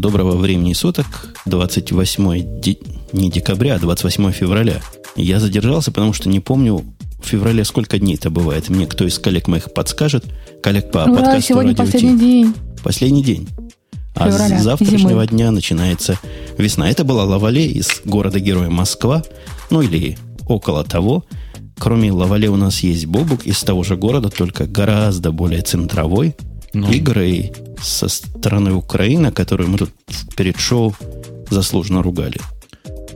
Доброго времени суток. 28 де... не декабря, а 28 февраля. Я задержался, потому что не помню в феврале сколько дней это бывает. Мне кто из коллег моих подскажет. Коллег по Ура, подкасту сегодня «Радио последний Ти». день. Последний день. А Февраля, с завтрашнего зимы. дня начинается весна. Это была Лавале из города-героя Москва. Ну или около того. Кроме Лавале у нас есть Бобук из того же города, только гораздо более центровой. Ну. И Грей со стороны Украины, которую мы тут перед шоу заслуженно ругали.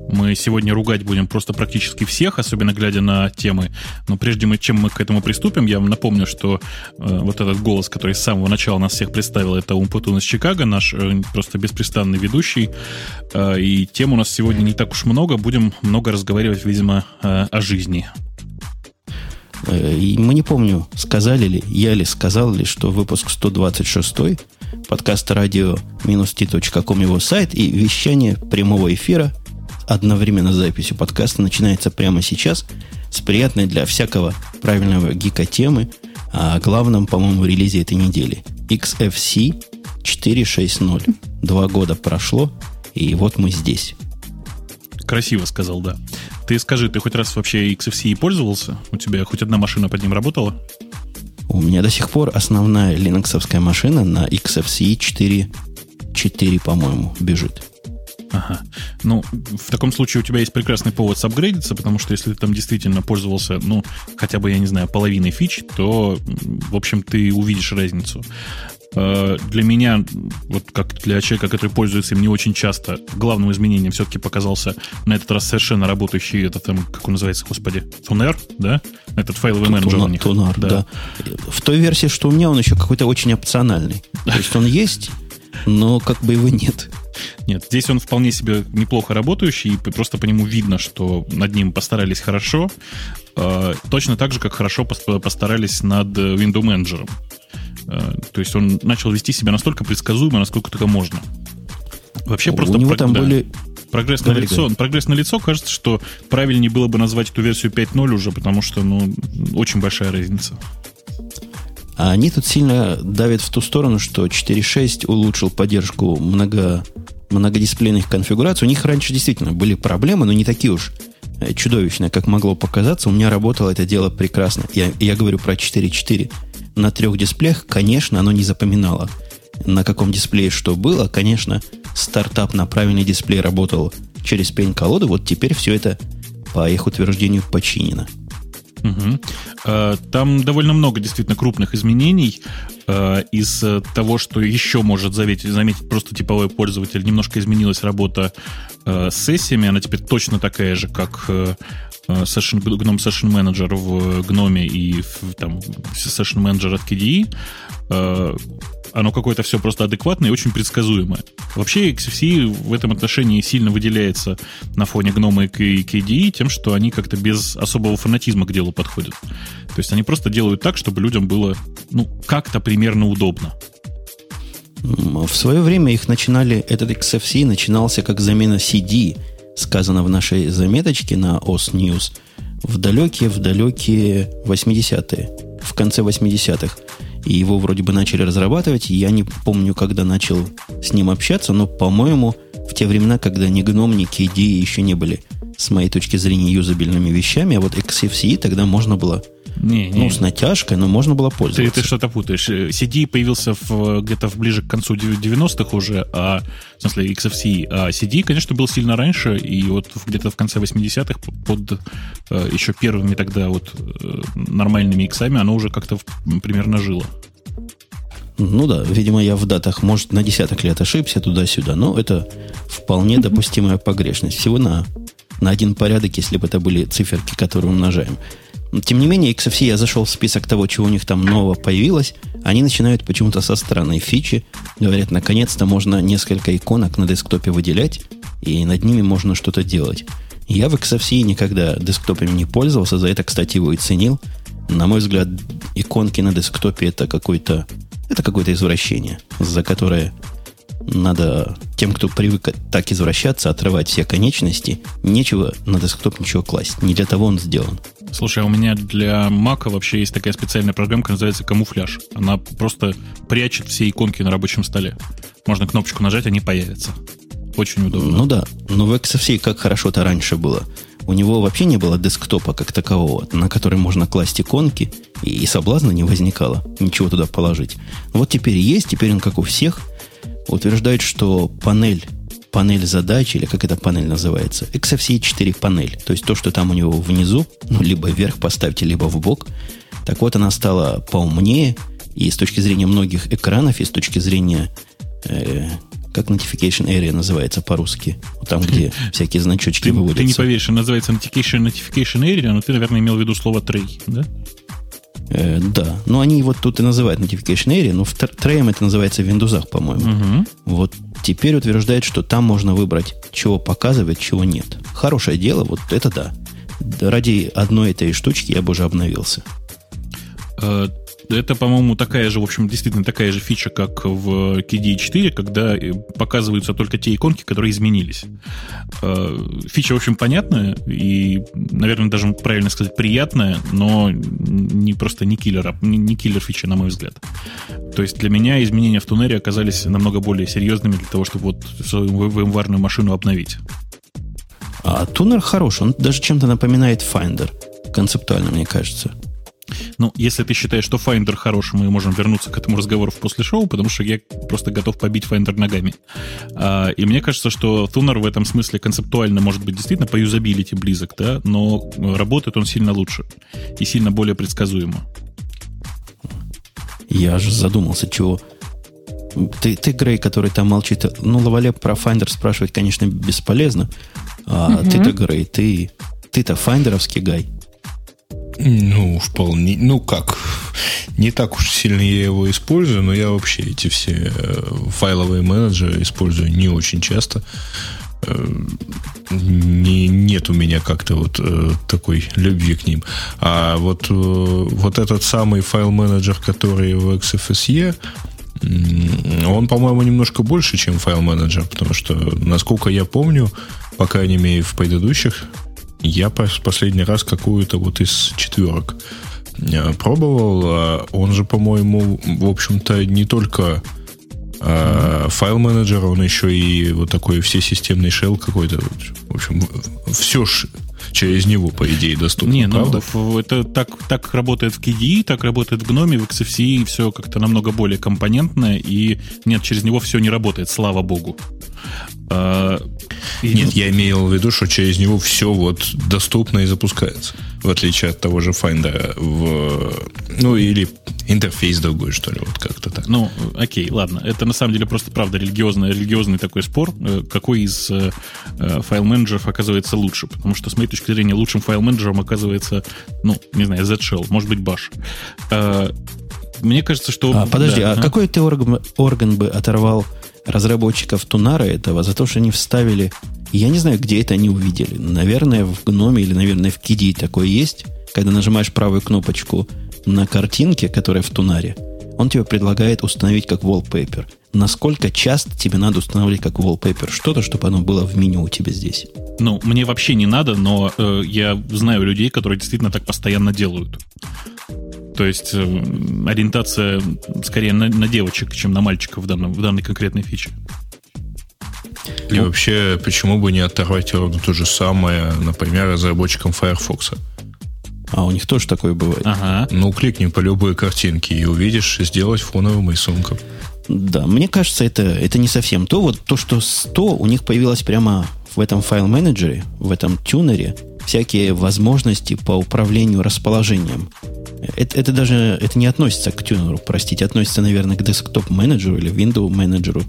Мы сегодня ругать будем просто практически всех, особенно глядя на темы. Но прежде чем мы к этому приступим, я вам напомню, что э, вот этот голос, который с самого начала нас всех представил, это Умпутун из Чикаго, наш э, просто беспрестанный ведущий. Э, и тем у нас сегодня не так уж много. Будем много разговаривать, видимо, э, о жизни. Э, И мы не помню, сказали ли, я ли сказал ли, что выпуск 126 подкаста радио t.com его сайт и вещание прямого эфира одновременно с записью подкаста начинается прямо сейчас с приятной для всякого правильного гика темы о главном, по-моему, релизе этой недели. XFC 4.6.0. Два года прошло, и вот мы здесь. Красиво сказал, да. Ты скажи, ты хоть раз вообще XFCE пользовался? У тебя хоть одна машина под ним работала? У меня до сих пор основная линоксовская машина на XFCE 4, 4 по-моему, бежит. Ага. Ну, в таком случае у тебя есть прекрасный повод сапгрейдиться, потому что если ты там действительно пользовался, ну, хотя бы, я не знаю, половиной фич, то, в общем, ты увидишь разницу. Э, Для меня, вот как для человека, который пользуется им не очень часто, главным изменением все-таки показался на этот раз совершенно работающий, этот там, как он называется, господи, Тунер, да? Этот файловый менеджер у Тунар, них. Тунар, да. В той версии, что у меня, он еще какой-то очень опциональный. То есть он есть, но как бы его нет. Нет, здесь он вполне себе неплохо работающий, и просто по нему видно, что над ним постарались хорошо. Э, Точно так же, как хорошо пос- постарались над э, Window Manager. Э, То есть он начал вести себя настолько предсказуемо, насколько только можно. Вообще просто у него там да. были... прогресс на лицо. Прогресс на лицо кажется, что правильнее было бы назвать эту версию 5.0 уже, потому что, ну, очень большая разница. А они тут сильно давят в ту сторону, что 4.6 улучшил поддержку много, многодисплейных конфигураций. У них раньше действительно были проблемы, но не такие уж э, чудовищные, как могло показаться. У меня работало это дело прекрасно. Я, я говорю про 4.4. На трех дисплеях, конечно, оно не запоминало, на каком дисплее что было. Конечно, стартап на правильный дисплей работал через пень-колоду. Вот теперь все это, по их утверждению, починено. Э, Там довольно много действительно крупных изменений. Э, Из того, что еще может заметить, заметить просто типовой пользователь, немножко изменилась работа э, с сессиями. Она теперь точно такая же, как э, Session, GNOME Session Manager в GNOME и в, там, Session Manager от KDE. Э, Оно какое-то все просто адекватное и очень предсказуемое. Вообще XFCE в этом отношении сильно выделяется на фоне GNOME и KDE тем, что они как-то без особого фанатизма к делу подходят. То есть они просто делают так, чтобы людям было, ну, как-то примерно удобно. М, В свое время их начинали, этот XFC начинался как замена CD, сказано в нашей заметочке на OS News, в далекие, в далекие 80-е, в конце 80-х. И его вроде бы начали разрабатывать. Я не помню, когда начал с ним общаться, но, по-моему, в те времена, когда ни GNOME, ни KDE еще не были, с моей точки зрения, юзабельными вещами, а вот XFCE тогда можно было, Не, не. ну, с натяжкой, но можно было ты, пользоваться. ты что-то путаешь. Э, CD появился в, где-то в ближе к концу 90-х уже, а, в смысле XFCE, а CD, конечно, был сильно раньше, и вот где-то в конце 80-х под э, еще первыми тогда вот э, нормальными иксами оно уже как-то в- примерно жило. Ну да, видимо, я в датах, может, на десяток лет ошибся туда-сюда, но это вполне допустимая погрешность. Всего на, на один порядок, если бы это были циферки, которые умножаем. Тем не менее, XFC я зашел в список того, чего у них там нового появилось. Они начинают почему-то со странной фичи. Говорят, наконец-то можно несколько иконок на десктопе выделять, и над ними можно что-то делать. Я в XFC никогда десктопами не пользовался, за это, кстати, его и ценил. На мой взгляд, иконки на десктопе это какой-то это какое-то извращение, за которое надо тем, кто привык так извращаться, отрывать все конечности. Нечего на десктоп ничего класть. Не для того он сделан. Слушай, а у меня для Mac вообще есть такая специальная программа, называется камуфляж. Она просто прячет все иконки на рабочем столе. Можно кнопочку нажать, они появятся. Очень удобно. Ну да, но в XFCE как хорошо-то раньше было. У него вообще не было десктопа как такового, на который можно класть иконки, и соблазна не возникало ничего туда положить. Вот теперь есть, теперь он как у всех утверждает, что панель панель задач, или как эта панель называется, XFCE 4 панель. То есть то, что там у него внизу, ну, либо вверх поставьте, либо в бок. Так вот, она стала поумнее, и с точки зрения многих экранов, и с точки зрения, э, как Notification Area называется по-русски, там, где всякие значочки ты, выводятся. Ты не поверишь, она называется Notification, Notification Area, но ты, наверное, имел в виду слово Tray, да? Э, да, но они вот тут и называют Notification Area, но в треем это называется в Windows, по-моему. Угу. Вот теперь утверждает, что там можно выбрать, чего показывать, чего нет. Хорошее дело, вот это да. Ради одной этой штучки я бы уже обновился. Это, по-моему, такая же, в общем, действительно такая же фича, как в KDE 4, когда э, показываются только те иконки, которые изменились. Э, фича, в общем, понятная и, наверное, даже правильно сказать, приятная, но не просто не киллер, не киллер фича, на мой взгляд. То есть для меня изменения в туннере оказались намного более серьезными для того, чтобы вот свою VMware машину обновить. А туннер хорош, он даже чем-то напоминает Finder. Концептуально, мне кажется. Ну, если ты считаешь, что Finder хороший, мы можем вернуться к этому разговору в после шоу, потому что я просто готов побить Finder ногами. А, и мне кажется, что Tuner в этом смысле концептуально может быть действительно по юзабилити близок, да, но работает он сильно лучше и сильно более предсказуемо. Я же задумался, чего... Ты, ты, Грей, который там молчит, ну, Лавале про Finder спрашивать, конечно, бесполезно, а угу. ты-то, Грей, ты, ты-то Finder овский guy. Ну, вполне. Ну, как? Не так уж сильно я его использую, но я вообще эти все э, файловые менеджеры использую не очень часто. Э, не, нет у меня как-то вот э, такой любви к ним. А вот, вот этот самый файл-менеджер, который в XFCE, он, по-моему, немножко больше, чем файл-менеджер, потому что, насколько я помню, по крайней мере, в предыдущих я последний раз какую-то вот из четверок э, пробовал. А он же, по-моему, в общем-то, не только э, файл-менеджер, он еще и вот такой все системный shell какой-то. В общем, все через него, по идее, доступно, Не, ну, правда? Ну, это так, так работает в KDE, так работает в GNOME, в XFCE, все как-то намного более компонентное, и нет, через него все не работает, слава богу. А, Нет, я имел в виду, что через него все вот доступно и запускается. В отличие от того же Finder в... Ну, или интерфейс другой, что ли, вот как-то так. Ну, окей, ладно. Это на самом деле просто, правда, религиозный, религиозный такой спор, э, какой из э, э, файл-менеджеров оказывается лучше. Потому что, с моей точки зрения, лучшим файл-менеджером оказывается, ну, не знаю, Z-Shell, может быть, Bash. Мне кажется, что... А, подожди, да, а, а какой ты орган, орган бы оторвал разработчиков Тунара этого за то, что они вставили... Я не знаю, где это они увидели. Наверное, в Гноме или, наверное, в KDE такое есть. Когда нажимаешь правую кнопочку на картинке, которая в Тунаре, он тебе предлагает установить как wallpaper. Насколько часто тебе надо устанавливать как wallpaper что-то, чтобы оно было в меню у тебя здесь? Ну, мне вообще не надо, но э, я знаю людей, которые действительно так постоянно делают. То есть э, ориентация скорее на, на девочек, чем на мальчиков в, данном, в данной конкретной фиче. И ну, вообще, почему бы не оторвать ровно то же самое, например, разработчикам Firefox? А у них тоже такое бывает. Ага. Ну, кликни по любой картинке и увидишь сделать фоновым рисунком. Да, мне кажется, это, это не совсем то. Вот то, что 100 у них появилось прямо в этом файл-менеджере, в этом тюнере, всякие возможности по управлению расположением. Это, это даже это не относится к тюнеру, простите, относится, наверное, к десктоп-менеджеру или Windows-менеджеру.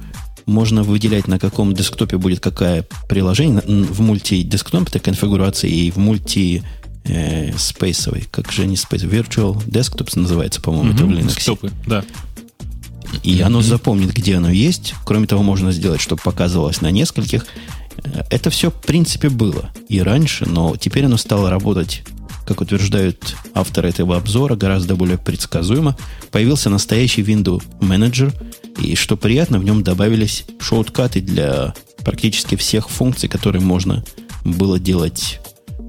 Можно выделять, на каком десктопе будет какое приложение. В мульти-десктопе конфигурации и в мульти э, спейсовой, как же они спейс, Virtual Desktops называется, по-моему, mm-hmm, это в Linux. Десктопы, да. И mm-hmm. оно запомнит, где оно есть. Кроме того, можно сделать, чтобы показывалось на нескольких. Это все, в принципе, было и раньше, но теперь оно стало работать как утверждают авторы этого обзора, гораздо более предсказуемо. Появился настоящий Windows менеджер, и что приятно, в нем добавились шоуткаты для практически всех функций, которые можно было делать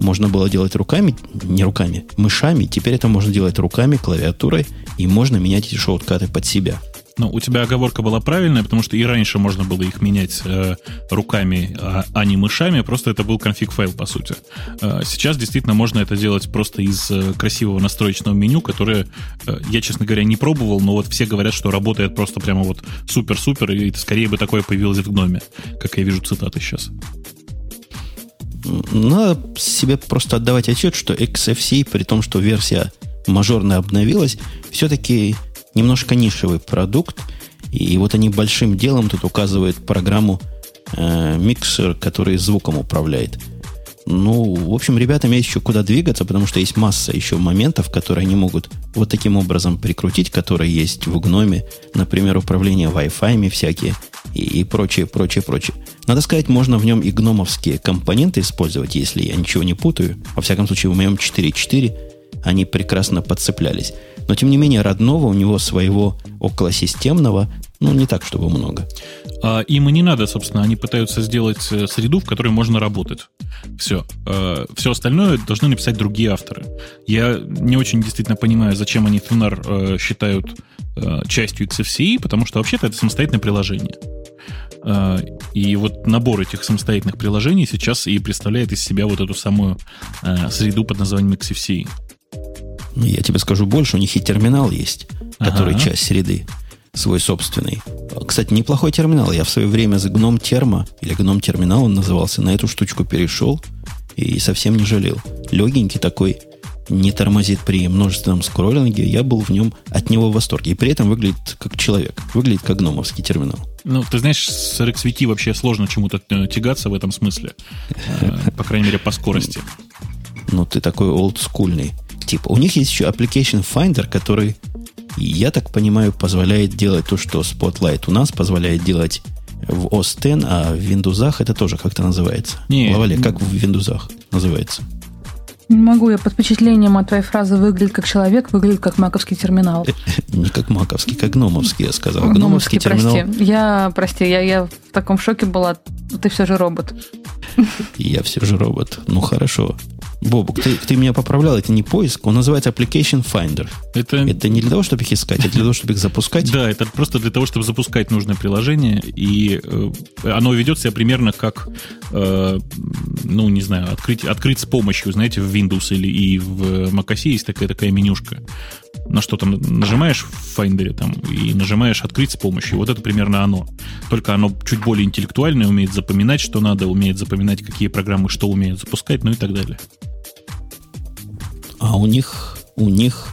можно было делать руками, не руками, мышами. Теперь это можно делать руками, клавиатурой, и можно менять эти шоткаты под себя. Ну, у тебя оговорка была правильная, потому что и раньше можно было их менять э, руками, а, а не мышами, просто это был конфиг-файл, по сути. Э, сейчас действительно можно это делать просто из э, красивого настроечного меню, которое э, я, честно говоря, не пробовал, но вот все говорят, что работает просто прямо вот супер-супер, и скорее бы такое появилось в гноме, как я вижу цитаты сейчас. Надо себе просто отдавать отчет, что XFC, при том, что версия мажорная обновилась, все-таки немножко нишевый продукт. И вот они большим делом тут указывают программу э, миксер, который звуком управляет. Ну, в общем, ребятам есть еще куда двигаться, потому что есть масса еще моментов, которые они могут вот таким образом прикрутить, которые есть в гноме, например, управление Wi-Fi всякие и, и прочее, прочее, прочее. Надо сказать, можно в нем и гномовские компоненты использовать, если я ничего не путаю. Во всяком случае, в моем 4.4 они прекрасно подцеплялись. Но, тем не менее, родного у него своего околосистемного, ну, не так, чтобы много. А, им и не надо, собственно. Они пытаются сделать э, среду, в которой можно работать. Все. А, все остальное должны написать другие авторы. Я не очень действительно понимаю, зачем они Thunar э, считают э, частью XFCE, потому что вообще-то это самостоятельное приложение. И вот набор этих самостоятельных приложений сейчас и представляет из себя вот эту самую среду под названием XFCE. Ну, я тебе скажу больше, у них и терминал есть, который ага. часть среды свой собственный. Кстати, неплохой терминал. Я в свое время с гном термо, или гном терминал он назывался, на эту штучку перешел и совсем не жалел. Легенький такой, не тормозит при множественном скроллинге. Я был в нем от него в восторге. И при этом выглядит как человек. Выглядит как гномовский терминал. Ну, ты знаешь, с RxVT вообще сложно чему-то э, тягаться в этом смысле. Э, по крайней мере, по скорости. Ну, ты такой олдскульный. Типа, у них есть еще Application Finder, который, я так понимаю, позволяет делать то, что Spotlight у нас позволяет делать в OS X, а в Windows это тоже как-то называется. Не, Лавале, как в Windows называется? Не могу, я под впечатлением от твоей фразы выглядит как человек, выглядит как маковский терминал. Не как маковский, как гномовский, я сказал. Гномовский, терминал. прости. Я, прости, я, я в таком шоке была. Ты все же робот. Я все же робот. Ну, хорошо. Бобук, ты, ты меня поправлял, это не поиск, он называется Application Finder. Это... это не для того, чтобы их искать, а для того, чтобы их запускать? Да, это просто для того, чтобы запускать нужное приложение, и э, оно ведет себя примерно как, э, ну, не знаю, открыть, открыть с помощью, знаете, в Windows или и в macOS есть такая, такая менюшка. На что там нажимаешь в Finder там, и нажимаешь «Открыть с помощью». Вот это примерно оно. Только оно чуть более интеллектуальное, умеет запоминать, что надо, умеет запоминать, какие программы что умеют запускать, ну и так далее. А у них, у них,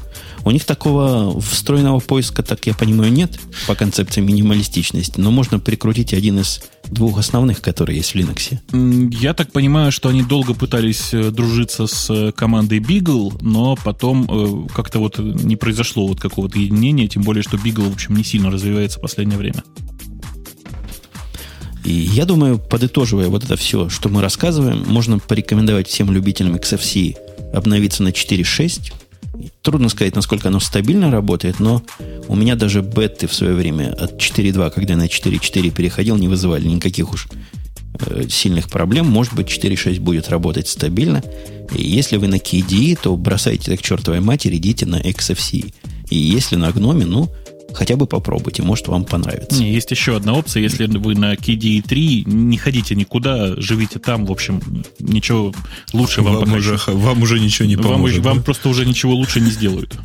у них такого встроенного поиска, так я понимаю, нет по концепции минималистичности, но можно прикрутить один из двух основных, которые есть в Linux. Я так понимаю, что они долго пытались э, дружиться с э, командой Beagle, но потом э, как-то вот не произошло вот какого-то единения, тем более, что Beagle, в общем, не сильно развивается в последнее время. И я думаю, подытоживая вот это все, что мы рассказываем, можно порекомендовать всем любителям XFC обновиться на 4.6. Трудно сказать, насколько оно стабильно работает, но у меня даже беты в свое время от 4.2, когда я на 4.4 переходил, не вызывали никаких уж э, сильных проблем. Может быть, 4.6 будет работать стабильно. И если вы на KDE, то бросайте так чертовой матери, идите на XFCE. И если на гноме, ну, хотя бы попробуйте, может вам понравится. Не, есть еще одна опция, если вы на KDE 3, не ходите никуда, живите там, в общем, ничего лучше вам, вам уже, Вам уже ничего не поможет. Вам, да? вам просто уже ничего лучше не сделают.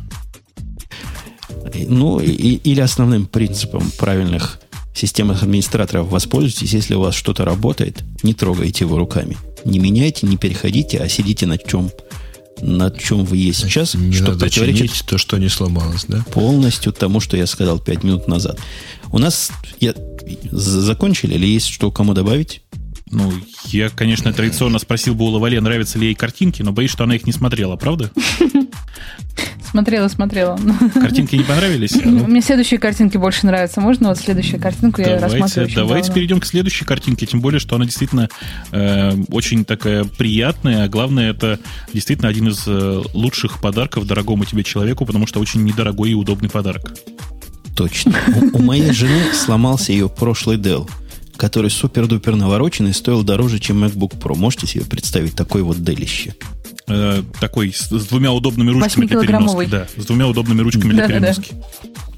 Ну, и, или основным принципом правильных системных администраторов воспользуйтесь, если у вас что-то работает, не трогайте его руками. Не меняйте, не переходите, а сидите на чем на чем вы есть сейчас, не что надо чинить то, что не сломалось, да? Полностью тому, что я сказал пять минут назад. У нас я, закончили или есть что кому добавить? Ну, я, конечно, традиционно спросил бы у Лавале, нравятся ли ей картинки, но боюсь, что она их не смотрела, правда? Смотрела, смотрела. Картинки не понравились? Мне следующие картинки больше нравятся. Можно вот следующую картинку я рассматриваю Давайте перейдем к следующей картинке, тем более, что она действительно э, очень такая приятная, а главное, это действительно один из э, лучших подарков дорогому тебе человеку, потому что очень недорогой и удобный подарок. Точно. У, у моей жены сломался ее прошлый Dell который супер-дупер навороченный, стоил дороже, чем MacBook Pro. Можете себе представить такое вот делище? Э, такой с, с двумя удобными ручками для переноски. Да, с двумя удобными ручками для переноски.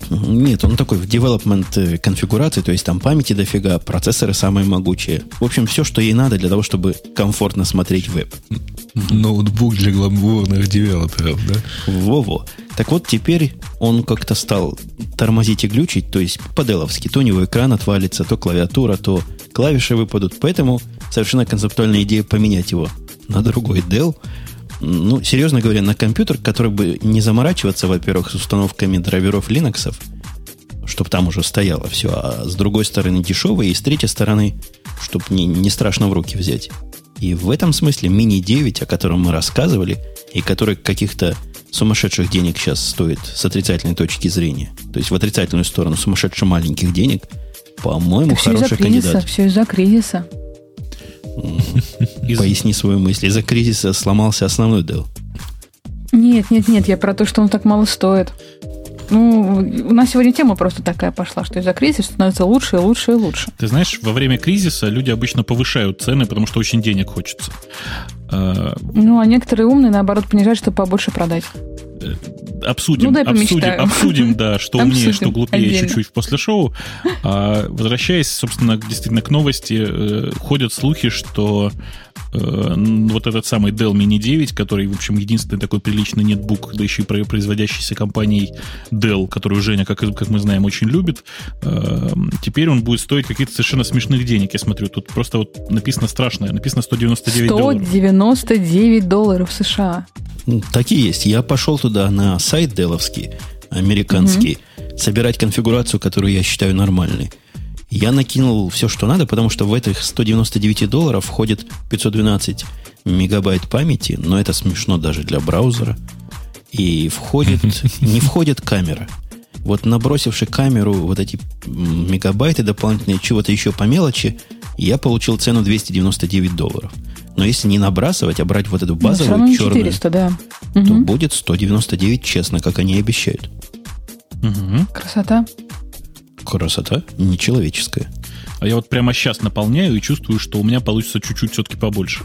Нет, он такой в development э, конфигурации, то есть там памяти дофига, процессоры самые могучие. В общем, все, что ей надо для того, чтобы комфортно смотреть веб. Ноутбук для гламурных девелоперов, да? Во-во. Так вот, теперь он как-то стал тормозить и глючить, то есть по-деловски. То у него экран отвалится, то клавиатура, то клавиши выпадут. Поэтому совершенно концептуальная идея поменять его на другой Dell. Ну, серьезно говоря, на компьютер, который бы не заморачиваться, во-первых, с установками драйверов Linux, чтобы там уже стояло все, а с другой стороны дешевый, и с третьей стороны, чтобы не, не страшно в руки взять. И в этом смысле мини 9, о котором мы рассказывали, и который каких-то сумасшедших денег сейчас стоит с отрицательной точки зрения, то есть в отрицательную сторону сумасшедше маленьких денег, по-моему, хороший кандидат. Все из-за кризиса. Поясни свою мысль. Из-за кризиса сломался основной Dell. Нет, нет, нет, я про то, что он так мало стоит. Ну, у нас сегодня тема просто такая пошла, что из-за кризиса становится лучше и лучше и лучше. Ты знаешь, во время кризиса люди обычно повышают цены, потому что очень денег хочется. А, ну, а некоторые умные, наоборот, понижают, чтобы побольше продать. Э, обсудим, ну, обсудим, обсудим, да, что умнее, что глупее чуть-чуть после шоу. А, возвращаясь, собственно, действительно к новости, э, ходят слухи, что вот этот самый Dell Mini 9, который, в общем, единственный такой приличный нетбук, да еще и производящийся компанией Dell, которую Женя, как, как мы знаем, очень любит, э, теперь он будет стоить каких-то совершенно смешных денег. Я смотрю, тут просто вот написано страшное, написано 199 долларов. 199 долларов США. Так и есть. Я пошел туда на сайт Деловский, американский, угу. собирать конфигурацию, которую я считаю нормальной. Я накинул все, что надо, потому что в этих 199 долларов входит 512 мегабайт памяти, но это смешно даже для браузера. И входит, не входит камера. Вот набросивши камеру, вот эти мегабайты дополнительные, чего-то еще по мелочи, я получил цену 299 долларов. Но если не набрасывать, а брать вот эту ну, базовую ну, черную, 400, да. то угу. будет 199 честно, как они обещают. Угу. Красота. Красота нечеловеческая. А я вот прямо сейчас наполняю и чувствую, что у меня получится чуть-чуть все-таки побольше.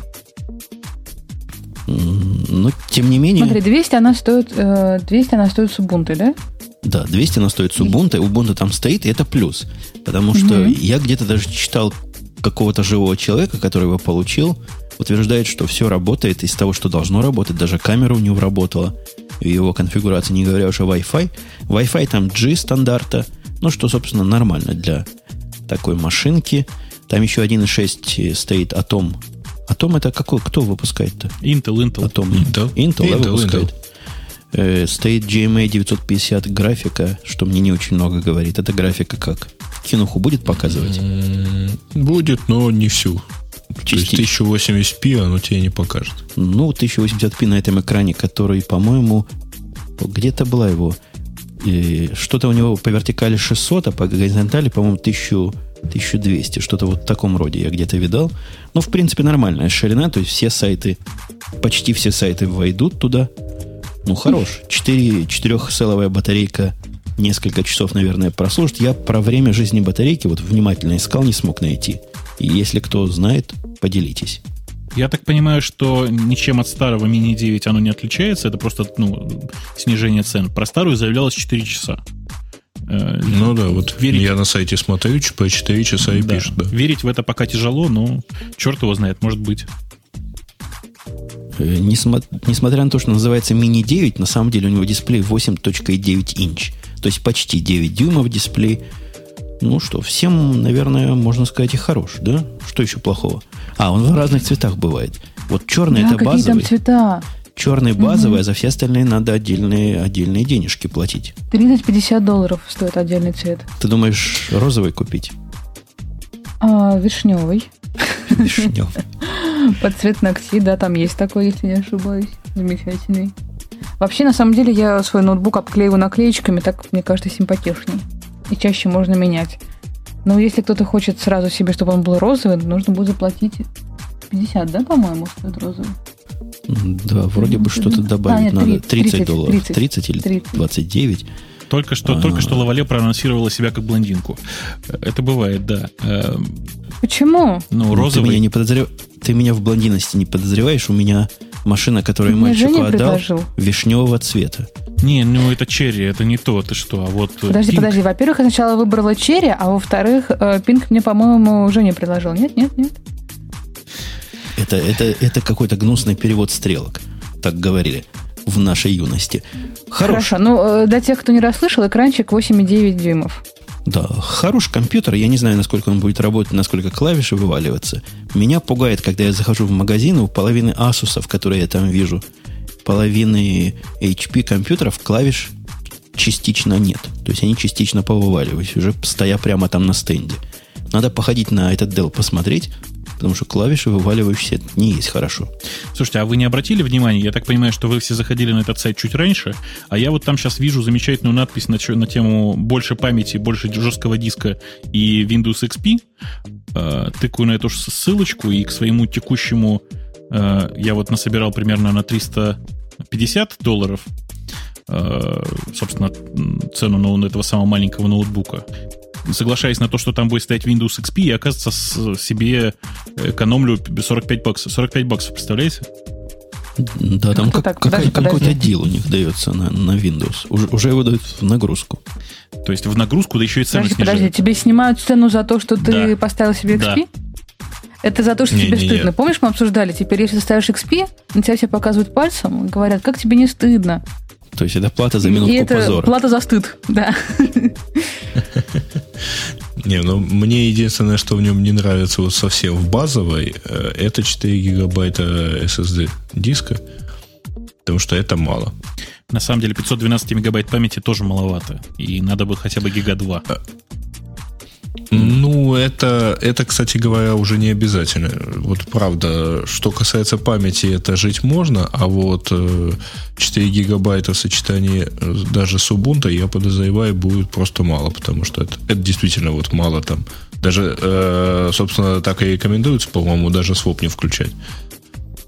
Но, тем не менее... Смотри, 200 она стоит, 200 э, она стоит с Ubuntu, да? Да, 200 она стоит с Ubuntu, Ubuntu там стоит, и это плюс. Потому что угу. я где-то даже читал какого-то живого человека, который его получил, утверждает, что все работает из того, что должно работать. Даже камера у него работала в его конфигурации, не говоря уже о Wi-Fi. Wi-Fi там G стандарта, ну, что, собственно, нормально для такой машинки. Там еще 1.6 стоит Atom. Atom это какой? Кто выпускает-то? Intel, Intel. Atom. Intel, Intel, Intel, да, выпускает. Intel. Э, стоит GMA 950 графика, что мне не очень много говорит. Эта графика как? Кинуху будет показывать? Будет, но не всю. Частично. То есть 1080p оно тебе не покажет. Ну, 1080p на этом экране, который, по-моему, где-то была его... Что-то у него по вертикали 600, а по горизонтали, по-моему, 1000, 1200. Что-то вот в таком роде я где-то видал. Ну, в принципе, нормальная ширина. То есть все сайты, почти все сайты войдут туда. Ну, хорош. 4, 4 батарейка несколько часов, наверное, прослужит. Я про время жизни батарейки вот внимательно искал, не смог найти. И если кто знает, поделитесь. Я так понимаю, что ничем от старого Mini 9 оно не отличается, это просто ну, снижение цен. Про старую заявлялось 4 часа. Э, ну да, вот верить... я на сайте смотрю, по 4 часа и да. пишут. Да. Верить в это пока тяжело, но черт его знает, может быть. Э, несмотря на то, что называется Mini 9, на самом деле у него дисплей 8.9 инч. То есть почти 9 дюймов дисплей. Ну что, всем, наверное, можно сказать, и хорош, да? Что еще плохого? А, он в разных цветах бывает. Вот черный да, это базовый. там цвета? Черный базовый, угу. а за все остальные надо отдельные, отдельные денежки платить. 30-50 долларов стоит отдельный цвет. Ты думаешь, розовый купить? А, вишневый. Вишневый. Под цвет ногтей, да, там есть такой, если не ошибаюсь. Замечательный. Вообще, на самом деле, я свой ноутбук обклеиваю наклеечками, так, мне кажется, симпатичней и чаще можно менять. Но если кто-то хочет сразу себе, чтобы он был розовый, нужно будет заплатить 50, да, по-моему, стоит розовый? Да, вроде бы что-то добавить а, нет, надо. 30, 30 долларов. 30, 30 или 30. 29. Только что, а, только что Лавале проанонсировала себя как блондинку. Это бывает, да. Почему? Ну, розовый... Ты меня, не подозрев... Ты меня в блондинности не подозреваешь. У меня машина, которую Мне мальчику отдал, предложил. вишневого цвета. Не, ну это черри, это не то, ты что, а вот... э, Подожди, Pink- подожди. Во-первых, я сначала выбрала черри, а во-вторых, э, пинк мне, по-моему, Женя предложил. Нет, нет, нет. Это, это, это какой-то гнусный перевод стрелок. Так говорили в нашей юности. Хорош, Хорошо. Ну, э, для тех, кто не расслышал, экранчик 8,9 дюймов. да, хороший компьютер. Я не знаю, насколько он будет работать, насколько клавиши вываливаться. Меня пугает, когда я захожу в магазин, у половины Asus, которые я там вижу, половины HP компьютеров клавиш частично нет. То есть они частично повываливались, уже стоя прямо там на стенде. Надо походить на этот Dell посмотреть, потому что клавиши вываливающиеся не есть хорошо. Слушайте, а вы не обратили внимания? Я так понимаю, что вы все заходили на этот сайт чуть раньше, а я вот там сейчас вижу замечательную надпись на, на тему больше памяти, больше жесткого диска и Windows XP. Э, тыкаю на эту ссылочку и к своему текущему э, я вот насобирал примерно на 350 долларов э, собственно, цену на этого самого маленького ноутбука. Соглашаясь на то, что там будет стоять Windows XP, я, оказывается, с- себе экономлю 45 баксов. 45 баксов, представляете? Да, там Как-то как, так, какая- подожди, какой-то подожди. дел у них дается на, на Windows. Уже, уже его дают в нагрузку. То есть в нагрузку, да еще и цену Подожди, подожди, снижают. тебе снимают цену за то, что ты Да. поставил себе Да. Это за то, что тебе Не-не-не. стыдно. Помнишь, мы обсуждали, теперь если ты ставишь XP, на тебя все показывают пальцем и говорят, как тебе не стыдно. То есть это плата за минутку и это позора. плата за стыд, да. Не, ну мне единственное, что в нем не нравится вот совсем в базовой, э, это 4 гигабайта SSD диска. Потому что это мало. На самом деле 512 мегабайт памяти тоже маловато. И надо бы хотя бы гига 2. Ну, это, это, кстати говоря, уже не обязательно. Вот правда, что касается памяти, это жить можно, а вот э, 4 гигабайта в сочетании э, даже с Ubuntu, я подозреваю, будет просто мало, потому что это, это действительно вот мало там. Даже, э, собственно, так и рекомендуется, по-моему, даже своп не включать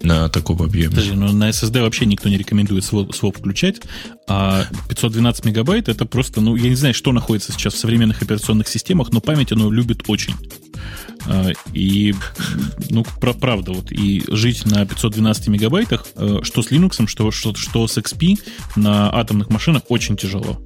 на таком объеме. Подожди, ну на SSD вообще никто не рекомендует своп, своп включать, а 512 мегабайт это просто, ну, я не знаю, что находится сейчас в современных операционных системах, но память оно любит очень. А, И, ну, про- правда, вот, и жить на 512 мегабайтах, э, что с Linux, что, что, что с XP на атомных машинах очень тяжело.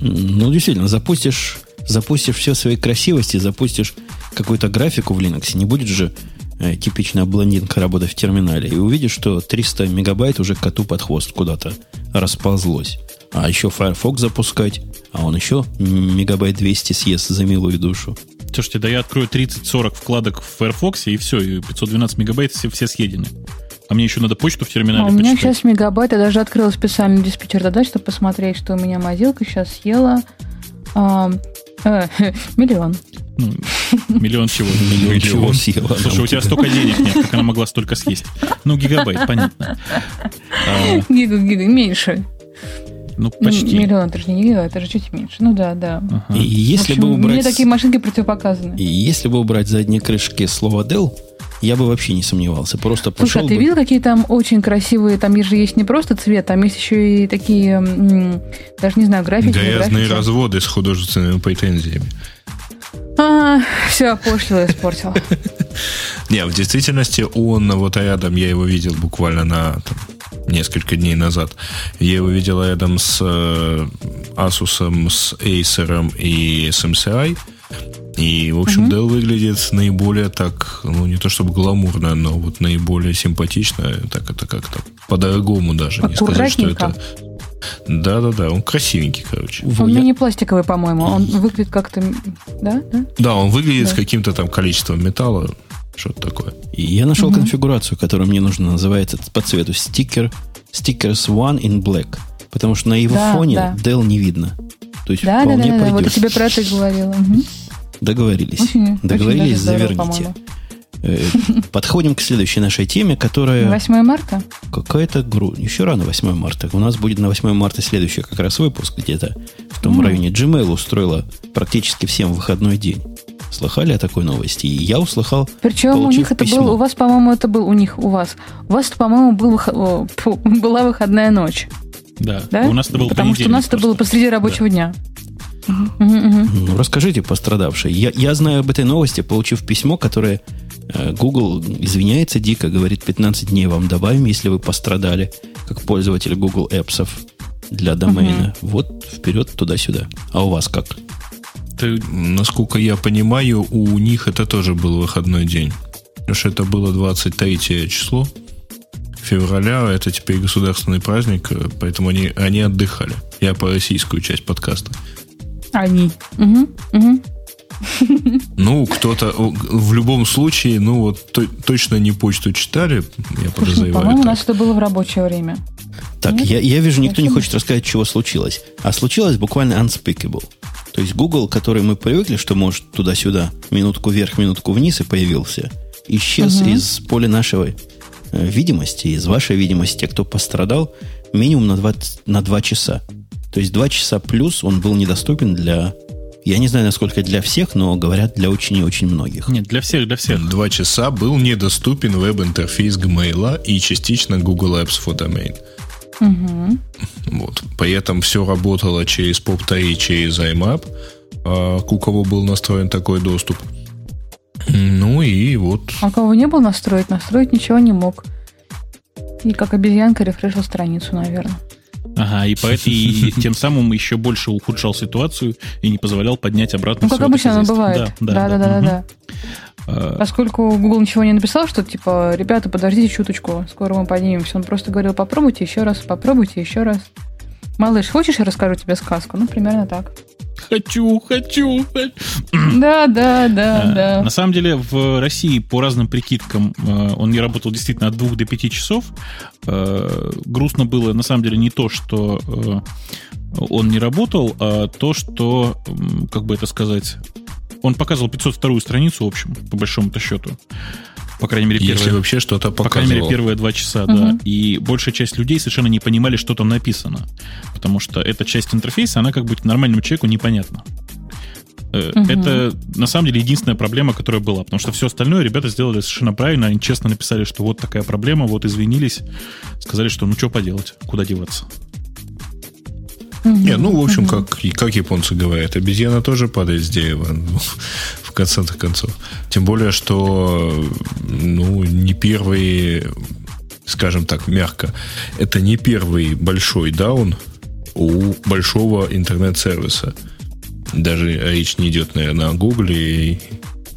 Ну, действительно, запустишь, запустишь все своей красивости, запустишь какую-то графику в Linux, не будет же э, типичная блондинка работать в терминале, и увидишь, что 300 мегабайт уже коту под хвост куда-то расползлось. А еще Firefox запускать, а он еще мегабайт 200 съест за милую душу. Слушайте, да я открою 30-40 вкладок в Firefox, и все, и 512 мегабайт все, все съедены. А мне еще надо почту в терминале А у меня почитать. сейчас мегабайт, я даже открыла специальный диспетчер задач, чтобы посмотреть, что у меня мобилка сейчас съела. А, э, миллион. Ну, миллион чего? Миллион чего съела она Слушай, у тебя столько денег нет, как она могла столько съесть? Ну, гигабайт, понятно. А, Гига, гига, меньше. ну, почти. Миллион, это же не гига, это же чуть меньше. Ну да, да. Ага. И если общем, бы убрать... Мне такие машинки противопоказаны. И если бы убрать задние крышки слова Dell, я бы вообще не сомневался. Просто Слушай, пошел а ты бы... видел, какие там очень красивые, там же есть не просто цвет, там есть еще и такие, даже не знаю, графики. Грязные графики. разводы с художественными претензиями. А, все, пошло испортил. Не, в действительности он вот рядом, я его видел буквально на несколько дней назад. Я его видел рядом с э, Asus, с Acer и с MCI. И, в общем, Dell выглядит наиболее так, ну, не то чтобы гламурно, но вот наиболее симпатично. Так это как-то по-дорогому даже. Не сказать, что это... Да-да-да, он красивенький, короче. Он я- мини-пластиковый, по-моему. Он выглядит как-то... Да? Да? Да, он выглядит с Да. каким-то там количеством металла, что-то такое. И я нашел конфигурацию, которая мне нужна. Называется по цвету стикер Stickers One in Black. Потому что на его Да, фоне да. Dell не видно. То есть Да, да, да, вполне да, да. Вот я тебе про это говорила. Мгм. Договорились. Очень- Договорились, очень здорово, заверните. по-моему. Э, Подходим к следующей нашей теме, которая 8 марта? какая-то гру... Еще рано 8 марта. У нас будет на 8 марта следующий как раз выпуск где-то в том М. районе. Gmail устроила практически всем выходной день. Слыхали о такой новости? И я услыхал, Причем у них это письмо. был, у вас, по-моему, это был у них, у вас. У вас, по-моему, был, фу, была выходная ночь. Да. Да? у нас это был Потому что у нас это было просто. посреди рабочего дня. Мгм, мгм. Ну, расскажите, пострадавшие. Я, я знаю об этой новости, получив письмо, которое Э, Google извиняется дико, говорит, 15 дней вам добавим, если вы пострадали, как пользователь Google Apps для домена. Угу. Вот вперед туда-сюда. А у вас как? Ты, насколько я понимаю, у них это тоже был выходной день. Потому что это было 23 число февраля, это теперь государственный праздник, э, поэтому они, они отдыхали. Я по российскую часть подкаста. Они. Угу, угу. Ну, кто-то в любом случае, ну вот то, точно не почту читали, я подозреваю. По-моему, у нас это было в рабочее время. Так, я, я вижу, никто не хочет рассказать, чего случилось. А случилось буквально unspeakable. То есть Google, который мы привыкли, что может туда-сюда, минутку вверх, минутку вниз и появился, исчез угу. из поля нашего видимости, из вашей видимости, те, кто пострадал, минимум на 2, на 2 часа. То есть 2 часа плюс он был недоступен для я не знаю, насколько для всех, но говорят для очень и очень многих. Нет, для всех, для всех. Два часа был недоступен веб-интерфейс Gmail и частично Google Apps for Domain. Угу. Вот. При этом все работало через POP3, через IMAP, а у кого был настроен такой доступ. Ну и вот. А кого не был настроить, настроить ничего не мог. И как обезьянка рефрешил страницу, наверное. Ага, и, по, и тем самым еще больше ухудшал ситуацию и не позволял поднять обратно Ну, как обычно оно бывает. Да, да, да, да. да, да. Поскольку Google ничего не написал, что типа, ребята, подождите чуточку, скоро мы поднимемся. Он просто говорил, попробуйте еще раз, попробуйте еще раз. Малыш, хочешь, я расскажу тебе сказку? Ну, примерно так. Хочу, хочу. Да, да, да, а, да. На самом деле в России по разным прикидкам э, он не работал действительно от 2 до 5 часов. Э, грустно было на самом деле не то, что э, он не работал, а то, что, как бы это сказать, он показывал 502 страницу, в общем, по большому-то счету. По крайней мере, первые, Если вообще что-то показывал. По крайней мере, первые два часа, угу. да. И большая часть людей совершенно не понимали, что там написано. Потому что эта часть интерфейса, она как бы нормальному человеку непонятна. Угу. Это на самом деле единственная проблема, которая была. Потому что все остальное ребята сделали совершенно правильно. Они честно написали, что вот такая проблема, вот извинились. Сказали, что ну что поделать, куда деваться. Не, ну, в общем, как, как японцы говорят, обезьяна тоже падает с дерева, ну, в конце-то концов. Тем более, что, ну, не первый, скажем так, мягко, это не первый большой даун у большого интернет-сервиса. Даже речь не идет, наверное, о Гугле.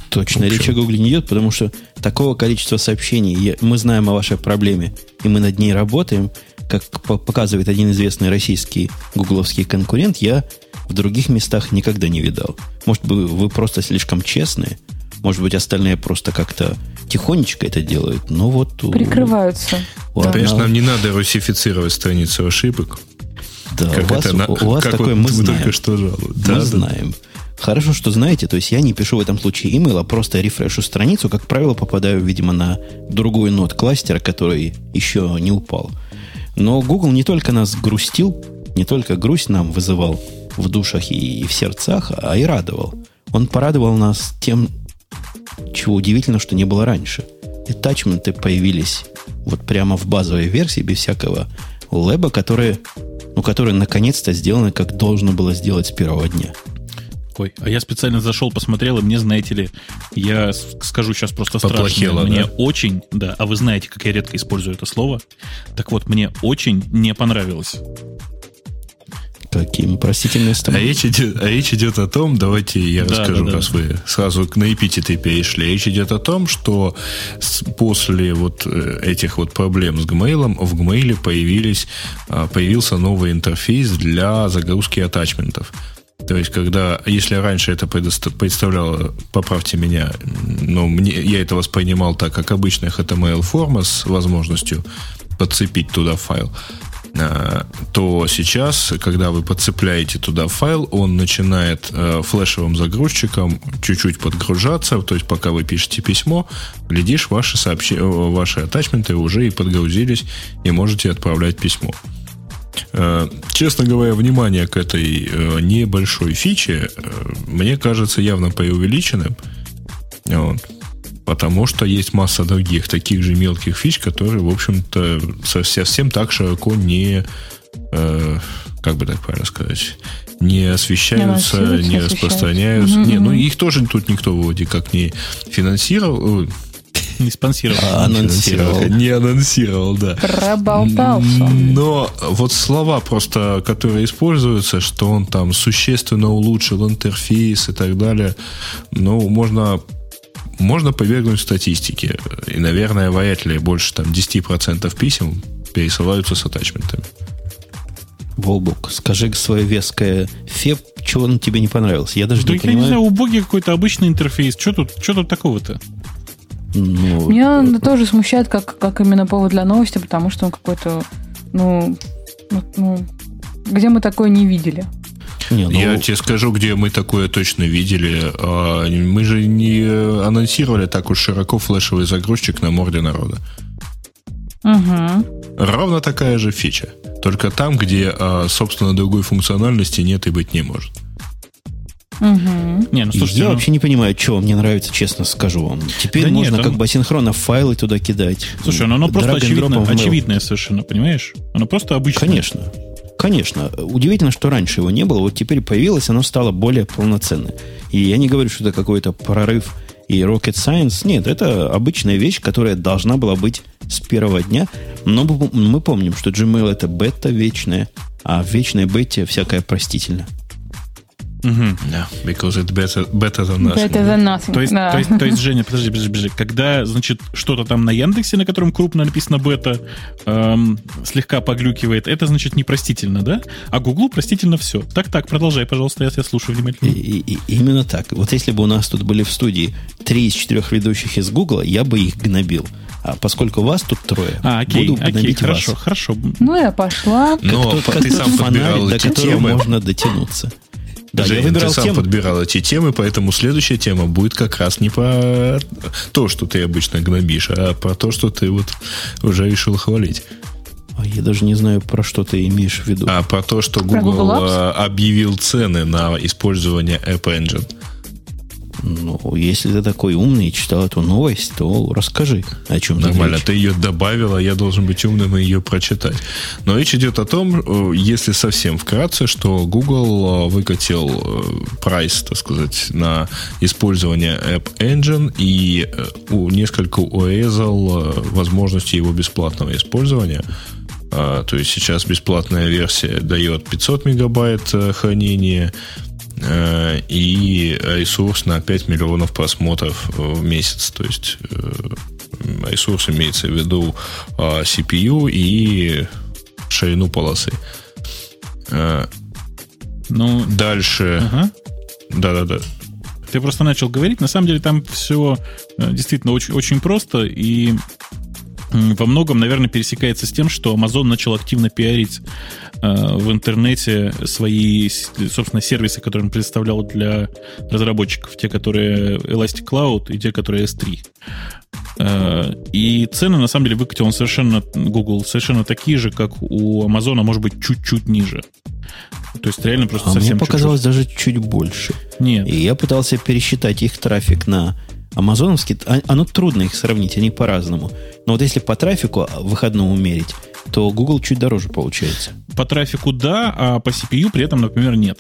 Точно, речь о Гугле не идет, потому что такого количества сообщений, мы знаем о вашей проблеме, и мы над ней работаем – как показывает один известный российский гугловский конкурент, я в других местах никогда не видал. Может быть, вы просто слишком честные, может быть, остальные просто как-то тихонечко это делают, но вот... Прикрываются. У, да. Конечно, нам не надо русифицировать страницу ошибок. Да, как у вас, это, у вас такое вот мы знаем. Только что жалуют. Мы да, знаем. Хорошо, что знаете, то есть я не пишу в этом случае email, а просто рефрешу страницу, как правило, попадаю, видимо, на другой нот кластера, который еще не упал. Но Google не только нас грустил, не только грусть нам вызывал в душах и в сердцах, а и радовал. Он порадовал нас тем, чего удивительно, что не было раньше. Attachmenты появились вот прямо в базовой версии, без всякого лэба, которые, ну, которые наконец-то сделаны, как должно было сделать с первого дня такой. А я специально зашел, посмотрел, и мне, знаете ли, я скажу сейчас просто страшно. Мне да? очень, да, а вы знаете, как я редко использую это слово. Так вот, мне очень не понравилось. Каким простительным А речь, идет, а речь идет о том, давайте я да, расскажу, да, да. раз вы сразу на эпитеты перешли. Речь идет о том, что после вот э, этих вот проблем с Gmail в Gmail появились, а, появился новый интерфейс для загрузки атачментов. То есть, когда, если раньше это представляло, поправьте меня, но мне, я это воспринимал так, как обычная HTML-форма с возможностью подцепить туда файл, а, то сейчас, когда вы подцепляете туда файл, он начинает э, флешевым загрузчиком чуть-чуть подгружаться, то есть пока вы пишете письмо, глядишь, ваши, сообщ... ваши атачменты уже и подгрузились, и можете отправлять письмо. Э, честно говоря, внимание к этой э, небольшой фиче э, мне кажется явно преувеличенным. Вот. Потому что есть масса других таких же мелких фич, которые, в общем-то, совсем так широко не, как бы так правильно сказать, не освещаются, не, не распространяются. Угу, не, ну их тоже тут никто вроде как не финансировал, Не спонсировал. А, анонсировал. Не анонсировал, да. Проболтался. Но вот слова просто, которые используются, что он там существенно улучшил интерфейс и так далее, ну, можно можно повергнуть статистике. И, наверное, вряд ли больше там 10% писем пересылаются с атачментами. Волбук, скажи свое веское феб, чего он тебе не понравился. Я даже Да не я не понимаю. знаю, убогий какой-то обычный интерфейс. Что тут, что тут такого-то? Ну, Меня это тоже смущает, как, как именно повод для новости, потому что он какой-то, ну, ну, ну, где мы такое не видели. не, ну, Я тебе скажу, где мы такое точно видели. А, Мы же не анонсировали так уж широко флешевый загрузчик на морде народа. Угу. Ровно такая же фича. Только там, где, а, собственно, другой функциональности нет и быть не может. Угу. Не, ну слушайте, я ну, вообще не понимаю, что вам не нравится, честно скажу вам. Теперь Да нет, можно он- как бы асинхронно файлы туда кидать. слушай, ну, оно просто очевидно, очевидное совершенно, понимаешь? Оно просто обычное. Конечно. Конечно. Удивительно, что раньше его не было. Вот теперь появилось, оно стало более полноценным. И я не говорю, что это какой-то прорыв и rocket science. Нет, это обычная вещь, которая должна была быть с первого дня. Но мы мы помним, что Gmail это бета вечная, а в вечной бете всякое простительно. Мгм. Да, because it's better, better than nothing. Это за нас. То есть, да. то, есть, то есть, Женя, подожди, подожди, подожди. Когда, значит, что-то там на Яндексе, на котором крупно написано бета, эм, слегка поглюкивает, это, значит, непростительно, да? А Гуглу простительно все. Так-так, продолжай, пожалуйста, я тебя слушаю внимательно. и- и именно так. Вот если бы у нас тут были в студии три из четырех ведущих из Гугла, я бы их гнобил. А поскольку вас тут трое, А, окей, буду окей, гнобить хорошо, вас. хорошо. Ну, я пошла. Но Тот, как ты тот сам фонарь, подбирал до эти которого можно дотянуться. Да, Жень, я выбирал ты сам тему. подбирал эти темы, поэтому следующая тема будет как раз не про то, что ты обычно гнобишь, а про то, что ты вот уже решил хвалить. А я даже не знаю, про что ты имеешь в виду. А про то, что Google, Google Apps? а, объявил цены на использование App Engine. Ну, если ты такой умный и читал эту новость, то расскажи, о чем Нормально, речь. ты ее добавила, я должен быть умным и ее прочитать. Но речь идет о том, э, если совсем вкратце, что Google э, выкатил э, прайс, так сказать, на использование App Engine и несколько урезал возможности его бесплатного использования. А, То есть сейчас бесплатная версия дает 500 мегабайт хранения и ресурс на 5 миллионов просмотров э, в месяц. То есть э, ресурс имеется в виду а, CPU и ширину полосы. Э, Ну, Дальше. ага. Да-да-да. Ты просто начал говорить. На самом деле там все действительно очень, очень просто и во многом, наверное, пересекается с тем, что Amazon начал активно пиарить э, в интернете свои, собственно, сервисы, которые он представлял для разработчиков, те, которые Elastic Cloud и те, которые S3. Э, И цены, на самом деле, выкатил он совершенно, Google, совершенно такие же, как у Амазона, может быть, чуть-чуть ниже. То есть реально просто А мне совсем показалось даже чуть больше. чуть-чуть. Нет. И я пытался пересчитать их трафик на амазоновский. А- Оно трудно их сравнить, они по-разному. Но вот если по трафику выходному мерить, то Google чуть дороже получается. По трафику да, а по CPU при этом, например, нет.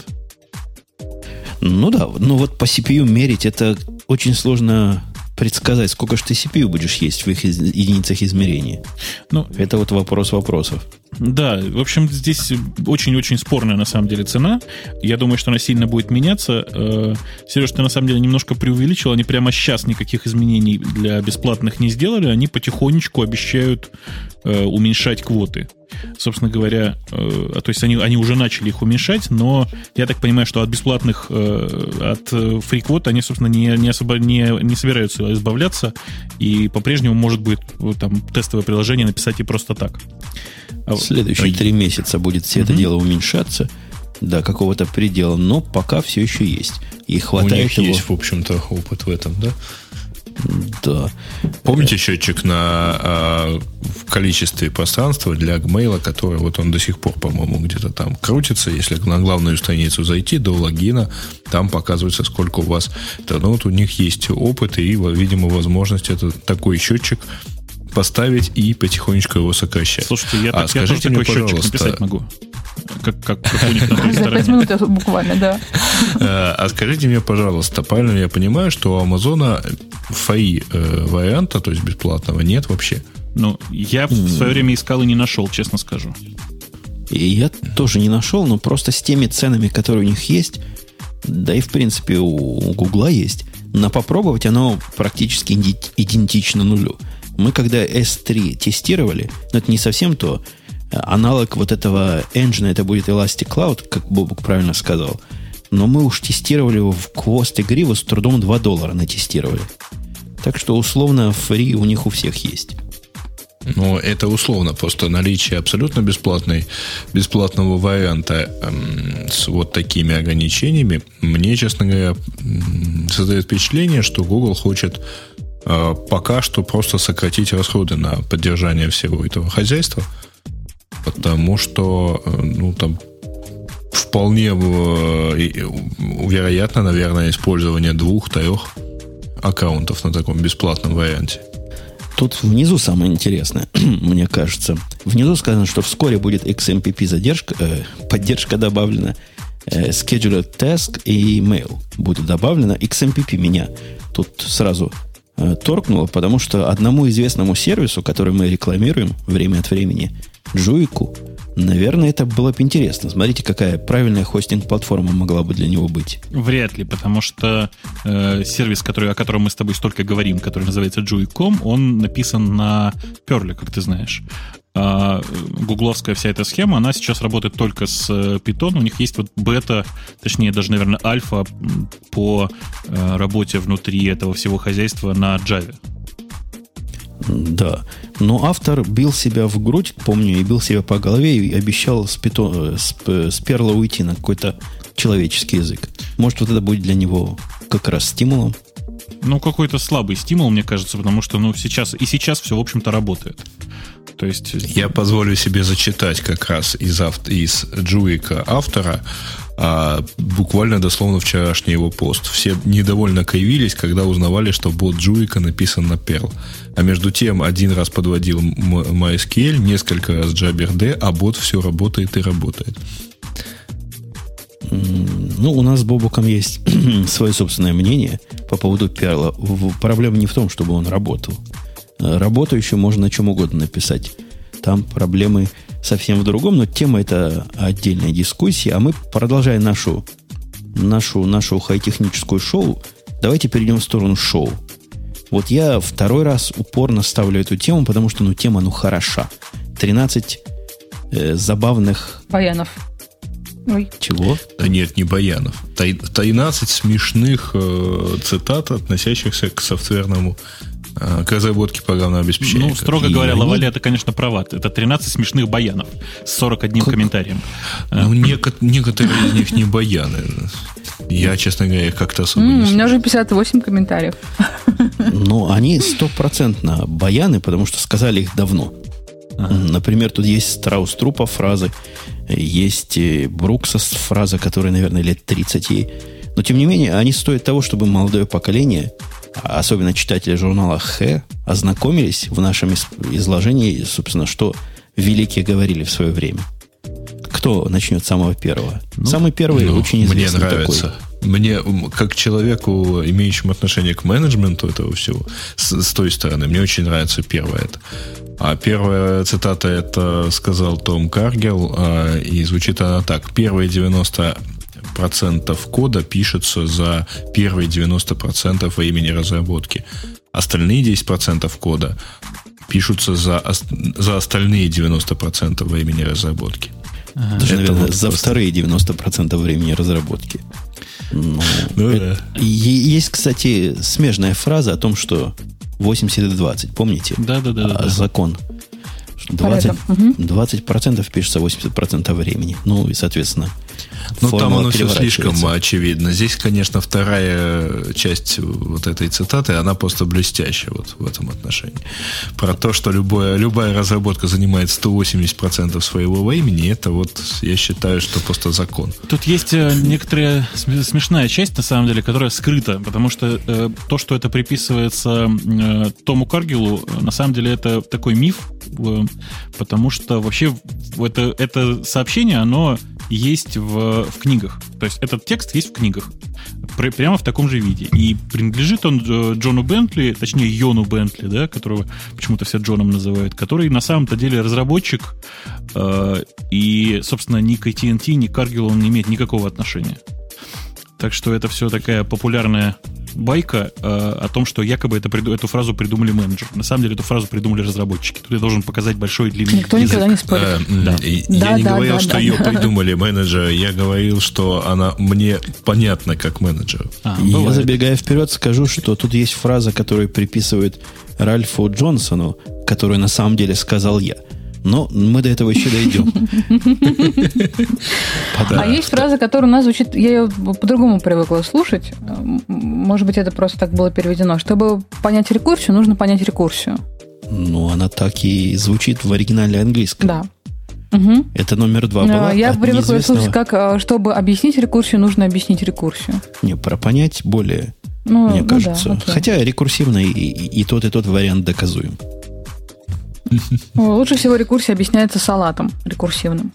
Ну да, но вот по CPU мерить это очень сложно предсказать, сколько же ты CPU будешь есть в их из- единицах измерения. Ну, Это вот вопрос вопросов. Да, в общем, здесь очень-очень спорная на самом деле цена. Я думаю, что она сильно будет меняться. Э, Сереж, ты на самом деле немножко преувеличил. Они прямо сейчас никаких изменений для бесплатных не сделали. Они потихонечку обещают э, уменьшать квоты. Собственно говоря, э, а то есть они, они уже начали их уменьшать, но я так понимаю, что от бесплатных, от фриквот они, собственно, не, не, особо, не, не собираются избавляться, и по-прежнему может быть там тестовое приложение написать и просто так. А вот- Следующие три месяца будет все это дело уменьшаться до какого-то предела, но пока все еще есть. И У хватает них его. есть, в общем-то, опыт в этом, да? Да. Помните счетчик на а, в количестве пространства для Gmail, который вот он до сих пор, по-моему, где-то там крутится. Если на главную страницу зайти до логина, там показывается, сколько у вас. Это, ну, вот у них есть опыт и, видимо, возможность это такой счетчик поставить и потихонечку его сокращать. Слушайте, я, А так, я тоже скажите мне, такой счетчик пожалуйста, написать могу. Как, как, как у них на той минут буквально, да. Э, А скажите мне, пожалуйста, правильно я понимаю, что у Амазона FAI э, варианта, то есть бесплатного, нет вообще? Ну, я в свое время искал и не нашел, честно скажу. И я тоже не нашел, но просто с теми ценами, которые у них есть, да и в принципе у Гугла есть, на попробовать оно практически идентично нулю. Мы когда S3 тестировали, но это не совсем то, аналог вот этого engine, это будет Elastic Cloud, как Бобук правильно сказал, но мы уж тестировали его в хвост и гриву с трудом 2 доллара натестировали. Так что условно фри у них у всех есть. Ну, это условно, просто наличие абсолютно бесплатной, бесплатного варианта эм, с вот такими ограничениями, мне, честно говоря, создает впечатление, что Google хочет пока что просто сократить расходы на поддержание всего этого хозяйства, потому что, э, ну, там вполне э, вероятно, наверное, использование двух-трех аккаунтов на таком бесплатном варианте. Тут внизу самое интересное, мне кажется. Внизу сказано, что вскоре будет XMPP задержка, э, поддержка добавлена, э, Scheduled Task и Mail будет добавлено. XMPP меня тут сразу э, торкнуло, потому что одному известному сервису, который мы рекламируем время от времени, Джуику, наверное, это было бы интересно. Смотрите, какая правильная хостинг-платформа могла бы для него быть. Вряд ли, потому что э, сервис, который, о котором мы с тобой столько говорим, который называется Jui.com, он написан на Perl, как ты знаешь. А э, гугловская вся эта схема, она сейчас работает только с э, Python. У них есть вот бета, точнее даже, наверное, альфа по э, работе внутри этого всего хозяйства на Java. Да. Но автор бил себя в грудь, помню, и бил себя по голове и обещал с, питон, с, п- с перла уйти на какой-то человеческий язык. Может, вот это будет для него как раз стимулом. Ну, какой-то слабый стимул, мне кажется, потому что, ну, сейчас, и сейчас все, в общем-то, работает. То есть... Я позволю себе зачитать как раз из, авт- из Джуика автора а, буквально дословно вчерашний его пост. Все недовольно кривились, когда узнавали, что бот Джуика написан на Perl. А между тем, один раз подводил MySQL, несколько раз JabberD, а бот все работает и работает. Ну, у нас с Бобуком есть свое собственное мнение по поводу перла. Проблема не в том, чтобы он работал. Э, Работающую можно на чем угодно написать. Там проблемы совсем в другом, но тема это отдельная дискуссия. А мы, продолжая нашу, нашу, нашу хай-техническую шоу, давайте перейдем в сторону шоу. Вот я второй раз упорно ставлю эту тему, потому что ну, тема ну хороша. 13 э, забавных... Баянов. Ой. Чего? Да нет, не Баянов. Тай- 13 смешных э, цитат, относящихся к софтверному, к разработке программного обеспечения. Ну, строго И говоря, они- Лавали это, конечно, права. Это 13 смешных баянов с 41 Как? комментарием. Ну, неко- некоторые из них не баяны. Я, честно говоря, их как-то особо М, не У меня уже 58 комментариев. Ну, они стопроцентно баяны, потому что сказали их давно. Например, тут есть Страус Трупа фразы, есть э, Брукса фраза, которая, наверное, лет 30 ей. Но, тем не менее, они стоят того, чтобы молодое поколение, особенно читатели журнала «Х», ознакомились в нашем изложении, собственно, что великие говорили в свое время. Кто начнет с самого первого? Самый первый Ну, очень Мне известный нравится. Мне, м, как человеку, имеющему отношение к менеджменту этого всего, с, с той стороны, мне очень нравится первое это. А первая цитата это сказал Том Каргел, а, и звучит она так. Первые 90% кода пишется за первые 90% времени разработки. Остальные 10% кода пишутся за, за остальные 90% времени разработки. Даже, Это наверное, вот за просто- вторые 90% времени разработки. Ну, Ну это- да. есть, кстати, смежная фраза о том, что 80 и 20, помните? Да-да-да. А, да. Закон. Что 20, Парето. Мгм. 20% пишется 80% времени. Ну и, соответственно, Ну, там оно все слишком очевидно. Здесь, конечно, вторая часть вот этой цитаты, она просто блестящая вот в этом отношении. Про то, что любое, любая разработка занимает 180% своего времени, это вот, я считаю, что просто закон. Тут есть э, некоторая см- смешная часть, на самом деле, которая скрыта, потому что э, то, что это приписывается э, Тому Каргилу, на самом деле это такой миф, э, потому что вообще это, это сообщение, оно есть в, в книгах. То есть этот текст есть в книгах. Пр- прямо в таком же виде. И принадлежит он э, Джону Бентли, точнее Йону Бентли, да, которого почему-то все Джоном называют, который на самом-то деле разработчик, э, и, собственно, ни к AT&T, ни к Каргилу он не имеет никакого отношения. Так что это все такая популярная байка э, о том, что якобы это, эту фразу придумали менеджеры. На самом деле эту фразу придумали разработчики. Тут я должен показать большой длинный Никто язык. никогда не спорит. Э, Да. и Да, Я не да, говорил, да, что да. ее придумали менеджеры, я говорил, что она мне понятна как менеджер. А, я, бывает. забегая вперед, скажу, что тут есть фраза, которую приписывают Ральфу Джонсону, которую на самом деле сказал я. Но мы до этого еще дойдем. А есть фраза, которая у нас звучит, я ее по-другому привыкла слушать. Может быть, это просто так было переведено. Чтобы понять рекурсию, нужно понять рекурсию. Ну, она так и звучит в оригинале английском. Да. Это номер два была. Я привыкла слушать, как э, чтобы объяснить рекурсию, нужно объяснить рекурсию. Не, про понять более, Ну, мне ну кажется. да, окей. Хотя рекурсивно и, и- и тот, и тот вариант доказуем. Ну, Лучше всего рекурсия объясняется салатом рекурсивным.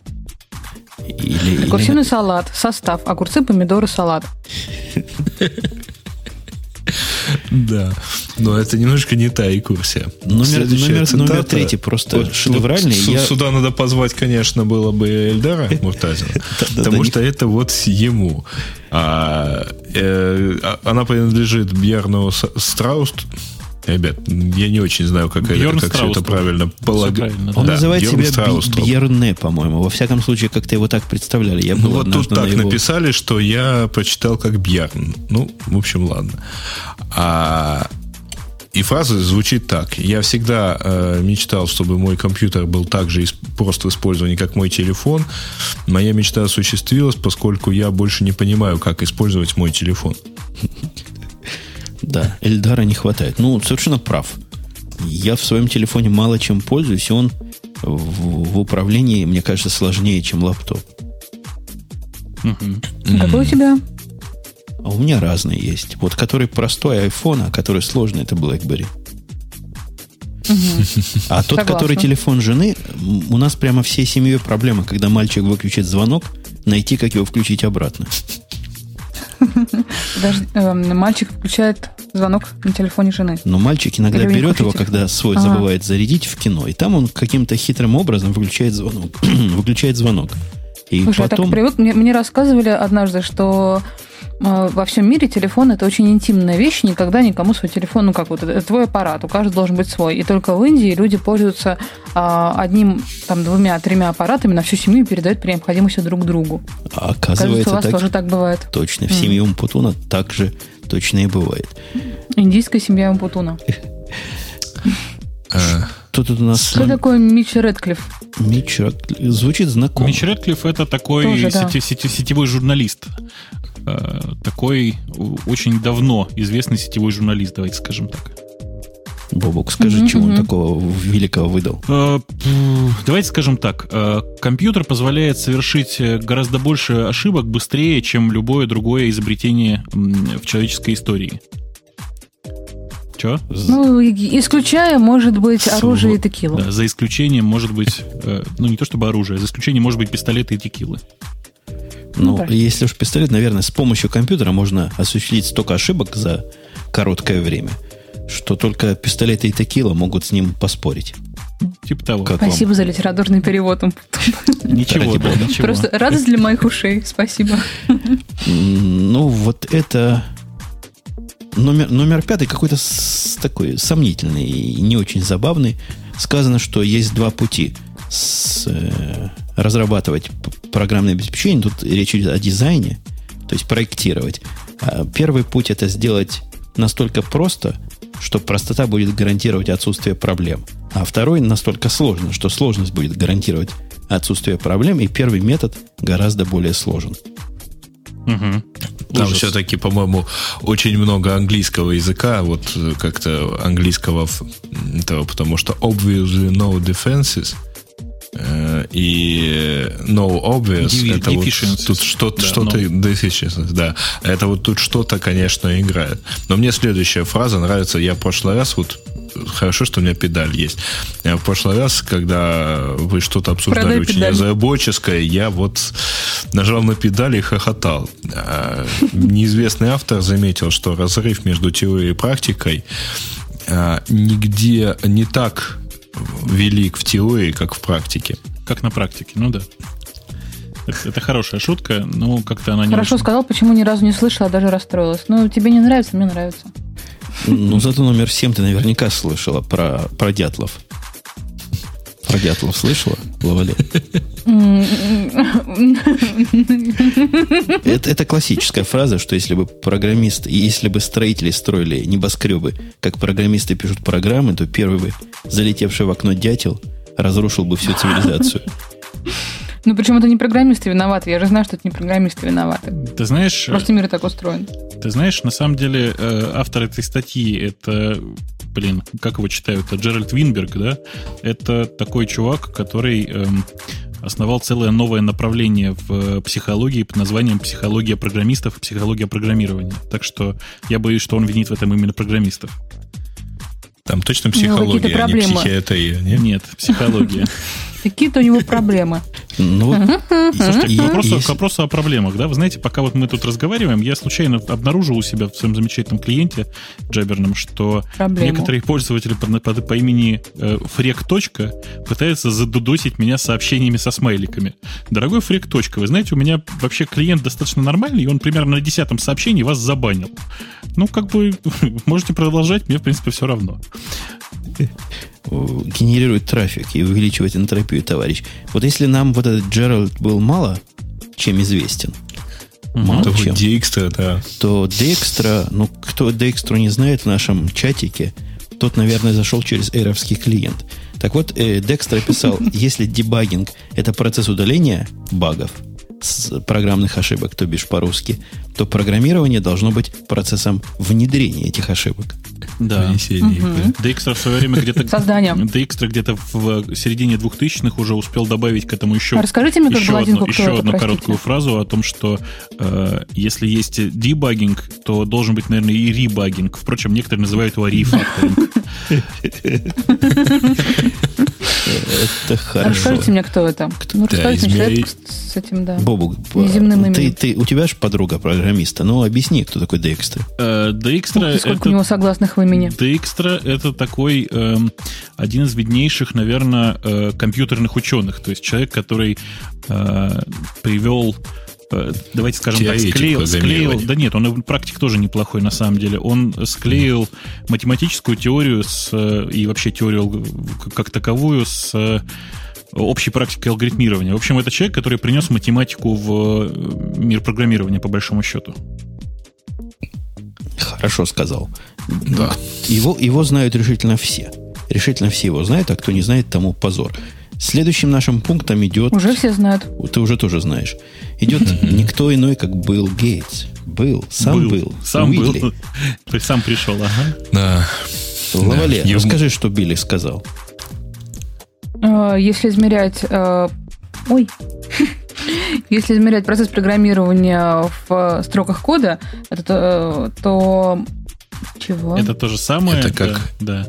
Или, или Рекурсивный салат, состав, огурцы, помидоры, салат. Да. Но это немножко не та рекурсия. Номер- номер- номер третий просто Вот- шедевральный. вот су- Я- Сюда надо позвать, конечно, было бы Эльдара Муртазина. Потому что это вот ему. А, э, а- Она принадлежит Бьерну С- Страусту. Ребят, я не очень знаю, как, это, Бьерн как все это правильно полагать. Он Да, называет Бьерн себя Страуструп. Бьерне, по-моему. Во всяком случае, как-то его так представляли. Я Ну вот тут однажды на так его- написали, что я прочитал как Бьярн. Ну, в общем, ладно. А, и фраза звучит так. Я всегда э, мечтал, чтобы мой компьютер был так же просто в использовании, как мой телефон. Моя мечта осуществилась, поскольку я больше не понимаю, как использовать мой телефон. Да, Эльдара не хватает. Ну, совершенно прав. Я в своем телефоне мало чем пользуюсь, и он в, в управлении, мне кажется, сложнее, чем лаптоп. Мгм. Какой у тебя? А у меня разные есть. Вот который простой iPhone, а который сложный, это BlackBerry. А тот, Согласна. который телефон жены, у нас прямо всей семьей проблема, когда мальчик выключит звонок, найти, как его включить обратно. Подожди, эм, мальчик включает звонок на телефоне жены. Но мальчик иногда Или берет его, когда свой Ага. забывает зарядить в кино, и там он каким-то хитрым образом выключает звонок. выключает звонок. И Слушай, я потом... так привык. Мне, мне рассказывали однажды, что э, во всем мире телефон это очень интимная вещь. Никогда никому свой телефон, ну как вот, это твой аппарат, у каждого должен быть свой. И только в Индии люди пользуются а, одним, там, двумя, тремя аппаратами на всю семью и передают при необходимости друг другу. А Кажется, у оказывается, вас так, тоже так бывает. точно. В семье Умпутуна так же точно и бывает. Индийская семья Умпутуна. А, Тут у нас Что такое Митч Редклифф? Митч Рат- звучит знакомо. Митч Редклифф это такой Тоже, да. сети- сети- сетевой журналист. Э, Такой очень давно известный сетевой журналист, давайте скажем так. Бобок, скажи, Мгм, чего он такого великого выдал? Э, Давайте скажем так. э, Компьютер позволяет совершить гораздо больше ошибок быстрее, чем любое другое изобретение в человеческой истории. Че? Ну, исключая, может быть, оружие и текилу. Да, за исключением, может быть, э, ну не то чтобы оружие, за исключением, может быть, пистолеты и текилы. Ну, да. если уж пистолет, наверное, с помощью компьютера можно осуществить столько ошибок за короткое время, что только пистолеты и текила могут с ним поспорить. Типа того. Как вам? Спасибо за литературный перевод. Ничего, да, ничего. Просто радость для моих ушей. Спасибо. Ну, вот это... Номер, номер пятый какой-то такой сомнительный и не очень забавный. Сказано, что есть два пути с, э, разрабатывать программное обеспечение. Тут речь идет о дизайне, то есть проектировать. А первый путь это сделать настолько просто, что простота будет гарантировать отсутствие проблем. А второй настолько сложно, что сложность будет гарантировать отсутствие проблем, и первый метод гораздо более сложен. Угу. Там все-таки, по-моему, очень много английского языка, вот э, как-то английского этого, потому что obviously no defenses и no obvious Defi- это вот тут что-то, да, что-то no. deficiencies, да. Это вот тут что-то, конечно, играет. Но мне следующая фраза нравится. Я в прошлый раз вот хорошо, что у меня педаль есть. В прошлый раз, когда вы что-то обсуждали Продай очень разработческое, я вот нажал на педаль и хохотал. А, неизвестный автор заметил, что разрыв между теорией и практикой нигде не так велик в теории, как в практике. Как на практике, ну да. Это, это хорошая шутка, но как-то она не Хорошо очень... сказал, почему ни разу не слышала, а даже расстроилась. Ну, тебе не нравится, мне нравится. Ну, зато номер 7 ты наверняка слышала про, про дятлов. Про дятлов слышала, Лавале? Это, это классическая фраза, что если бы программисты, если бы строители строили небоскребы, как программисты пишут программы, то первый бы залетевший в окно дятел разрушил бы всю цивилизацию. Ну, причем это не программисты виноваты. Я же знаю, что это не программисты виноваты. Ты знаешь... Просто мир так устроен. Ты знаешь, на самом деле, э, автор этой статьи, это, блин, как его читают, это Джеральд Винберг, да? Это такой чувак, который эм, основал целое новое направление в психологии под названием «Психология программистов и психология программирования». Так что я боюсь, что он винит в этом именно программистов. Там точно психология, а не психиатрия, нет? Нет, психология. Какие-то у него проблемы. Ну, слушайте, к вопросу, к вопросу о проблемах, да, вы знаете, пока вот мы тут разговариваем, я случайно обнаружил у себя в своем замечательном клиенте джаберном, что Проблему. некоторые пользователи по, по, по имени э, Фрек. пытаются задудосить меня сообщениями со смайликами. Дорогой Фрек. Вы знаете, у меня вообще клиент достаточно нормальный, и он примерно на десятом сообщении вас забанил. Ну, как бы, можете продолжать, мне, в принципе, все равно генерирует трафик и увеличивает энтропию, товарищ. Вот если нам вот этот Джеральд был мало чем известен, мало то чем, Dijkstra, да. то Dijkstra, ну, кто Dijkstra не знает в нашем чатике, тот, наверное, зашел через эровский клиент. Так вот, э, Декстра писал, если дебагинг – это процесс удаления багов, с программных ошибок, то бишь по-русски, то программирование должно быть процессом внедрения этих ошибок. Да. Угу. Dijkstra в свое время где-то... Созданием. Dijkstra где-то в середине 2000-х уже успел добавить к этому еще... Расскажите мне еще одну, еще это, одну короткую фразу о том, что э, если есть дебагинг, то должен быть, наверное, и ребагинг. Впрочем, некоторые называют его рефакторинг. Это хорошо. Расскажите мне, кто это. Ну, расскажите мне человек с этим, да. Бобу, ты, ты, у тебя же подруга программиста. Ну, объясни, кто такой Dijkstra. Э. Сколько у него согласных в имени? Dijkstra — это такой эм, один из виднейших, наверное, э, компьютерных ученых. То есть человек, который э, привел давайте скажем так, склеил, склеил, да нет, он практик тоже неплохой на самом деле. Он склеил математическую теорию с, и вообще теорию как таковую с общей практикой алгоритмирования. В общем, это человек, который принес математику в мир программирования, по большому счету. Хорошо сказал. Да. Его, его знают решительно все. Решительно все его знают, а кто не знает, тому позор. Следующим нашим пунктом идет... Уже все знают. Ты уже тоже знаешь. Идет никто иной, как Билл Гейтс. Был, сам был. был. Сам Уидли. был. То есть сам пришел, ага. Да. Лавале, да. расскажи, что Билли сказал. А, если измерять... А, ой. Если измерять процесс программирования в строках кода, это, то, то чего? Это то же самое. Это как... Да.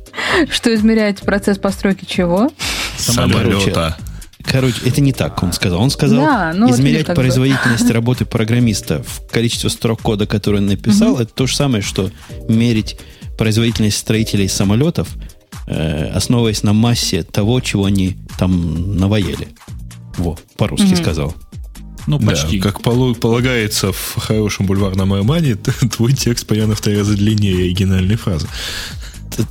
Что измерять процесс постройки чего? Самолета. Короче, это не так, он сказал. Он сказал, да, ну, измерять вот производительность бы. работы программиста в количестве строк кода, который он написал, угу. это то же самое, что мерить производительность строителей самолетов, э, основываясь на массе того, чего они там навоели. Во, по-русски угу. сказал. Ну, почти. Да, как полагается в хорошем бульварном романе, твой текст понятно в три раза длиннее оригинальной фразы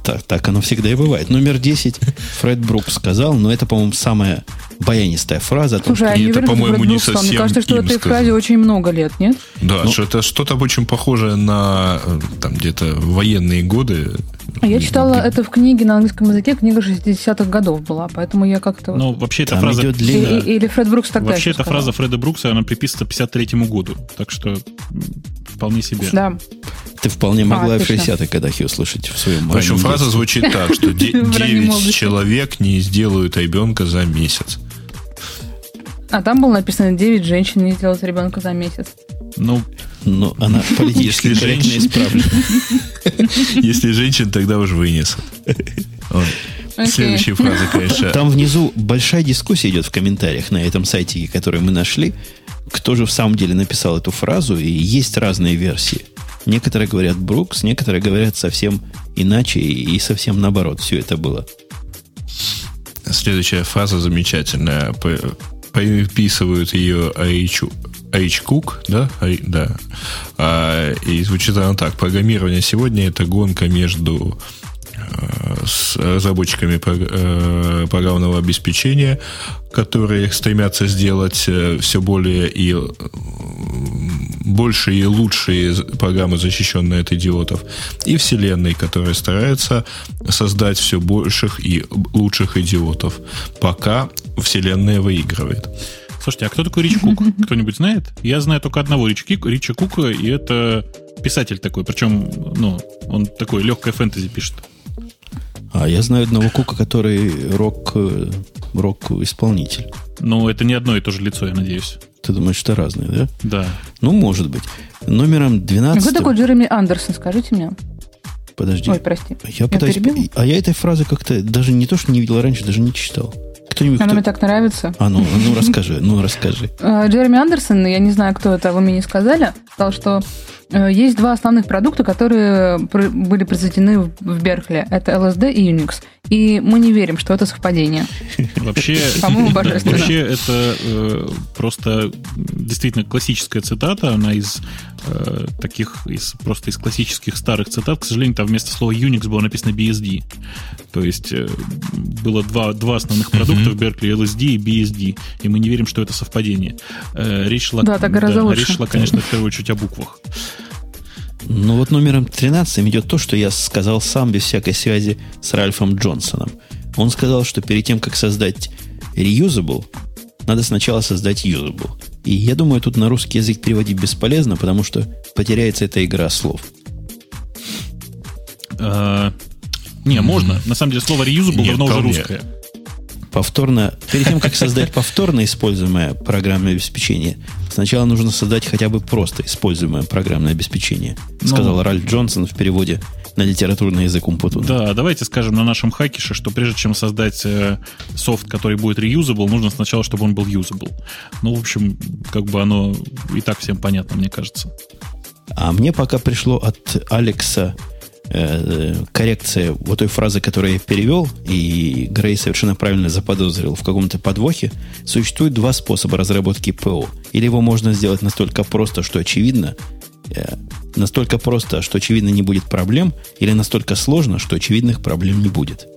так, так оно всегда и бывает. Номер 10 Фред Брук сказал, но это, по-моему, самая баянистая фраза. Том, Слушай, а это, по-моему, не совсем Мне кажется, что этой фразе очень много лет, нет? Да, ну, что это что-то очень похожее на там где-то военные годы А я читала это в книге на английском языке, книга 60-х годов была, поэтому я как-то... Ну, вообще эта фраза... идет длинная- И- и- Или Фред Брукс тогда Вообще эта сказал. фраза Фреда Брукса, она приписана 53 году. Так что вполне себе. Да. Ты вполне могла. 60-х годах ее услышать в своем В общем, раннем фраза детстве. звучит так, что де- В ранней 9 молодости. человек не сделают ребенка за месяц. А там было написано 9 женщин не сделать ребенка за месяц. Ну, Но она политически женщина- исправлена. Если женщин, тогда уж вынесут. Вот. Окей. Следующая фраза, конечно. Там внизу большая дискуссия идет в комментариях на этом сайте, который мы нашли. Кто же в самом деле написал эту фразу, и есть разные версии. Некоторые говорят Брукс, некоторые говорят совсем иначе и совсем наоборот все это было. Следующая фраза замечательная. Приписывают ее H. H. Cook, да? Ай- да. А, и звучит она так. Программирование сегодня это гонка между с разработчиками э, программного обеспечения, которые стремятся сделать все более и э, больше и лучшие программы, защищенные от идиотов, и вселенной, которая старается создать все больших и лучших идиотов, пока вселенная выигрывает. слушайте, а кто такой Рич Кук? Кто-нибудь знает? Я знаю только одного Рич Кик- Рича Кука, и это писатель такой. Причем, ну, он такой легкое фэнтези пишет. А я знаю одного Кука, который рок, э, рок-исполнитель. Но это не одно и то же лицо, я надеюсь. Ты думаешь, что разные, да? Да. Ну, может быть. Номером А 12... Кто такой Джереми Андерсон, скажите мне? Подожди. Ой, прости. Я пытаюсь... перебила? А я этой фразы как-то даже не то, что не видел раньше, даже не читал. Кто-нибудь... Она кто- мне так нравится. А, ну, ну расскажи, ну расскажи. Э, Джереми Андерсон, я не знаю, кто это, вы мне не сказали, сказал, что э, есть два основных продукта, которые были произведены в- в Беркли. Это LSD и Unix. И мы не верим, что это совпадение. Вообще, По-моему, да, божественно. вообще это э, просто действительно классическая цитата, она из э, таких, из, просто из классических старых цитат. К сожалению, там вместо слова Unix было написано BSD. То есть э, было два, два основных продукта в Беркли, LSD и BSD. И мы не верим, что это совпадение. Э, речь шла, Да, так гораздо лучше. речь шла, конечно, в первую очередь о буквах. Ну вот номером 13 идет то, что я сказал сам без всякой связи с Ральфом Джонсоном. Он сказал, что перед тем, как создать reusable, надо сначала создать usable. И я думаю, тут на русский язык переводить бесполезно, потому что потеряется эта игра слов. Э, не, можно. На самом деле слово reusable давно уже русское. Повторно, перед тем, как создать повторно используемое программное обеспечение, сначала нужно создать хотя бы просто используемое программное обеспечение, Ну. сказал Ральф Джонсон в переводе на литературный язык Умпутуна. Да, давайте скажем на нашем хакише, что прежде чем создать э, софт, который будет reusable, нужно сначала, чтобы он был usable. Ну, в общем, как бы оно и так всем понятно, мне кажется. А мне пока пришло от Алекса коррекция вот той фразы, которую я перевел, и Грей совершенно правильно заподозрил в каком-то подвохе. Существует два способа разработки ПО. Или его можно сделать настолько просто, что очевидно, э, настолько просто, что очевидно не будет проблем, или настолько сложно, что очевидных проблем не будет.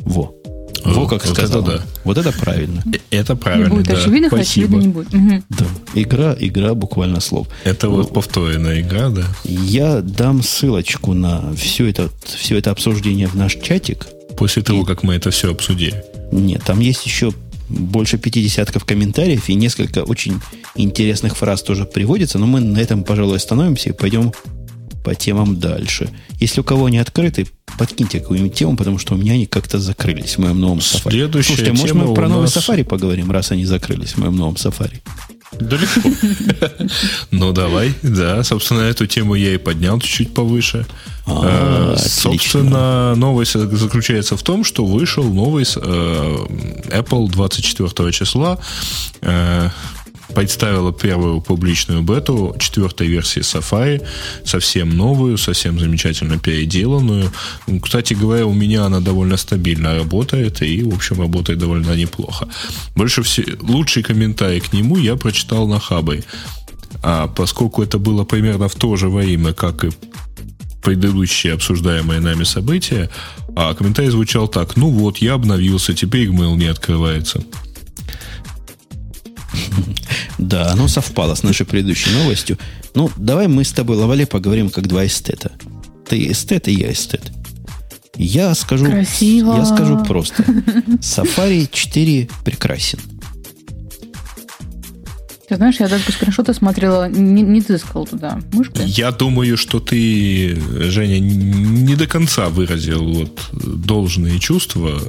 Во. Во, как вот сказал. это он. да. Вот это правильно. Это Не правильно, будет да. очевидных, Спасибо. очевидно не будет. Мгм. Да. Игра, игра буквально слов. Это вот повторенная игра, да. Я дам ссылочку на все это, все это обсуждение в наш чатик. После того, как мы это все обсудили. Нет, там есть еще больше пяти десятков комментариев и несколько очень интересных фраз тоже приводится, но мы на этом, пожалуй, остановимся и пойдем по темам дальше. Если у кого они открыты, подкиньте какую-нибудь тему, потому что у меня они как-то закрылись в моем новом сафари. Следующая Слушайте, может мы про новый нас- сафари поговорим, раз они закрылись в моем новом сафари? Да легко. Ну, давай, да. Собственно, эту тему я и поднял чуть-чуть повыше. А, Э. Собственно, новость заключается в том, что вышел новый э, Apple 24 числа. Представила первую публичную бету четвертой версии Safari, совсем новую, совсем замечательно переделанную. Кстати говоря, у меня она довольно стабильно работает и, в общем, работает довольно неплохо. Больше всего, лучший комментарий к нему я прочитал на Хабре. А поскольку это было примерно в то же время, как и предыдущие обсуждаемые нами события, а комментарий звучал так. Ну вот, я обновился, теперь Gmail не открывается. Да, оно совпало с нашей предыдущей новостью. Ну, давай мы с тобой, Лавале, поговорим как два эстета. Ты эстет, и я эстет. Я скажу, Красиво. я скажу просто. Safari 4 прекрасен. Ты знаешь, я даже скриншоты смотрела, не, не тыскал туда мышкой. Я думаю, что ты, Женя, не до конца выразил вот должные чувства,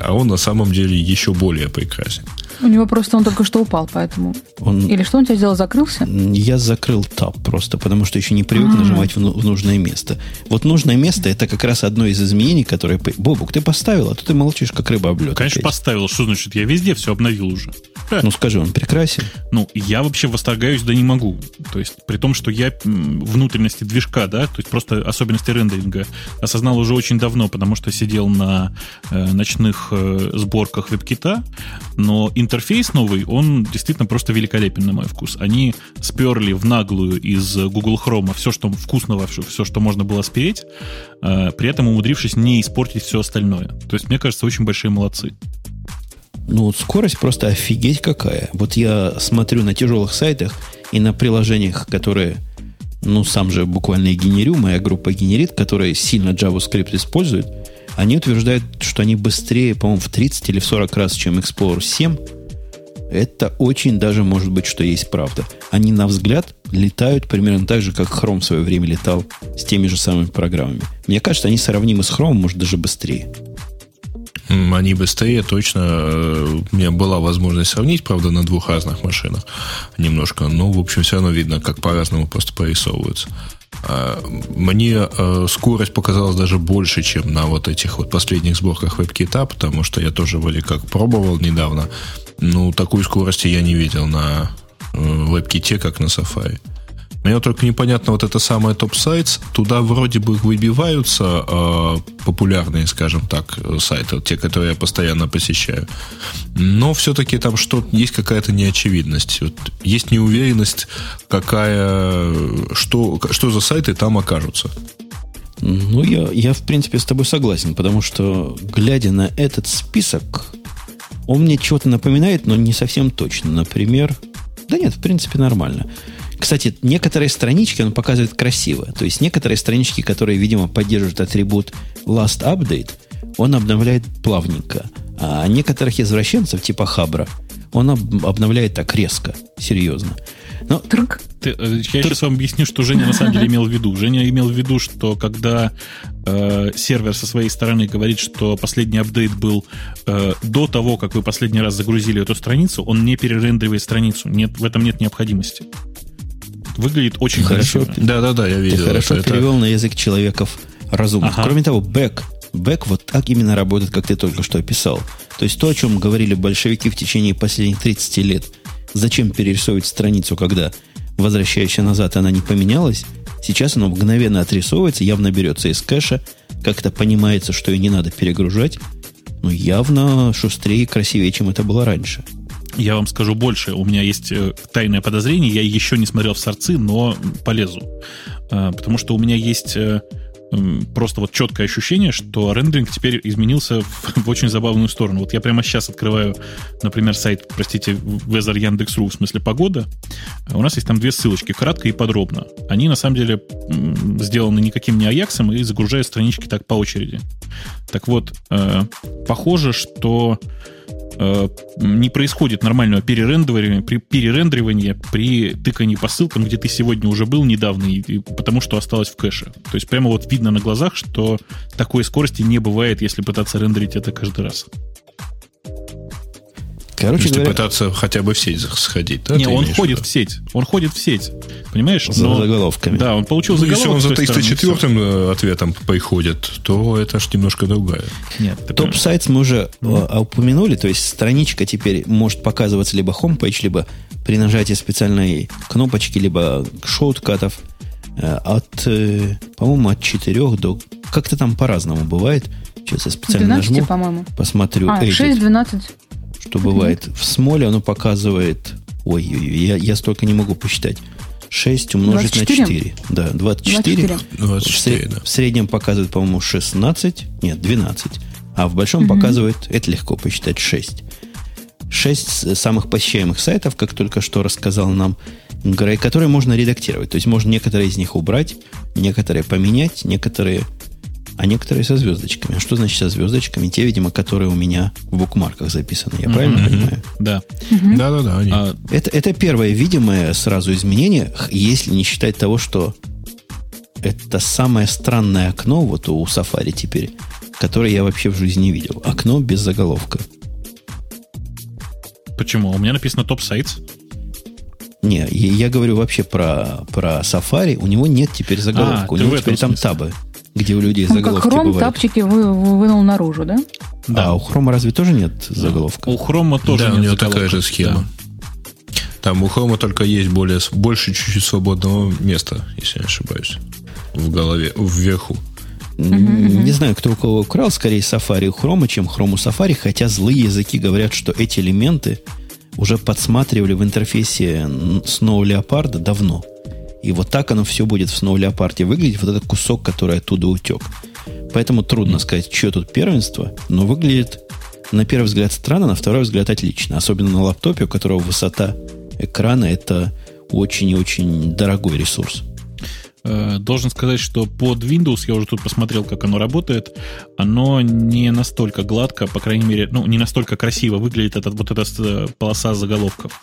а он на самом деле еще более прекрасен. У него просто он только что упал, поэтому... Он, Или что он тебя сделал, закрылся? Я закрыл таб просто, потому что еще не привык А. нажимать в, ну- в нужное место. Вот нужное место это как раз одно из изменений, которое... по- Бобук, ты поставил, а то ты молчишь, как рыба об лед Конечно, опять. поставил. Что значит? Я везде все обновил уже. Ну скажи, он прекрасен. Ну, я вообще восторгаюсь, да не могу. То есть, при том, что я внутренности движка, да, то есть просто особенности рендеринга осознал уже очень давно, потому что сидел на э, ночных э, сборках веб-кита, но интерфейс новый, он действительно просто великолепен на мой вкус. Они сперли в наглую из Google Chrome все, что вкусного, все, что можно было спереть, э, при этом умудрившись не испортить все остальное. То есть, мне кажется, очень большие молодцы. Ну, вот скорость просто офигеть какая. Вот я смотрю на тяжелых сайтах и на приложениях, которые, ну, сам же буквально и генерю, моя группа генерит, которые сильно JavaScript используют, они утверждают, что они быстрее, по-моему, в 30 или в 40 раз, чем Explorer 7. Это очень даже может быть, что есть правда. Они, на взгляд, летают примерно так же, как Chrome в свое время летал с теми же самыми программами. Мне кажется, они сравнимы с Chrome, может, даже быстрее. Они быстрее, точно. э, У меня была возможность сравнить, правда, на двух разных машинах немножко. Но, в общем, все равно видно, как по-разному просто прорисовываются. А, Мне э, скорость показалась даже больше, чем на вот этих вот последних сборках WebKit, потому что я тоже вроде как пробовал недавно. Ну, такой скорости я не видел на э, WebKit, как на Safari. Мне только непонятно, вот это самое топ-сайт, туда вроде бы выбиваются э, популярные, скажем так, сайты, те, которые я постоянно посещаю. Но все-таки там что есть какая-то неочевидность. Вот есть неуверенность, какая, что, что за сайты там окажутся. Ну, я, я, в принципе, с тобой согласен, потому что, глядя на этот список, он мне чего-то напоминает, но не совсем точно. Например, да нет, в принципе, нормально. Кстати, некоторые странички он показывает красиво. То есть некоторые странички, которые, видимо, поддерживают атрибут last update, он обновляет плавненько. А некоторых извращенцев, типа Хабра, он об- обновляет так резко, серьезно. Но Трк. Ты, э, я сейчас вам объясню, что Женя на самом деле имел в виду. Женя имел в виду, что когда э, сервер со своей стороны говорит, что последний апдейт был э, до того, как вы последний раз загрузили эту страницу, он не перерендеривает страницу. Нет, в этом нет необходимости. Выглядит очень Хорошо. Да-да-да, я Ты видел. хорошо это. Это- перевел на язык человеков разумных. Ага. Кроме того, бэк. Бэк вот так именно работает, как ты только что описал. То есть то, о чем говорили большевики в течение последних 30 лет. Зачем перерисовывать страницу, когда возвращающая назад она не поменялась? Сейчас оно мгновенно отрисовывается, явно берется из кэша, как-то понимается, что ее не надо перегружать. Ну, явно шустрее и красивее, чем это было раньше. Я вам скажу больше. У меня есть э, тайное подозрение. Я еще не смотрел в сорцы, но полезу. А, Потому что у меня есть э, просто вот четкое ощущение, что рендеринг теперь изменился в, очень забавную сторону. Вот я прямо сейчас открываю, например, сайт, простите, Weather Яндекс.ру, в смысле погода. А У нас есть там две ссылочки, кратко и подробно. Они, на самом деле, сделаны никаким не Аяксом и загружают странички так по очереди. Так вот, э, похоже, что э, не происходит нормального перерендеривания при, перерендеривания при тыкании по ссылкам, где ты сегодня уже был недавно, и, и потому что осталось в кэше. То есть прямо вот видно на глазах, что такой скорости не бывает, если пытаться рендерить это каждый раз. Короче Если говоря, пытаться хотя бы в сеть сходить, да? не, он ходит в сеть. Он ходит в сеть. Понимаешь? за Но- заголовками. Да, он получил Ну, заголовок. если он за с той стороны, и 304 э, ответом приходит, то это ж немножко другая. Нет. Топ-сайт мы уже э, упомянули, то есть страничка теперь может показываться либо homepage, либо при нажатии специальной кнопочки, либо шоткатов э, от, по-моему, от 4 до... Как-то там по-разному бывает. Сейчас я специально 12, нажму, по-моему. посмотрю, А, edit, 6, 12. Что бывает. В смоле оно показывает... Ой, я, я столько не могу посчитать. 6 умножить 24? на 4. Да, 24. 24. В, 24, сред- да. в среднем показывает, по-моему, 16, нет, 12. А в большом показывает, это легко посчитать, 6. 6 самых посещаемых сайтов, как только что рассказал нам Грей, которые можно редактировать. То есть можно некоторые из них убрать, некоторые поменять, некоторые а некоторые со звездочками. А что значит со звездочками? Те, видимо, которые у меня в букмарках записаны. Я правильно Мгм. понимаю? Да. Да-да-да, они. А, Это, это первое видимое сразу изменение, если не считать того, что это самое странное окно вот у Safari теперь, которое я вообще в жизни не видел. Окно без заголовка. почему? У меня написано топ сайтс. Не, я, я говорю вообще про, про Safari. У него нет теперь заголовка. А, у него теперь там смысле. табы, где у людей как заголовки хром бывают. тапчики вы, вы- вынул наружу, да? Да. А у Хрома разве тоже нет заголовка? У Хрома тоже да, у нет него заголовка. такая же схема. Там у Хрома только есть более, больше чуть-чуть свободного места, если не ошибаюсь. В голове, вверху. М, Не знаю, кто у кого украл, скорее Safari у Хрома, чем Chrome у Safari, хотя злые языки говорят, что эти элементы уже подсматривали в интерфейсе Snow Leopard давно. И вот так оно все будет в Snow Leopard выглядеть, вот этот кусок, который оттуда утек. Поэтому трудно сказать, что тут первенство, но выглядит на первый взгляд странно, на второй взгляд отлично. Особенно на лаптопе, у которого высота экрана это очень и очень дорогой ресурс. Э, Должен сказать, что под Windows, я уже тут посмотрел, как оно работает, оно не настолько гладко, по крайней мере, ну, не настолько красиво выглядит этот, вот эта э, полоса заголовков.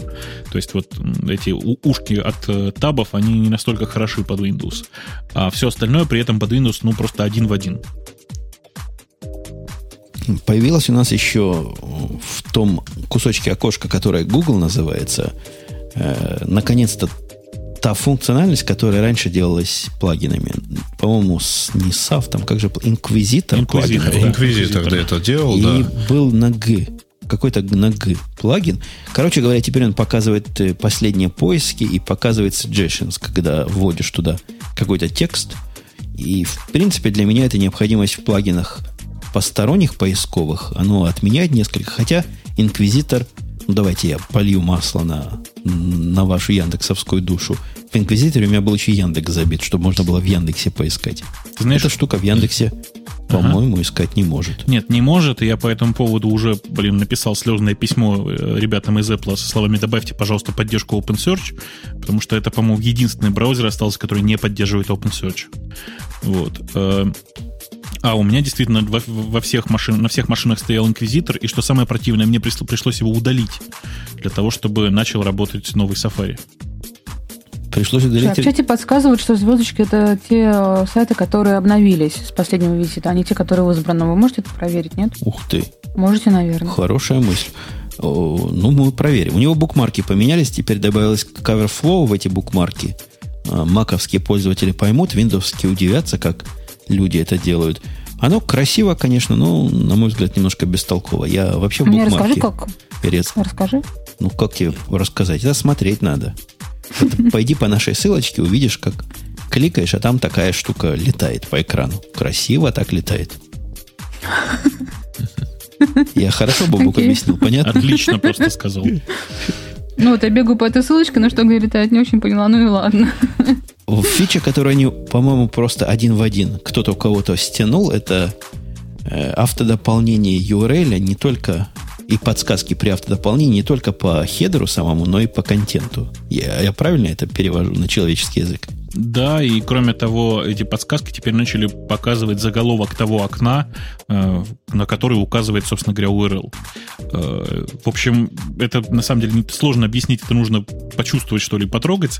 То есть вот эти ушки от э, табов, они не настолько хороши под Windows. А все остальное при этом под Windows, ну, просто один в один. Появилось у нас еще в том кусочке окошка, которое Google называется, э, наконец-то та функциональность, которая раньше делалась плагинами. По-моему, с, не SAF, там как же, Inquisitor, Inquisitor, плагин. да. Инквизитор Инквизитор. да, это делал, И да. был на G. Какой-то на G плагин. Короче говоря, теперь он показывает э, последние поиски и показывает suggestions, когда вводишь туда какой-то текст. И, в принципе, для меня эта необходимость в плагинах посторонних поисковых, оно отменяет несколько. Хотя Инквизитор, давайте я полью масло на, на вашу яндексовскую душу. В Инквизиторе у меня был еще Яндекс забит, чтобы можно было в Яндексе поискать. Ты знаешь, Эта штука в Яндексе, по-моему, искать не может. Нет, не может, и я по этому поводу уже, блин, написал слезное письмо э, ребятам из Apple со словами «добавьте, пожалуйста, поддержку OpenSearch», потому что это, по-моему, единственный браузер остался, который не поддерживает OpenSearch. Вот. А у меня действительно во, во всех машин, на всех машинах стоял инквизитор, и что самое противное, мне пришло- пришлось его удалить для того, чтобы начал работать новый Safari. Пришлось А удалить... в чате подсказывают, что звездочки это те э, сайты, которые обновились с последнего визита, а не те, которые в избранном. Вы можете это проверить, нет? Ух ты, Можете, наверное. хорошая мысль. Ну, мы проверим. У него букмарки поменялись, теперь добавилось CoverFlow в эти букмарки. А, Маковские пользователи поймут, виндовские удивятся, как люди это делают. Оно красиво, конечно, но, на мой взгляд, немножко бестолково. Я вообще в Мне букмарки... расскажи, как. перец- Расскажи. Ну, как тебе рассказать? Это смотреть надо. Это пойди по нашей ссылочке, увидишь, как кликаешь, а там такая штука летает по экрану. Красиво так летает. Я хорошо Бобук Окей. объяснил, понятно? Отлично просто сказал. Ну вот я бегаю по этой ссылочке, но что где летает, не очень поняла. Ну и ладно. Фича, которую они, по-моему, просто один в один кто-то у кого-то стянул, это э, автодополнение URL не только и подсказки при автодополнении не только по хедеру самому, но и по контенту. Я, я правильно это перевожу на человеческий язык? Да, и кроме того, эти подсказки теперь начали показывать заголовок того окна, э, на который указывает, собственно говоря, URL. Э, в общем, это на самом деле сложно объяснить, это нужно почувствовать, что ли, потрогать.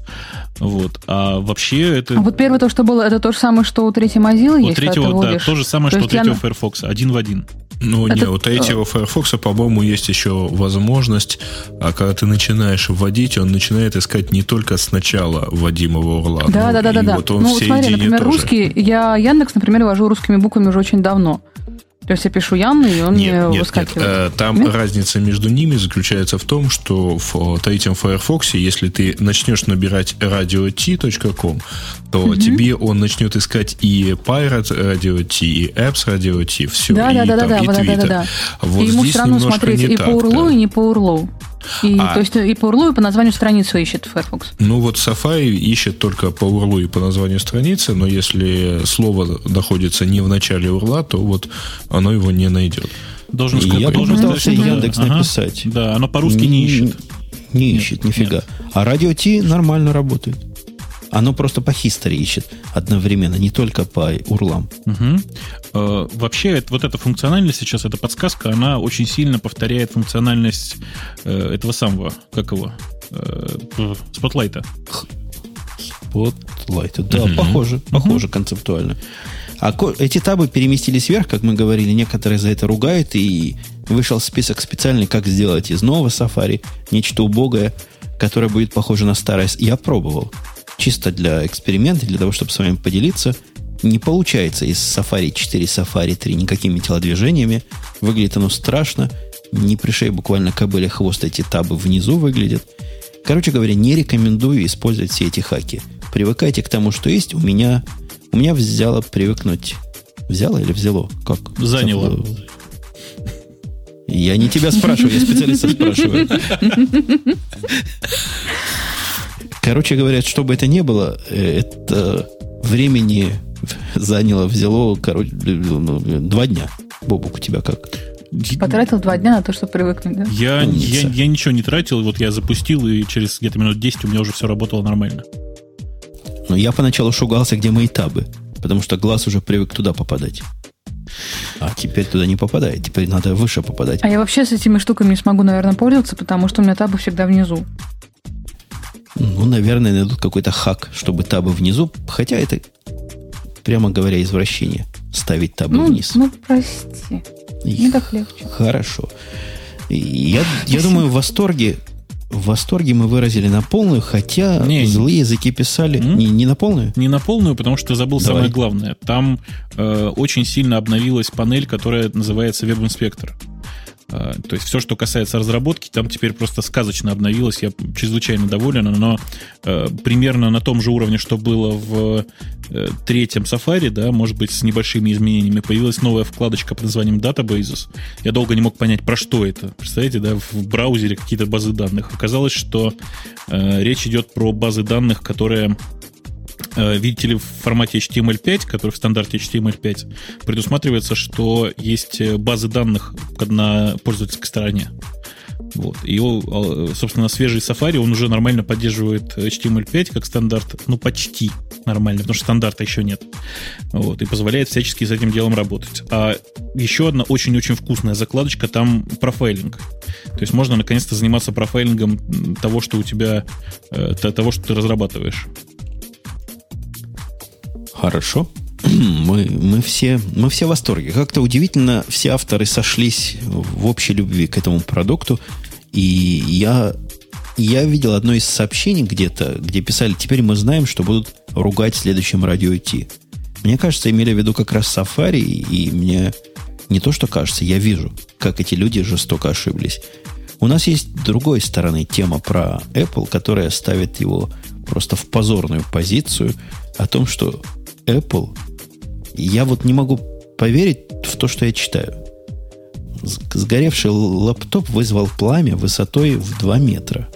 Вот. А вообще это... А вот первое то, что было, это то же самое, что у третьей Mozilla у есть, ты третьего, да, то же самое, То что у третьего на- Firefox, один в один. Ну, Это- не, у третьего Firefox, по-моему, есть еще возможность, а когда ты начинаешь вводить, он начинает искать не только сначала вводимого урла. Да, да, да, и да, да. Вот он Ну, все смотри, например, тоже. русский, я Яндекс, например, вожу русскими буквами уже очень давно. То есть я пишу Ян, и он мне Нет, нет, нет. выскакивает. Э, Там Нет? разница между ними заключается в том, что в третьем Firefox, если ты начнешь набирать radio.t.com, то тебе он начнет искать и Pirate Radio T, и Apps Radio T, все, Да, и, да, да, да, там, да, и вот, да, да, Twitter. да, да. Вот и ему все равно смотреть и по URL, да. и не по URL. И, А- То есть и по URL, и по названию страницы ищет Firefox. Ну вот Safari ищет только по URL и по названию страницы, но если слово находится не в начале URL, то вот оно его не найдет. Должен сказать, я должен попытался сказать, что- Яндекс Ага. написать. Да, оно по-русски не ищет. Не ищет, нифига. А радио Ти нормально работает. Оно просто по history ищет одновременно, не только по урлам. Угу. Э, вообще, вот эта функциональность сейчас, эта подсказка, она очень сильно повторяет функциональность э, этого самого, как его, э, спотлайта. Спотлайта, да, угу. похоже, похоже угу. концептуально. А эти табы переместились вверх, как мы говорили, некоторые за это ругают, и вышел список специальный, как сделать из нового Safari нечто убогое, которое будет похоже на старое. Я пробовал. Чисто для эксперимента, для того, чтобы с вами поделиться. Не получается из Safari 4, Safari 3 никакими телодвижениями. Выглядит оно страшно. Не пришей буквально кобыле хвост эти табы внизу выглядят. Короче говоря, не рекомендую использовать все эти хаки. Привыкайте к тому, что есть. У меня, у меня взяло привыкнуть. Взяло или взяло? Как? Заняло. Я не тебя спрашиваю, я специалиста спрашиваю. Короче говоря, что бы это ни было, э, это времени заняло, взяло, короче, ну, два дня. Бобук, у тебя как? Потратил два дня на то, чтобы привыкнуть, да? Я, я, я ничего не тратил, вот я запустил, и через где-то минут 10 у меня уже все работало нормально. Но я поначалу шугался, где мои табы, потому что глаз уже привык туда попадать. А теперь туда не попадает. Теперь надо выше попадать. А я вообще с этими штуками не смогу, наверное, пользоваться, потому что у меня табы всегда внизу. Ну, наверное, найдут какой-то хак, чтобы табы внизу. Хотя это, прямо говоря, извращение. Ставить табы ну, вниз. Ну, прости. Не так легче. Хорошо. Я, я думаю, в восторге в восторге мы выразили на полную, хотя не, злые языки писали м? не, не на полную. Не на полную, потому что забыл Давай. самое главное. Там э, очень сильно обновилась панель, которая называется веб-инспектор. А, то есть все, что касается разработки, там теперь просто сказочно обновилось. Я чрезвычайно доволен, но э, примерно на том же уровне, что было в э, третьем Safari, да, может быть, с небольшими изменениями, появилась новая вкладочка под названием Databases. Я долго не мог понять, про что это. Представляете, да, в браузере какие-то базы данных. Оказалось, что э, речь идет про базы данных, которые видите ли, в формате HTML5, который в стандарте HTML5, предусматривается, что есть э, базы данных на пользовательской стороне. Вот. И, а, собственно, свежий Safari, он уже нормально поддерживает HTML5 как стандарт, ну, почти нормально, потому что стандарта еще нет. Вот. И позволяет всячески с этим делом работать. А еще одна очень-очень вкусная закладочка, там профайлинг. То есть можно наконец-то заниматься профайлингом того, что у тебя, э, того, что ты разрабатываешь. Хорошо. Мы, мы, все, мы все в восторге. Как-то удивительно, все авторы сошлись в общей любви к этому продукту. И я, я видел одно из сообщений где-то, где писали, теперь мы знаем, что будут ругать в следующем радио Ти. Мне кажется, имели в виду как раз Safari, и мне не то, что кажется, я вижу, как эти люди жестоко ошиблись. У нас есть другой стороны тема про Apple, которая ставит его просто в позорную позицию о том, что Apple, я вот не могу поверить в то, что я читаю. Сгоревший лаптоп вызвал пламя высотой в 2 метра.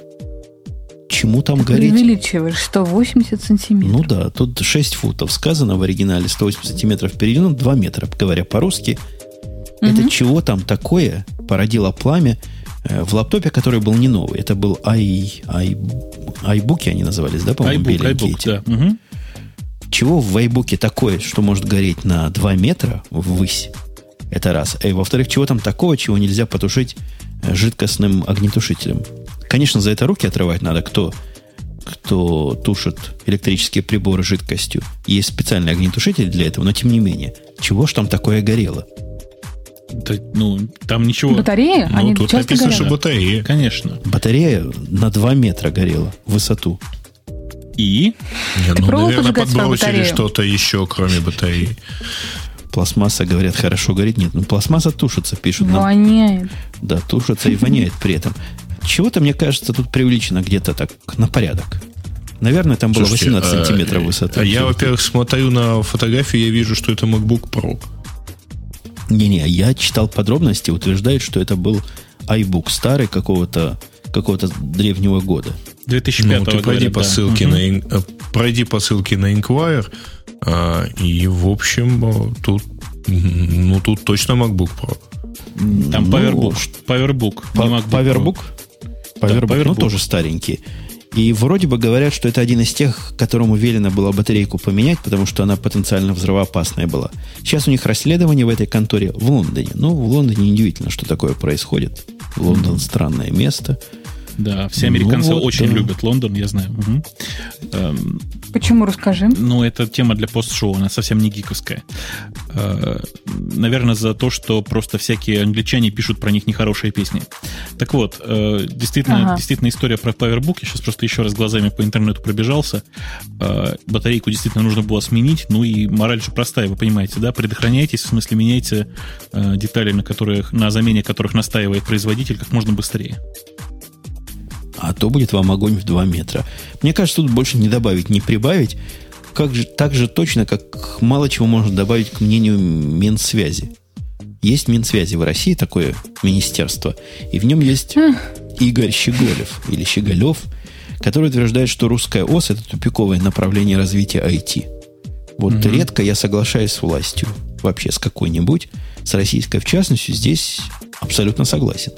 Чему там Ты гореть? увеличиваешь 180 сантиметров. Ну да, тут 6 футов сказано в оригинале, 180 сантиметров переведено, 2 метра, говоря по-русски. Угу. Это чего там такое породило пламя э, в лаптопе, который был не новый. Это был i, i, iBook, они назывались, да, по-моему, iBook, iBook, Да. Угу. Чего в вайбуке такое, что может гореть на 2 метра ввысь? Это раз. И во-вторых, чего там такого, чего нельзя потушить э, жидкостным огнетушителем? Конечно, за это руки отрывать надо, кто, кто тушит электрические приборы жидкостью. Есть специальный огнетушитель для этого, но тем не менее. Чего ж там такое горело? Да, ну, там ничего. Батарея? Ну, Они тут написано, горят. что батарея. Конечно. Батарея на 2 метра горела в высоту. И? Не, ну, наверное, подбросили что-то еще, кроме батареи. Пластмасса, говорят, хорошо горит. Нет, ну пластмасса тушится, пишут. Нам. Воняет. Да, тушится и воняет при этом. Чего-то, мне кажется, тут привлечено где-то так на порядок. Наверное, там было Слушайте, 18 а, сантиметров высоты. А я, во-первых, смотрю на фотографию, я вижу, что это MacBook Pro. Не-не, я читал подробности, утверждает, что это был iBook старый какого-то какого-то древнего года. 2005 ну, ты пройди по, ссылке угу. на, э, пройди по ссылке на Inquire, а, и, в общем, э, тут, ну, тут точно MacBook Pro. Там ну, Powerbook. Powerbook, по, не MacBook Powerbook? Powerbook, да, Powerbook, ну, тоже старенький. И вроде бы говорят, что это один из тех, которому велено было батарейку поменять, потому что она потенциально взрывоопасная была. Сейчас у них расследование в этой конторе в Лондоне. Ну, в Лондоне удивительно, что такое происходит. Лондон странное место. Да, все американцы ну, вот, очень да. любят Лондон, я знаю. Угу. Эм, Почему, расскажи? Ну, это тема для пост-шоу, она совсем не гиковская. Э, наверное, за то, что просто всякие англичане пишут про них нехорошие песни. Так вот, э, действительно, ага. действительно история про Powerbook. Я сейчас просто еще раз глазами по интернету пробежался. Э, батарейку действительно нужно было сменить. Ну и мораль же простая, вы понимаете, да? Предохраняйтесь, в смысле меняйте э, детали, на, которых, на замене которых настаивает производитель как можно быстрее а то будет вам огонь в 2 метра. Мне кажется, тут больше не добавить, не прибавить. Как же, так же точно, как мало чего можно добавить к мнению Минсвязи. Есть Минсвязи в России, такое министерство, и в нем есть Игорь Щеголев или Щеголев, который утверждает, что русская ОС – это тупиковое направление развития IT. Вот угу. редко я соглашаюсь с властью, вообще с какой-нибудь, с российской в частности, здесь абсолютно согласен.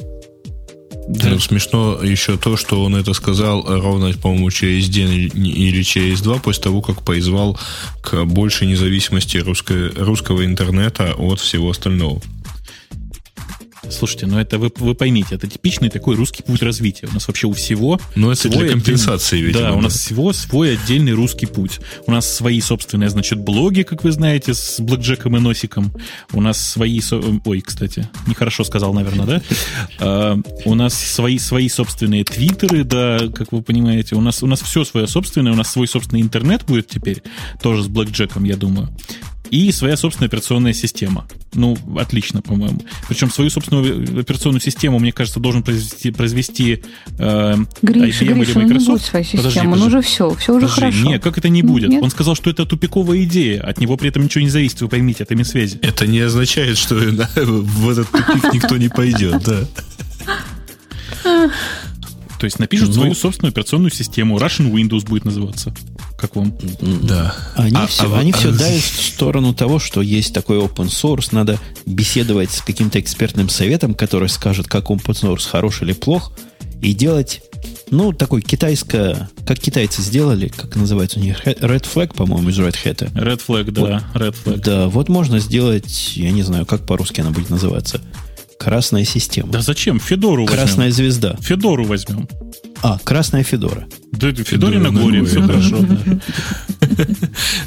Да. Ну, смешно еще то, что он это сказал ровно, по-моему, через день или через два после того, как поизвал к большей независимости русско- русского интернета от всего остального. Слушайте, ну это вы, вы поймите, это типичный такой русский путь развития. У нас вообще у всего... Ну это для компенсации, отдельный, видимо. Да, у нас всего свой отдельный русский путь. У нас свои собственные, значит, блоги, как вы знаете, с блэкджеком и носиком. У нас свои... Ой, кстати, нехорошо сказал, наверное, да? А, у нас свои, свои собственные твиттеры, да, как вы понимаете. У нас, у нас все свое собственное, у нас свой собственный интернет будет теперь, тоже с блэкджеком, я думаю и своя собственная операционная система. Ну, отлично, по-моему. Причем свою собственную операционную систему, мне кажется, должен произвести, произвести э, Гриша, IBM Гриша, или Microsoft. Ну, не будет своей системы, подожди, подожди. ну уже все, все уже подожди, хорошо. Нет, как это не будет? Нет? Он сказал, что это тупиковая идея, от него при этом ничего не зависит, вы поймите, это связи. Это не означает, что в этот тупик никто не пойдет, да. То есть напишут ну, свою собственную операционную систему. Russian Windows будет называться. Как вам? Да. Они а, все, а, они а, все давят в сторону того, что есть такой open source, надо беседовать с каким-то экспертным советом, который скажет, как open source хорош или плох, и делать, ну, такой китайско, как китайцы сделали, как называется у них, Red Flag, по-моему, из Red Hat. Red Flag, да, вот, Red Flag. Да, вот можно сделать, я не знаю, как по-русски она будет называться, Красная система. Да зачем? Федору возьмем. Красная звезда. Федору возьмем. А, Красная Федора. Да, Федоре на горе, все хорошо.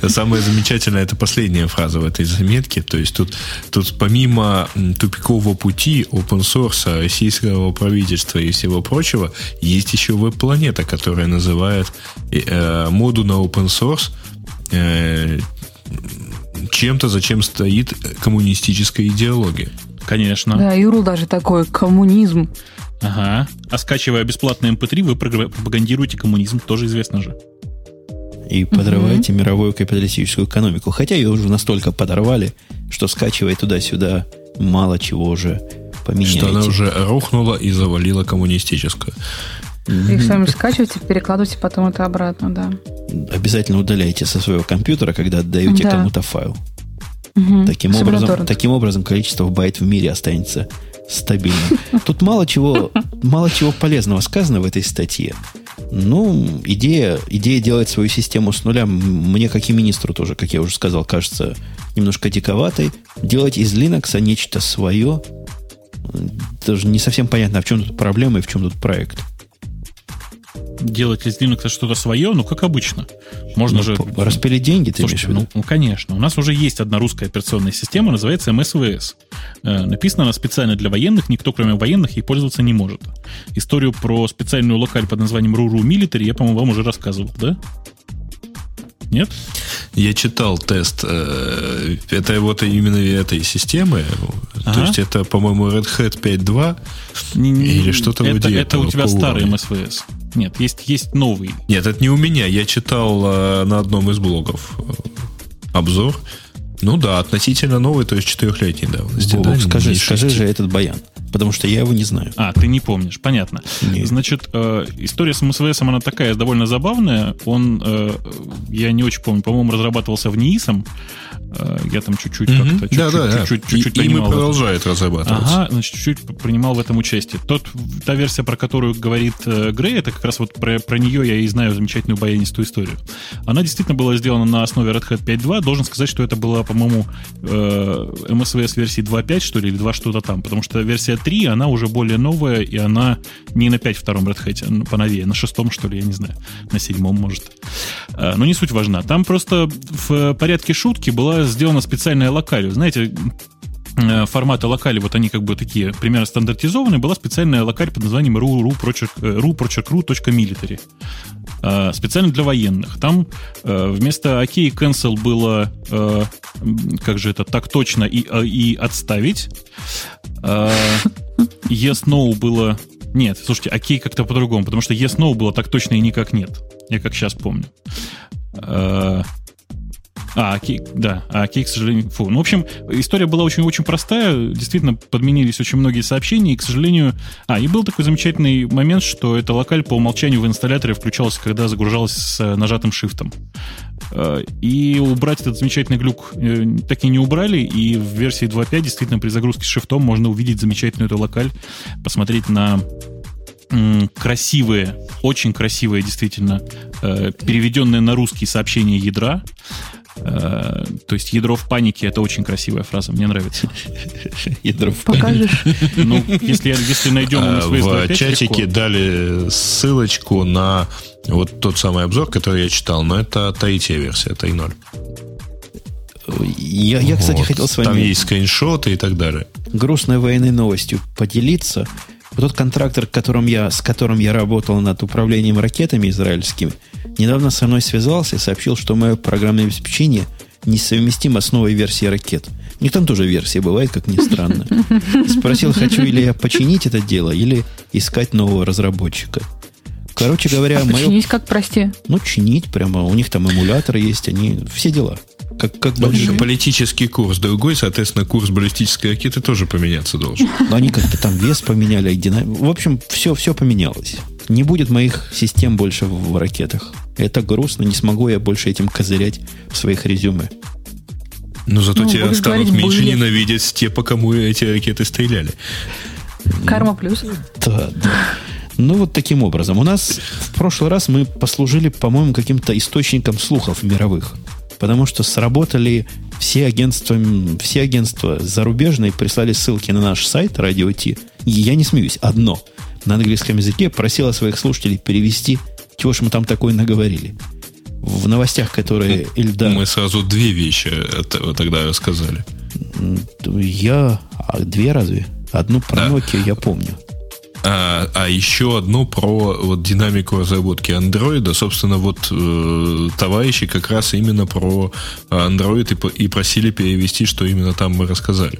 Самое замечательное, это последняя фраза в этой заметке. То есть тут, тут помимо тупикового пути, open source, российского правительства и всего прочего, есть еще веб-планета, которая называет э, моду на open source э, чем-то, зачем стоит коммунистическая идеология. Конечно. Да, Юрл даже такой коммунизм. Ага. А скачивая бесплатный MP3, эм вы пропагандируете коммунизм, тоже известно же. И подрываете угу. мировую капиталистическую экономику. Хотя ее уже настолько подорвали, что скачивая туда-сюда мало чего уже поменяете. Что она уже рухнула и завалила коммунистическую. И сами скачивайте, перекладывайте потом это обратно, да. Обязательно удаляйте со своего компьютера, когда отдаете да. кому-то файл. Угу. Таким, образом, таким образом, количество байт в мире останется стабильным. Тут мало чего, мало чего полезного сказано в этой статье. Ну, идея, идея делать свою систему с нуля мне, как и министру тоже, как я уже сказал, кажется немножко диковатой. Делать из Linux нечто свое, даже не совсем понятно, а в чем тут проблема и в чем тут проект делать из Linux что-то свое, ну, как обычно. Можно ну, же... Распилить деньги, ты Слушайте, имеешь в виду? Ну, ну, конечно. У нас уже есть одна русская операционная система, называется MSVS. Э, написана она специально для военных, никто, кроме военных, ей пользоваться не может. Историю про специальную локаль под названием Ruru Military я, по-моему, вам уже рассказывал, да? Нет? Я читал тест. Э, это вот именно этой системы. Ага. То есть это, по-моему, Red Hat 5.2 или что-то это, вроде Это у тебя старый MSVS. Нет, есть, есть новый. Нет, это не у меня. Я читал э, на одном из блогов э, обзор. Ну да, относительно новый, то есть четырехлетней давности. Бог, да, скажи, скажи же этот баян. Потому что я его не знаю. А, ты не помнишь, понятно. Нет. Значит, э, история с МСВС, она такая довольно забавная. Он, э, я не очень помню, по-моему, разрабатывался в НИИСом. Э, я там чуть-чуть Мгм. как-то... Да, чуть-чуть, да, да. чуть-чуть, И- чуть-чуть и принимал этом. продолжает разрабатываться. Ага, значит, чуть-чуть принимал в этом участие. Тот, та версия, про которую говорит э, Грей, это как раз вот про, про нее я и знаю замечательную баянистую историю. Она действительно была сделана на основе Red Hat 5.2. Должен сказать, что это была, по-моему, э, MSVS версии 2.5, что ли, или 2 что-то там. Потому что версия 3, она уже более новая, и она не на 5.2 Red Hat, а поновее, на шестом, что ли, я не знаю, на седьмом, может. Э, Но не суть важна. Там просто в порядке шутки была сделана специальная локаль. Знаете, э, форматы локали, вот они как бы такие примерно стандартизованные, была специальная локаль под названием ru.ru.military. Э, Специально для военных. Там э, вместо OK и cancel было, как же это, так точно и, и отставить. Э, Yes, no было... Нет, слушайте, окей как-то по-другому, потому что yes, no было так точно и никак нет. Я как сейчас помню. А, окей, да, а окей, к сожалению, фу. Ну, в общем, история была очень-очень простая, действительно подменились очень многие сообщения, и, к сожалению... А, и был такой замечательный момент, что эта локаль по умолчанию в инсталляторе включалась, когда загружалась с э, нажатым шифтом. Э, И убрать этот замечательный глюк э, так и не убрали, и в версии 2.5 действительно при загрузке с шифтом можно увидеть замечательную эту локаль, посмотреть на красивые, очень красивые, действительно, переведенные на русский сообщения ядра. Э, То есть ядро в панике это очень красивая фраза, мне нравится. Ядро в Покажешь? Ну, если, если найдем А, MSV В 2.5 чатике дали ссылочку на вот тот самый обзор, который я читал, но это третья версия, 3.0. Я, я, кстати, Вот. хотел с Там вами есть скриншоты и так далее. грустной военной новостью поделиться. Вот тот контрактор, которым я, с которым я работал над управлением ракетами израильскими, недавно со мной связался и сообщил, что мое программное обеспечение несовместимо с новой версией ракет. У них там тоже версия бывает, как ни странно. Спросил, хочу ли я починить это дело или искать нового разработчика. Короче говоря, А мое починить как, прости? ну, чинить прямо. У них там эмуляторы есть, они все дела. Как, как Ну, большие. Политический курс другой, соответственно, курс баллистической ракеты тоже поменяться должен. Но они как-то там вес поменяли, динам- В общем, все, все поменялось. Не будет моих систем больше в, в ракетах. Это грустно, не смогу я больше этим козырять в своих резюме. Но зато Ну, тебя станут говорить, меньше были. ненавидеть те, по кому эти ракеты стреляли. Карма плюс. Да, да. Ну, вот таким образом. У нас в прошлый раз мы послужили, по-моему, каким-то источником слухов мировых. Потому что сработали все агентства, все агентства зарубежные, прислали ссылки на наш сайт Radio T. И я не смеюсь, одно на английском языке просило своих слушателей перевести, чего ж мы там такое наговорили. В новостях, которые Ильдар... Мы сразу две вещи тогда рассказали. м, Я... А две разве? Одну про Да. Nokia я помню. А, а еще одно про вот динамику разработки андроида. Собственно, вот э, товарищи как раз именно про андроид и, по- и просили перевести, что именно там мы рассказали.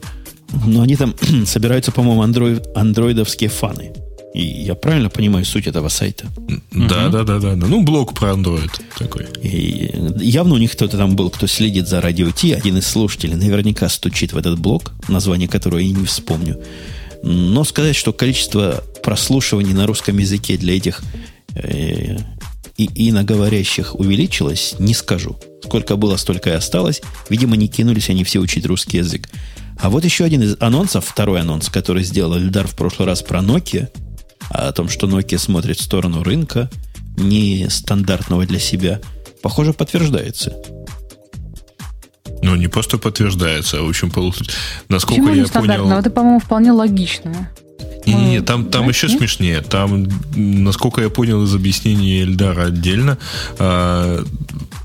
Но они там собираются, по-моему, андроид, андроидовские фаны. И я правильно понимаю суть этого сайта? Да, да, да, да, да. Ну, блок про андроид такой. И явно у них кто-то там был, кто следит за радио Ти, один из слушателей наверняка стучит в этот блок, название которого я не вспомню. Но сказать, что количество прослушиваний на русском языке для этих э, и иноговорящих увеличилось, не скажу. Сколько было, столько и осталось. Видимо, не кинулись они все учить русский язык. А вот еще один из анонсов, второй анонс, который сделал Эльдар в прошлый раз про Nokia, о том, что Nokia смотрит в сторону рынка, не стандартного для себя, похоже, подтверждается. Ну, не просто подтверждается, а в общем, насколько Почему я понял... Это, по-моему, вполне логично. Не-не-не, Мы- там, там да, еще нет? смешнее. Там, насколько я понял из объяснения Эльдара отдельно, а,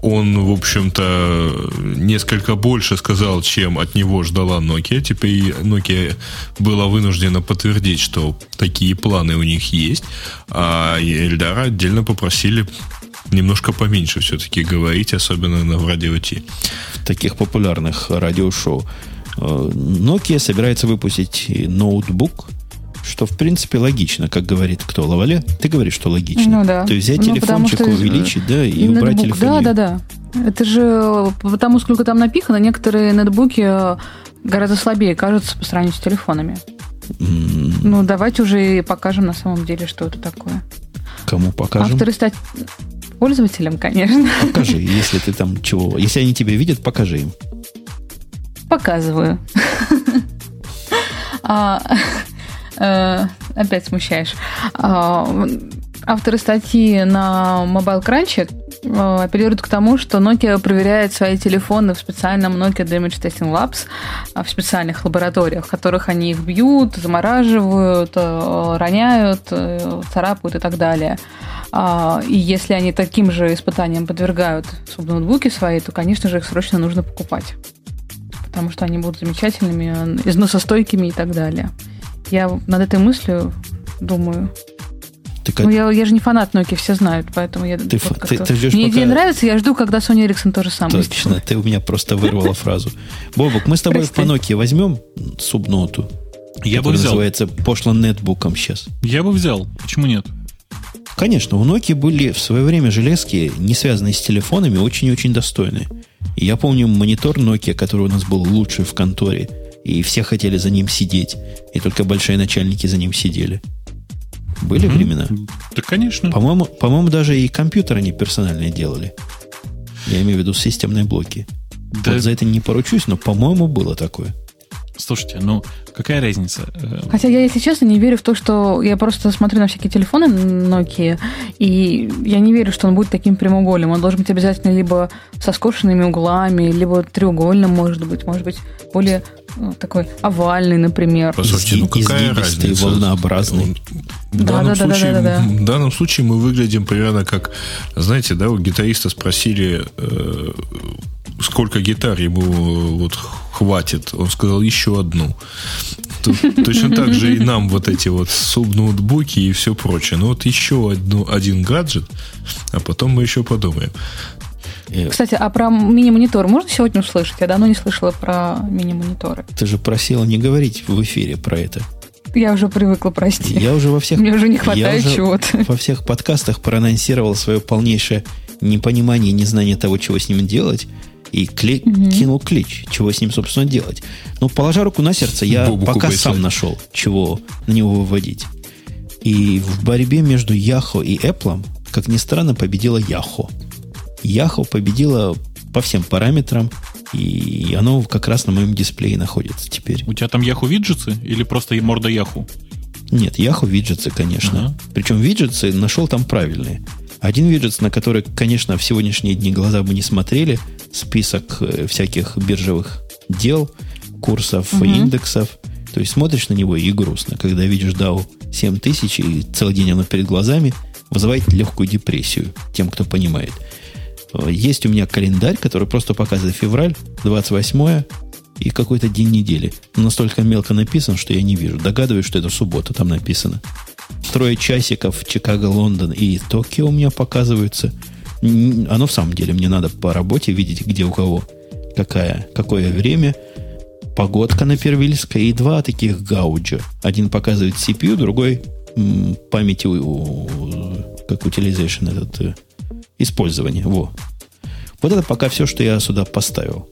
он, в общем-то, несколько больше сказал, чем от него ждала Nokia. Теперь Nokia была вынуждена подтвердить, что такие планы у них есть. А Эльдара отдельно попросили немножко поменьше все-таки говорить, особенно на в радио Ти. в таких популярных радиошоу. Э, Nokia собирается выпустить ноутбук, что, в принципе, логично, как говорит кто, Лавале? Ты говоришь, что логично. Ну да. То есть взять Ну, телефончик, что, увеличить, да, и И убрать телефон. Да, да, да. Это же э, потому, сколько там напихано, некоторые нетбуки э, гораздо слабее кажутся по сравнению с телефонами. Ну, давайте уже покажем на самом деле, что это такое. Кому покажем? Авторы стать пользователям, конечно. Покажи, если ты там чего. Если они тебя видят, покажи им. Показываю. А, э, опять смущаешь. А, авторы статьи на Mobile Crunch э, апеллируют к тому, что Nokia проверяет свои телефоны в специальном Nokia Damage Testing Labs, а, в специальных лабораториях, в которых они их бьют, замораживают, э, роняют, царапают и так далее. И если они таким же испытаниям подвергают субноутбуки свои, то, конечно же, их срочно нужно покупать потому что они будут замечательными, износостойкими и так далее. Я над этой мыслью думаю. Так, ну, я, я же не фанат Nokia, все знают, поэтому я... Ты, вот ты, ты ждешь, Мне пока... идея нравится, я жду, когда Sony Ericsson тоже самое Точно, сделает. ты у меня просто вырвала фразу. Бобок, мы с тобой по Nokia возьмем субноту, я бы взял. называется пошлым нетбуком сейчас. Я бы взял. Почему нет? Конечно, у Nokia были в свое время железки, не связанные с телефонами, очень-очень достойные. Я помню монитор Nokia, который у нас был лучший в конторе, и все хотели за ним сидеть, и только большие начальники за ним сидели. Были mm-hmm. времена? Да, конечно. По-моему, по-моему, даже и компьютеры не персональные делали. Я имею в виду системные блоки. Да. Вот за это не поручусь, но, по-моему, было такое. Слушайте, ну какая разница? Хотя я, если честно, не верю в то, что я просто смотрю на всякие телефоны Nokia, и я не верю, что он будет таким прямоугольным. Он должен быть обязательно либо со скошенными углами, либо треугольным, может быть, может быть, более такой овальный, например. Послушайте, ну какая разница? волнообразный. В да, данном, да, случае, да, да, да, да. в данном случае мы выглядим примерно как, знаете, да, у гитариста спросили, э, сколько гитар ему вот хватит. Он сказал еще одну. Тут точно так же и нам вот эти вот субноутбуки и все прочее. Ну вот еще одну, один гаджет, а потом мы еще подумаем. Кстати, а про мини-монитор можно сегодня услышать? Я давно не слышала про мини-мониторы. Ты же просила не говорить в эфире про это. Я уже привыкла, прости. Я уже во всех... Мне уже не хватает чего-то. во всех подкастах проанонсировал свое полнейшее непонимание, незнание того, чего с ним делать и кли- угу. кинул клич, чего с ним, собственно, делать. Ну, положа руку на сердце, я Бобу пока сам нашел, чего на него выводить. И в борьбе между Яхо и Apple, как ни странно, победила Яхо. Яхо победила по всем параметрам, и оно как раз на моем дисплее находится теперь. У тебя там Яху виджеты или просто морда Яху? Нет, Яху виджеты, конечно. Ага. Причем виджеты нашел там правильные. Один виджет, на который, конечно, в сегодняшние дни глаза бы не смотрели, список э, всяких биржевых дел, курсов, угу. индексов. То есть смотришь на него и грустно, когда видишь DAO 7000 и целый день оно перед глазами, вызывает легкую депрессию тем, кто понимает. Э, есть у меня календарь, который просто показывает февраль, 28 и какой-то день недели. Но настолько мелко написан, что я не вижу. Догадываюсь, что это суббота там написано. Трое часиков Чикаго, Лондон и Токио у меня показываются. Оно в самом деле мне надо по работе видеть, где у кого какая, какое время. Погодка на Первильской и два таких гауджа. Один показывает CPU, другой м, память у, как utilization этот использование. Во. Вот это пока все, что я сюда поставил.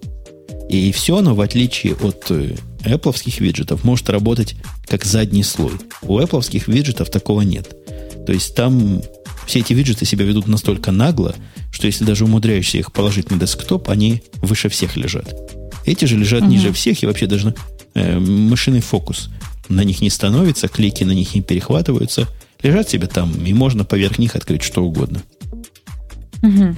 И все оно, в отличие от э, Apple виджетов, может работать как задний слой. У Apple виджетов такого нет. То есть там все эти виджеты себя ведут настолько нагло, что если даже умудряешься их положить на десктоп, они выше всех лежат. Эти же лежат угу. ниже всех, и вообще даже э, мышиный фокус на них не становится, клики на них не перехватываются. Лежат себе там, и можно поверх них открыть что угодно. Угу.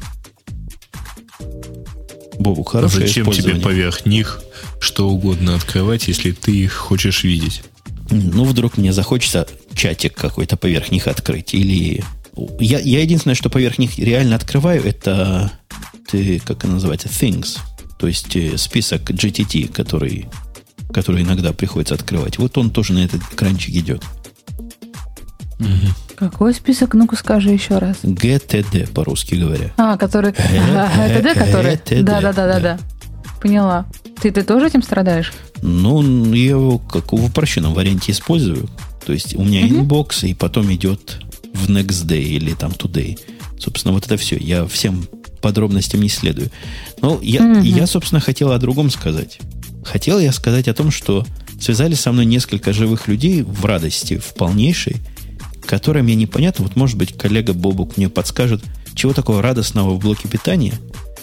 Бобу, хорошее а Зачем тебе поверх них что угодно открывать, если ты их хочешь видеть? Ну, вдруг мне захочется чатик какой-то поверх них открыть. Или... Я, я единственное, что поверх них реально открываю, это, ты, как это называется, things. То есть э, список GTT, который, который иногда приходится открывать. Вот он тоже на этот экранчик идет. Угу. Какой список? Ну-ка скажи еще раз. GTD, по-русски говоря. А, который... GTD, который... Да-да-да-да-да. Поняла. Ты, ты тоже этим страдаешь? Ну, я его как в упрощенном варианте использую. То есть у меня inbox, и потом идет в next day или там today. Собственно, вот это все. Я всем подробностям не следую. Но я, uh-huh. я собственно, хотел о другом сказать. Хотел я сказать о том, что связались со мной несколько живых людей в радости, в полнейшей, которая мне непонятно. Вот, может быть, коллега Бобук мне подскажет, чего такого радостного в блоке питания,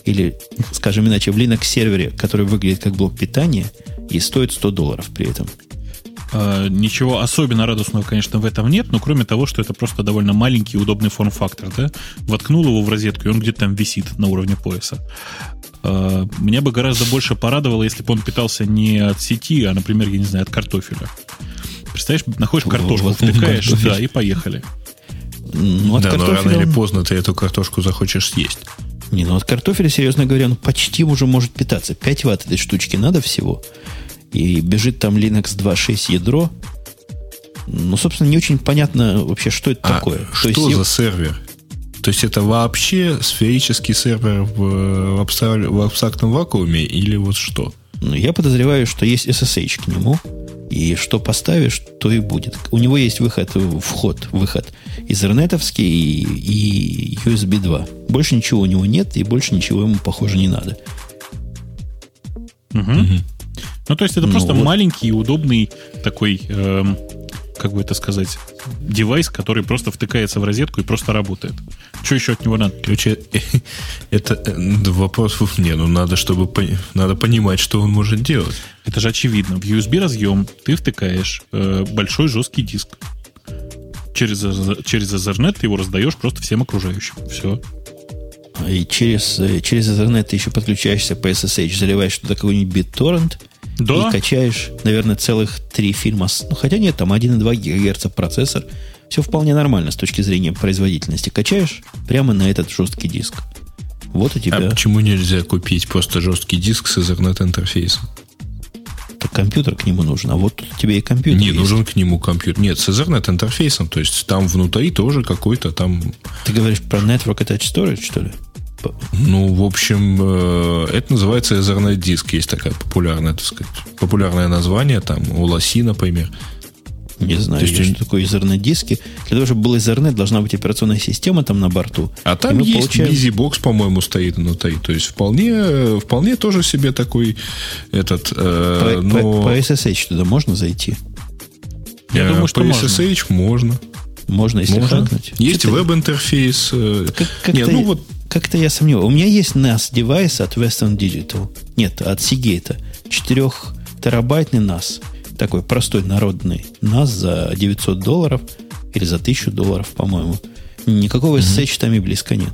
или, скажем иначе, в Linux сервере, который выглядит как блок питания и стоит 100 долларов при этом. А, ничего особенно радостного, конечно, в этом нет, но кроме того, что это просто довольно маленький удобный форм-фактор, да? Воткнул его в розетку, и он где-то там висит на уровне пояса. А, меня бы гораздо больше порадовало, если бы он питался не от сети, а, например, я не знаю, от картофеля. Представляешь, находишь картошку, вот, втыкаешь, картофель. да, и поехали. Ну, от да, картофеля... но рано или поздно ты эту картошку захочешь съесть. Не, ну от картофеля, серьезно говоря, ну почти уже может питаться. 5 ватт этой штучки надо всего. И бежит там Linux 2.6 ядро. Ну, собственно, не очень понятно вообще, что это а такое. Что То есть, за сервер? То есть это вообще сферический сервер в, абстрак, в абстрактном вакууме или вот что? Ну, я подозреваю, что есть SSH к нему. И что поставишь, то и будет. У него есть выход, вход, выход изернетовский и, и USB 2. Больше ничего у него нет, и больше ничего ему, похоже, не надо. Угу. Угу. Ну, то есть это ну, просто вот. маленький, удобный такой, эм, как бы это сказать, девайс, который просто втыкается в розетку и просто работает. Что еще от него надо? Короче, это э, вопрос не, ну надо, чтобы надо понимать, что он может делать. Это же очевидно. В USB разъем ты втыкаешь э, большой жесткий диск. Через, через Ethernet ты его раздаешь просто всем окружающим. Все. И через, э, через Ethernet ты еще подключаешься по SSH, заливаешь туда какой-нибудь BitTorrent – да? И качаешь, наверное, целых три фильма. Ну, хотя нет, там 1,2 ГГц процессор. Все вполне нормально с точки зрения производительности. Качаешь прямо на этот жесткий диск. Вот у тебя... А почему нельзя купить просто жесткий диск с Ethernet интерфейсом? Так компьютер к нему нужен, а вот тут тебе и компьютер Не, есть. нужен к нему компьютер. Нет, с Ethernet интерфейсом, то есть там внутри тоже какой-то там... Ты говоришь про Network Attached Storage, что ли? Ну, в общем, э, это называется Ethernet диск. Есть такая популярная, так сказать, популярное название, там, у Лоси, например. Не знаю, То есть, я, что такое Ethernet диски. Для того, чтобы был Ethernet, должна быть операционная система там на борту. А там есть получаем... BusyBox, по-моему, стоит внутри. То есть вполне, вполне тоже себе такой этот... Э, по, но... по, по SSH туда можно зайти? Я э, думаю, что по. SSH можно. Можно, если можно. хакнуть. Есть веб-интерфейс. Э, как, как Нет, ну вот как-то я сомневаюсь. У меня есть NAS девайс от Western Digital. Нет, от Seagate. 4 терабайтный NAS. Такой простой народный NAS за 900 долларов или за 1000 долларов, по-моему. Никакого SSH там и близко нет.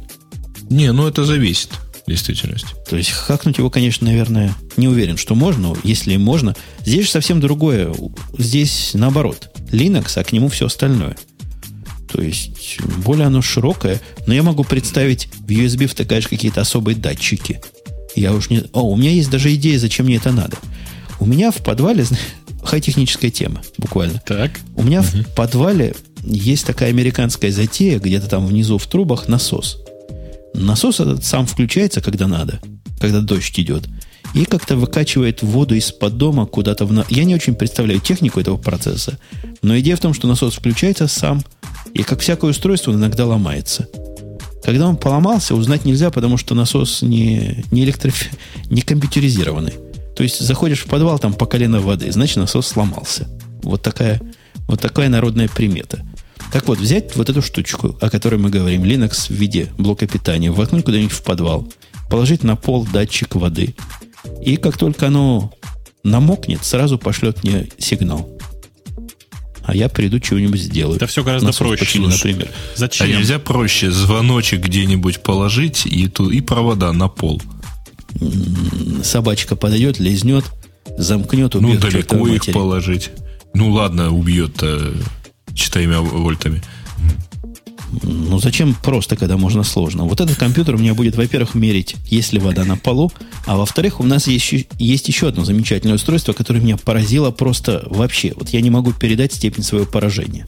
Не, ну это зависит в действительности. То есть хакнуть его, конечно, наверное, не уверен, что можно. Если можно. Здесь же совсем другое. Здесь наоборот. Linux, а к нему все остальное – то есть более оно широкое, но я могу представить в USB втыкаешь какие-то особые датчики. Я уж не... О, у меня есть даже идея, зачем мне это надо. У меня в подвале... Хай-техническая тема, буквально. Так. У меня угу. в подвале есть такая американская затея, где-то там внизу в трубах насос. Насос этот сам включается, когда надо, когда дождь идет, и как-то выкачивает воду из-под дома куда-то в... Я не очень представляю технику этого процесса, но идея в том, что насос включается сам, и как всякое устройство, он иногда ломается. Когда он поломался, узнать нельзя, потому что насос не, не, электрофи... не компьютеризированный. То есть заходишь в подвал, там по колено воды, значит насос сломался. Вот такая, вот такая народная примета. Так вот, взять вот эту штучку, о которой мы говорим, Linux в виде блока питания, воткнуть куда-нибудь в подвал, положить на пол датчик воды, и как только оно намокнет, сразу пошлет мне сигнал а я приду чего-нибудь сделаю. Это все гораздо проще. Почему, например. Зачем? А нельзя проще звоночек где-нибудь положить и, ту, и провода на пол. Собачка подойдет, лизнет, замкнет, убьет. Ну, далеко их положить. Ну, ладно, убьет 4 вольтами. Ну, зачем просто, когда можно сложно? Вот этот компьютер у меня будет, во-первых, мерить, есть ли вода на полу, а во-вторых, у нас есть, есть еще одно замечательное устройство, которое меня поразило просто вообще. Вот я не могу передать степень своего поражения.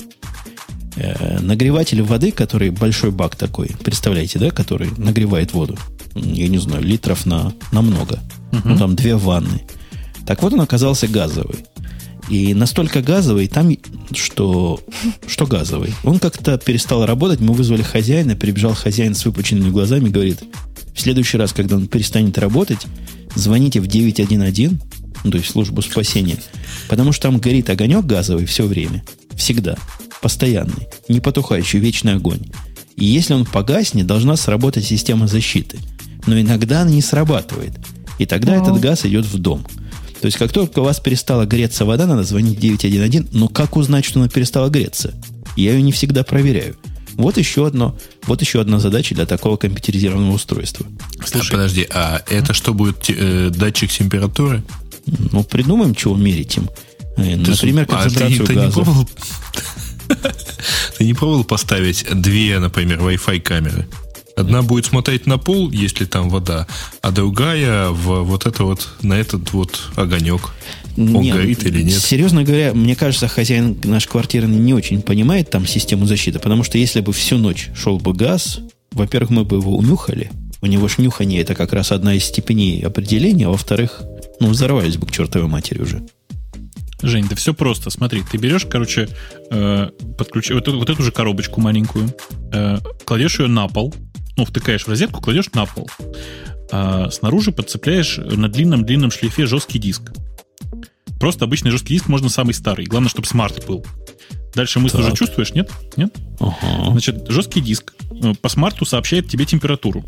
Э, нагреватель воды, который большой бак такой, представляете, да, который нагревает воду. Я не знаю, литров на, на много. Uh-huh. Ну, там две ванны. Так вот он оказался газовый. И настолько газовый там, что, что газовый. Он как-то перестал работать, мы вызвали хозяина, прибежал хозяин с выпученными глазами и говорит, в следующий раз, когда он перестанет работать, звоните в 911, ну, то есть службу спасения, Потому что там горит огонек газовый все время. Всегда. Постоянный. Не потухающий, вечный огонь. И если он погаснет, должна сработать система защиты. Но иногда она не срабатывает. И тогда Вау. этот газ идет в дом. То есть, как только у вас перестала греться вода, надо звонить 911. Но как узнать, что она перестала греться? Я ее не всегда проверяю. Вот еще одно, вот еще одна задача для такого компьютеризированного устройства. А, подожди, а это что будет э, датчик температуры? Ну, придумаем, чего мерить им. Э, Ты Например, с- а ты- концентрацию ты, не газа. пробовал? Ты не пробовал поставить две, например, Wi-Fi камеры? Одна будет смотреть на пол, если там вода, а другая в вот это вот на этот вот огонек. Он Не, горит или нет? Серьезно говоря, мне кажется, хозяин нашей квартиры не очень понимает там систему защиты, потому что если бы всю ночь шел бы газ, во-первых, мы бы его унюхали. У него ж нюхание это как раз одна из степеней определения, а во-вторых, ну, взорвались бы к чертовой матери уже. Жень, да все просто. Смотри, ты берешь, короче, э, подключ- вот, эту- вот эту же коробочку маленькую, э, кладешь ее на пол, ну, втыкаешь в розетку, кладешь на пол. А снаружи подцепляешь на длинном-длинном шлейфе жесткий диск. Просто обычный жесткий диск можно самый старый. Главное, чтобы SMART был. Дальше мысль Так. уже чувствуешь, нет? Нет? Ага. Значит, жесткий диск э, по SMART у сообщает тебе температуру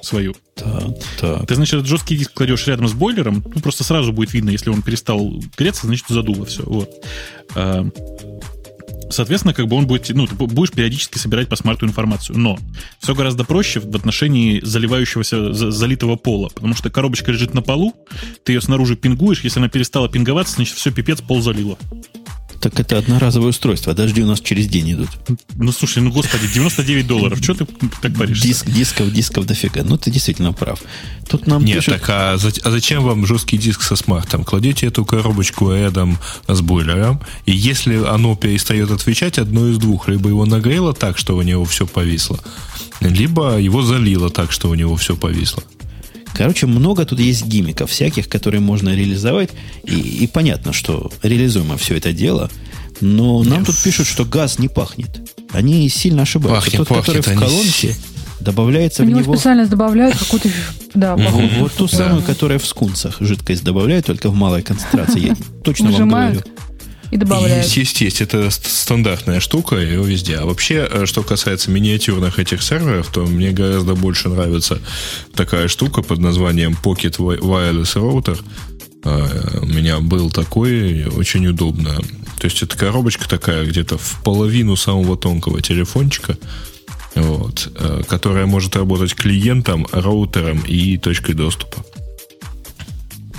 свою. Так, так. Ты, значит, этот жесткий диск кладешь рядом с бойлером, ну, просто сразу будет видно, если он перестал греться, значит, задуло все. Вот. Соответственно, как бы он будет, ну, ты будешь периодически собирать по смарту информацию. Но все гораздо проще в отношении заливающегося, за- залитого пола. Потому что коробочка лежит на полу, ты ее снаружи пингуешь, если она перестала пинговаться, значит, все, пипец, пол залило. Так это одноразовое устройство, а дожди у нас через день идут. Ну, слушай, ну, господи, 99 долларов. Что ты так паришься? Диск, дисков, дисков дофига. Ну, ты действительно прав. Тут нам Нет, пишут... так а, за- а зачем вам жесткий диск со смартом? Кладете эту коробочку рядом с бойлером, и если оно перестает отвечать, одно из двух. Либо его нагрело так, что у него все повисло, либо его залило так, что у него все повисло. Короче, много тут есть гимиков всяких, которые можно реализовать. И, и понятно, что реализуемо все это дело. Но нам тут пишут, что газ не пахнет. Они сильно ошибаются. Пахнет, Тот, который пахнет, в они колонке, добавляется У в него него... специально добавляют какую-то... Да, Вот, ту самую, которая в скунсах жидкость добавляют, только в малой концентрации. Я точно вам говорю. И добавляют. Есть, есть, есть. Это ст- стандартная штука, его везде. А вообще, э, что касается миниатюрных этих серверов, то мне гораздо больше нравится такая штука под названием Pocket Wi- Wireless Router. А, У меня был такой, очень удобно. То есть это коробочка такая, где-то в половину самого тонкого телефончика, вот, э, которая может работать клиентом, роутером и точкой доступа.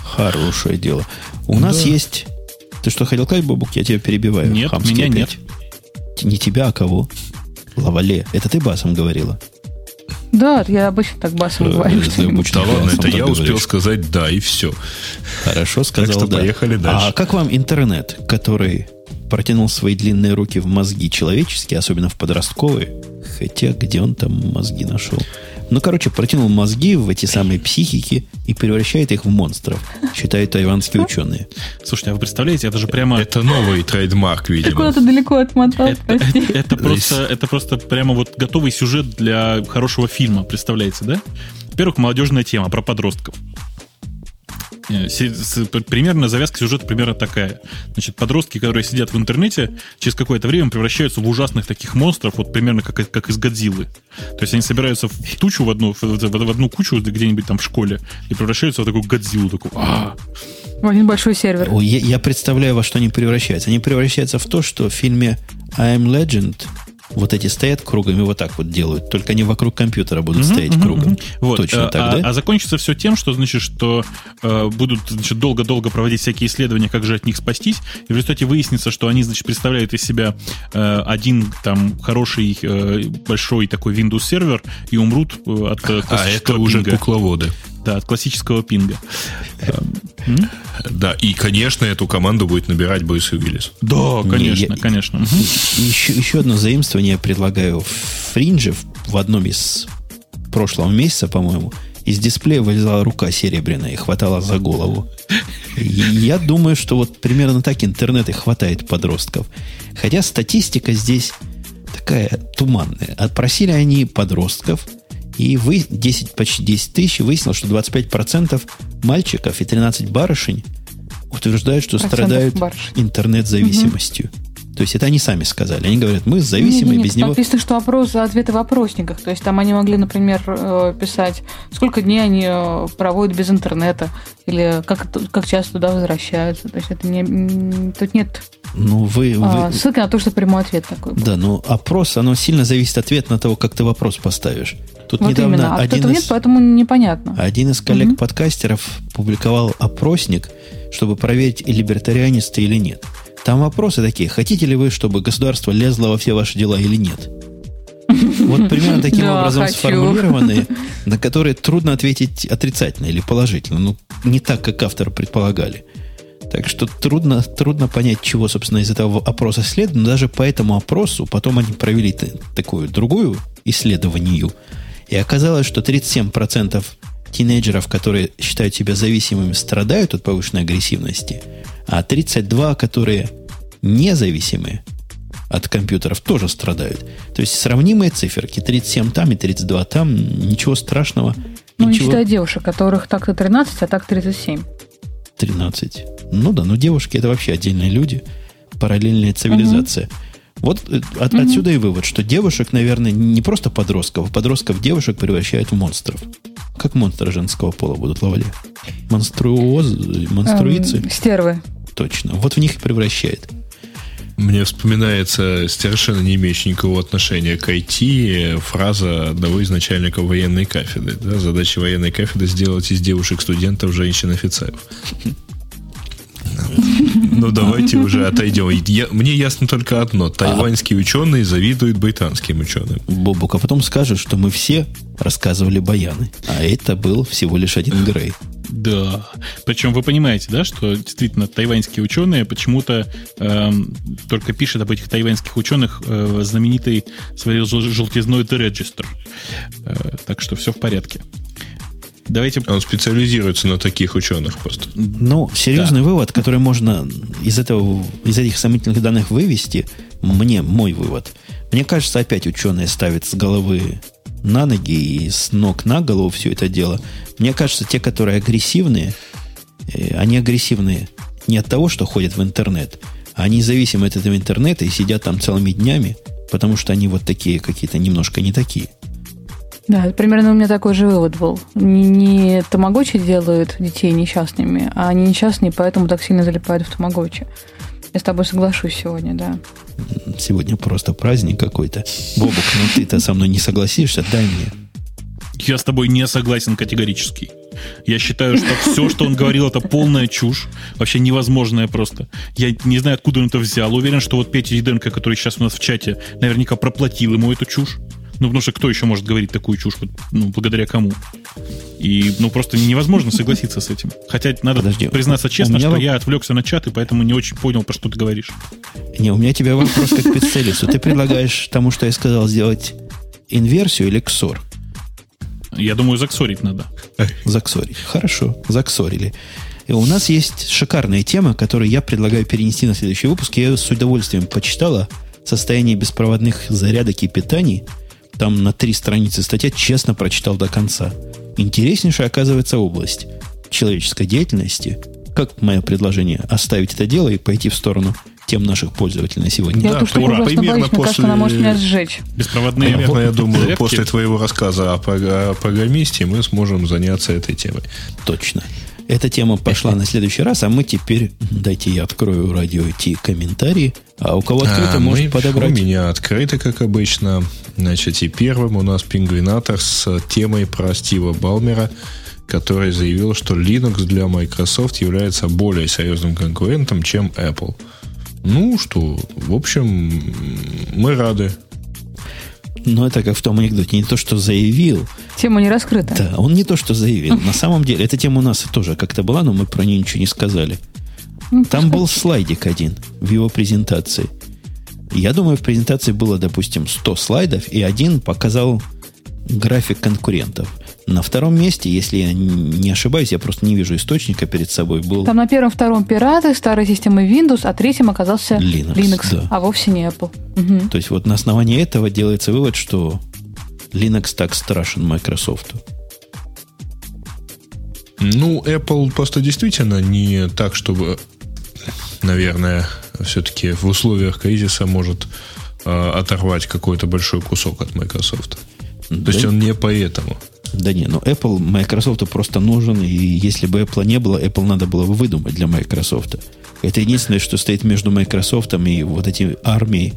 Хорошее дело. У нас есть... Ты что, хотел сказать, Бабук? Я тебя перебиваю. Нет, Хамски меня опять. Т- Не тебя, а кого? Лавале. Это ты басом говорила? Да, я обычно так басом Э, говорю. Да ладно, это так я успел говоришь. сказать да, и все. Хорошо сказал, что да. поехали дальше. А как вам интернет, который протянул свои длинные руки в мозги человеческие, особенно в подростковые? Хотя, где он там мозги нашел? Ну, короче, протянул мозги в эти самые психики и превращает их в монстров, считают тайванские ученые. Слушайте, а вы представляете, это же прямо... Это новый трейдмарк, Ты видимо. куда-то далеко отмотал, Это, прости. это- это просто, это просто прямо вот готовый сюжет для хорошего фильма, представляете, да? Во-первых, молодежная тема про подростков. Э, Примерно завязка сюжета примерно такая. Значит, подростки, которые сидят в интернете, через какое-то время превращаются в ужасных таких монстров, вот примерно как, из- как из Годзиллы. То есть они собираются в тучу, в одну, в, в- в одну кучу где-нибудь там в школе и превращаются в такую Годзиллу. Такую, «А, В один большой сервер. Ой, я, я представляю, во что они превращаются. Они превращаются в то, что в фильме I Am Legend вот эти стоят кругами, вот так вот делают. Только они вокруг компьютера будут стоять Мгм, кругом. Вот. Точно а, так, а- да? а закончится все тем, что значит, что э, будут значит, долго-долго проводить всякие исследования, как же от них спастись, и в результате выяснится, что они значит, представляют из себя э, один там хороший э, большой такой Windows сервер и умрут э, от э, А это уже пинга. кукловоды. Да, от классического пинга. Э, м? Да, и, конечно, эту команду будет набирать Брюс Уиллис. Да, Не, конечно, я- конечно. Мгм. Еще, еще одно заимствование я предлагаю. В Фринже в, в одном из прошлого месяца, по-моему, из дисплея вылезала рука серебряная и хватала за голову. И я думаю, что вот примерно так интернет и хватает подростков. Хотя статистика здесь такая туманная. Отпросили они подростков, и вы 10, почти 10 тысяч, и выяснилось, что 25% мальчиков и 13 барышень утверждают, что страдают интернет-зависимостью. То есть это они сами сказали. Они говорят, мы зависимы, нет, нет, без него... Написано, что опрос, ответы в опросниках. То есть там они могли, например, э, писать, сколько дней они э, проводят без интернета, или как, как часто туда возвращаются. То есть это не... Тут нет ну, вы, а, вы... ссылки на то, что прямой ответ такой. Да, но опрос, оно сильно зависит от ответа на того, как ты вопрос поставишь. Тут вот недавно именно. А один из, нет, поэтому непонятно. Один из коллег-подкастеров угу. публиковал опросник, чтобы проверить, либертарианец ты или нет. Там вопросы такие. Хотите ли вы, чтобы государство лезло во все ваши дела или нет? Вот примерно таким образом сформулированные, на которые трудно ответить отрицательно или положительно. Ну, не так, как автор предполагали. Так что трудно, трудно понять, чего, собственно, из этого опроса следует. Но даже по этому опросу потом они провели такую другую исследованию. И оказалось, что 37% тинейджеров, которые считают себя зависимыми, страдают от повышенной агрессивности, а 32, которые независимые от компьютеров, тоже страдают. То есть сравнимые циферки. 37 там и 32 там. Ничего страшного. Ну, ничего... не считая девушек, которых так-то 13, а так 37. 13. Ну да, но девушки это вообще отдельные люди. Параллельная цивилизация. Угу. Вот э, от, угу. отсюда и вывод, что девушек, наверное, не просто подростков, а подростков девушек превращают в монстров. Как монстры женского пола будут ловли? Монструоз, монструицы? Эм, стервы. Точно. Вот в них и превращает. Мне вспоминается совершенно не имеющая никакого отношения к IT фраза одного из начальников военной кафедры. Да? Задача военной кафедры сделать из девушек-студентов женщин-офицеров. Ну, давайте уже отойдем. Я, мне ясно только одно. Тайваньские ученые завидуют британским ученым. Бобук, а потом скажет, что мы все рассказывали баяны. А это был всего лишь один Грей. Да. Причем вы понимаете, да, что действительно тайваньские ученые почему-то э, только пишут об этих тайваньских ученых э, знаменитый своей желтизной The Register. Э, так что все в порядке. Давайте... Он специализируется на таких ученых просто. Ну, серьезный да. вывод, который можно из, этого, из этих сомнительных данных вывести, мне, мой вывод. Мне кажется, опять ученые ставят с головы на ноги и с ног на голову все это дело. Мне кажется, те, которые агрессивные, э, они агрессивные не от того, что ходят в интернет, а они зависимы от этого интернета и сидят там целыми днями, потому что они вот такие какие-то немножко не такие. Да, примерно у меня такой же вывод был. Не, не тамагочи делают детей несчастными, а они несчастные, поэтому так сильно залипают в тамагочи. Я с тобой соглашусь сегодня, да. Сегодня просто праздник какой-то. Бобок, ну ты-то со мной не согласишься, дай мне. Я с тобой не согласен категорически. Я считаю, что все, что он говорил, это полная чушь. Вообще невозможная просто. Я не знаю, откуда он это взял. Уверен, что вот Петя Еденко, который сейчас у нас в чате, наверняка проплатил ему эту чушь. Ну, потому что кто еще может говорить такую чушь, ну, благодаря кому? И, ну, просто невозможно согласиться с этим. Хотя надо Подожди, признаться честно, что воп... я отвлекся на чат, и поэтому не очень понял, про что ты говоришь. Не, у меня тебе вопрос как специалисту. Ты предлагаешь тому, что я сказал, сделать инверсию или ксор? Я думаю, заксорить надо. Заксорить. Хорошо, заксорили. И у нас есть шикарная тема, которую я предлагаю перенести на следующий выпуск. Я ее с удовольствием почитала. Состояние беспроводных зарядок и питаний – там на три страницы статья, честно прочитал до конца. Интереснейшая оказывается область человеческой деятельности. Как мое предложение оставить это дело и пойти в сторону тем наших пользователей на сегодня. Я да, вот ура. Примерно боюсь, после... кажется, она может меня сжечь. Беспроводные. Примерно, я думаю, зарядки. после твоего рассказа о программисте мы сможем заняться этой темой. Точно. Эта тема пошла на следующий раз, а мы теперь, дайте я открою радио Ти комментарии, а у кого открыто, а, может мы, подобрать. У меня открыто, как обычно. Значит, и первым у нас пингвинатор с темой про Стива Балмера, который заявил, что Linux для Microsoft является более серьезным конкурентом, чем Apple. Ну что, в общем, мы рады. Но это как в том анекдоте, не то, что заявил. Тема не раскрыта. Да, он не то, что заявил. На самом деле, эта тема у нас тоже как-то была, но мы про нее ничего не сказали. Ну, Там был слайдик один в его презентации. Я думаю, в презентации было, допустим, 100 слайдов, и один показал график конкурентов. На втором месте, если я не ошибаюсь, я просто не вижу источника перед собой, был... Там на первом, втором пираты, старой системы Windows, а третьем оказался Linux, Linux да. а вовсе не Apple. Угу. То есть вот на основании этого делается вывод, что Linux так страшен Microsoft. Ну, Apple просто действительно не так, чтобы, наверное, все-таки в условиях кризиса может э, оторвать какой-то большой кусок от Microsoft. То есть он не поэтому. Да не, но Apple Microsoft просто нужен, и если бы Apple не было, Apple надо было бы выдумать для Microsoft. Это единственное, что стоит между Microsoft и вот эти армией,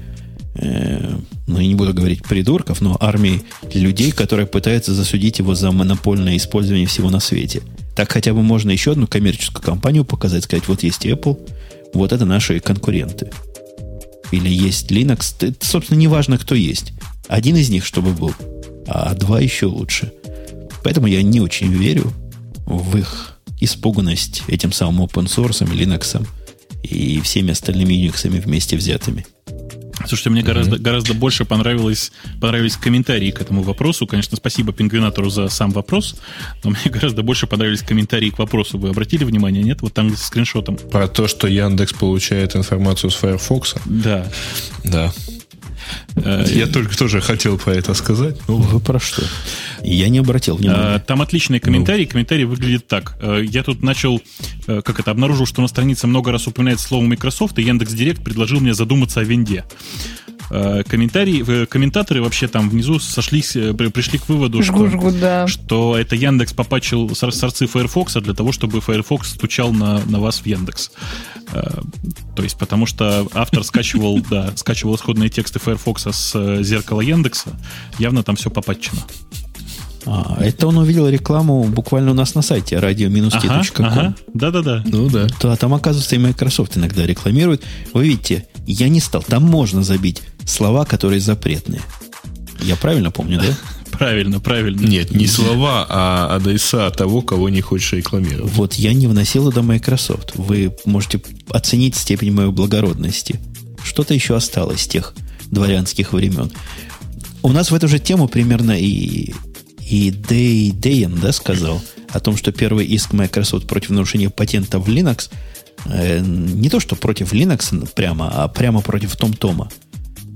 э, ну, я не буду говорить придурков, но армией людей, которые пытаются засудить его за монопольное использование всего на свете. Так хотя бы можно еще одну коммерческую компанию показать, сказать, вот есть Apple, вот это наши конкуренты. Или есть Linux. Это, собственно, не важно, кто есть. Один из них, чтобы был, а два еще лучше – Поэтому я не очень верю в их испуганность этим самым open source, Linux и всеми остальными Unix вместе взятыми. Слушайте, мне mm-hmm. гораздо, гораздо больше понравилось, понравились комментарии к этому вопросу. Конечно, спасибо пингвинатору за сам вопрос, но мне гораздо больше понравились комментарии к вопросу. Вы обратили внимание, нет? Вот там с скриншотом. Про то, что Яндекс получает информацию с Firefox? Да. Да. Э, я только тоже хотел про это сказать. Ну, Вы про что? Я не обратил внимания. Э, там отличный комментарий. Комментарий выглядит так. Э, я тут начал, как это, обнаружил, что на странице много раз упоминается слово Microsoft, и Яндекс Директ предложил мне задуматься о винде. Э, комментарии, э, комментаторы вообще там внизу сошлись, э, пришли к выводу, жгу, что, жгу, да. что это Яндекс попачил сорцы Firefox для того, чтобы Firefox стучал на, на вас в Яндекс. То есть, потому что автор скачивал, да, скачивал исходные тексты Firefox с зеркала Яндекса, явно там все попатчено. А, это он увидел рекламу буквально у нас на сайте radio-t.com. Ага, Да-да-да. Ну да. Да, там, оказывается, и Microsoft иногда рекламирует. Вы видите, я не стал. Там можно забить слова, которые запретные. Я правильно помню, да? Правильно, правильно. Нет, не слова, а адреса того, кого не хочешь рекламировать. Вот я не вносил это Microsoft. Вы можете оценить степень моей благородности. Что-то еще осталось с тех дворянских времен. У нас в эту же тему примерно и, и Дэй Дэйен, да, сказал о том, что первый иск Microsoft против нарушения патента в Linux э, не то, что против Linux прямо, а прямо против Том-Тома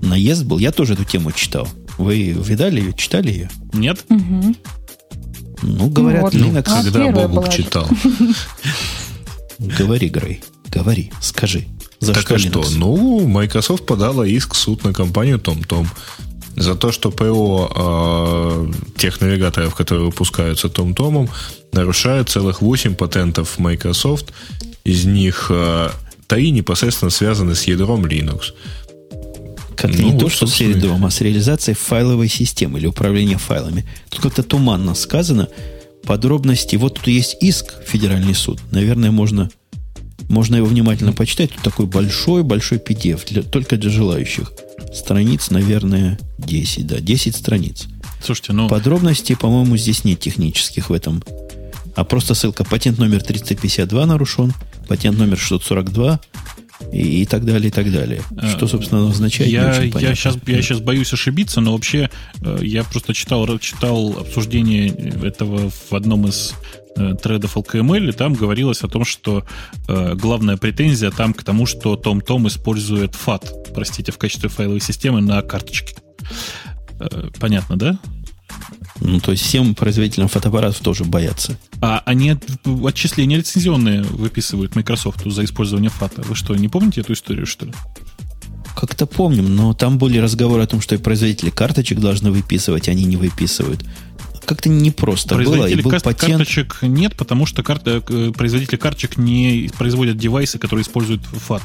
наезд был. Я тоже эту тему читал. Вы видали ее, читали ее? Нет. Угу. Ну, говорят, вот, Linux... А, когда Бобук читал. Говори, Грей, говори, скажи. За так что а что? Ну, Microsoft подала иск в суд на компанию TomTom за то, что ПО э, тех навигаторов, которые выпускаются TomTom, нарушает целых 8 патентов Microsoft. Из них э, 3 непосредственно связаны с ядром Linux. Как ну, не вот, то, что с рядом, а с реализацией файловой системы или управления файлами. Тут как-то туманно сказано. Подробности. Вот тут есть иск, федеральный суд. Наверное, можно, можно его внимательно почитать. Тут такой большой-большой PDF, для, только для желающих. Страниц, наверное, 10, да, 10 страниц. Слушайте, ну... Подробностей, по-моему, здесь нет технических в этом. А просто ссылка патент номер 352 нарушен, патент номер 642, и, и так далее, и так далее. А, Что, собственно, означает, я, я, сейчас, я сейчас боюсь ошибиться, но вообще э, я просто читал, читал обсуждение этого в одном из э, тредов LKML, и там говорилось о том, что э, главная претензия там к тому, что TomTom использует FAT, простите, в качестве файловой системы на карточке. Э, понятно, да? Ну, то есть всем производителям фотоаппаратов тоже боятся. А они отчисления лицензионные выписывают Microsoft за использование фата. Вы что, не помните эту историю, что ли? Как-то помним, но там были разговоры о том, что и производители карточек должны выписывать, они не выписывают. Как-то непросто было. И был кар- патент... карточек нет, потому что карта, э, производители карточек не производят девайсы, которые используют FAT.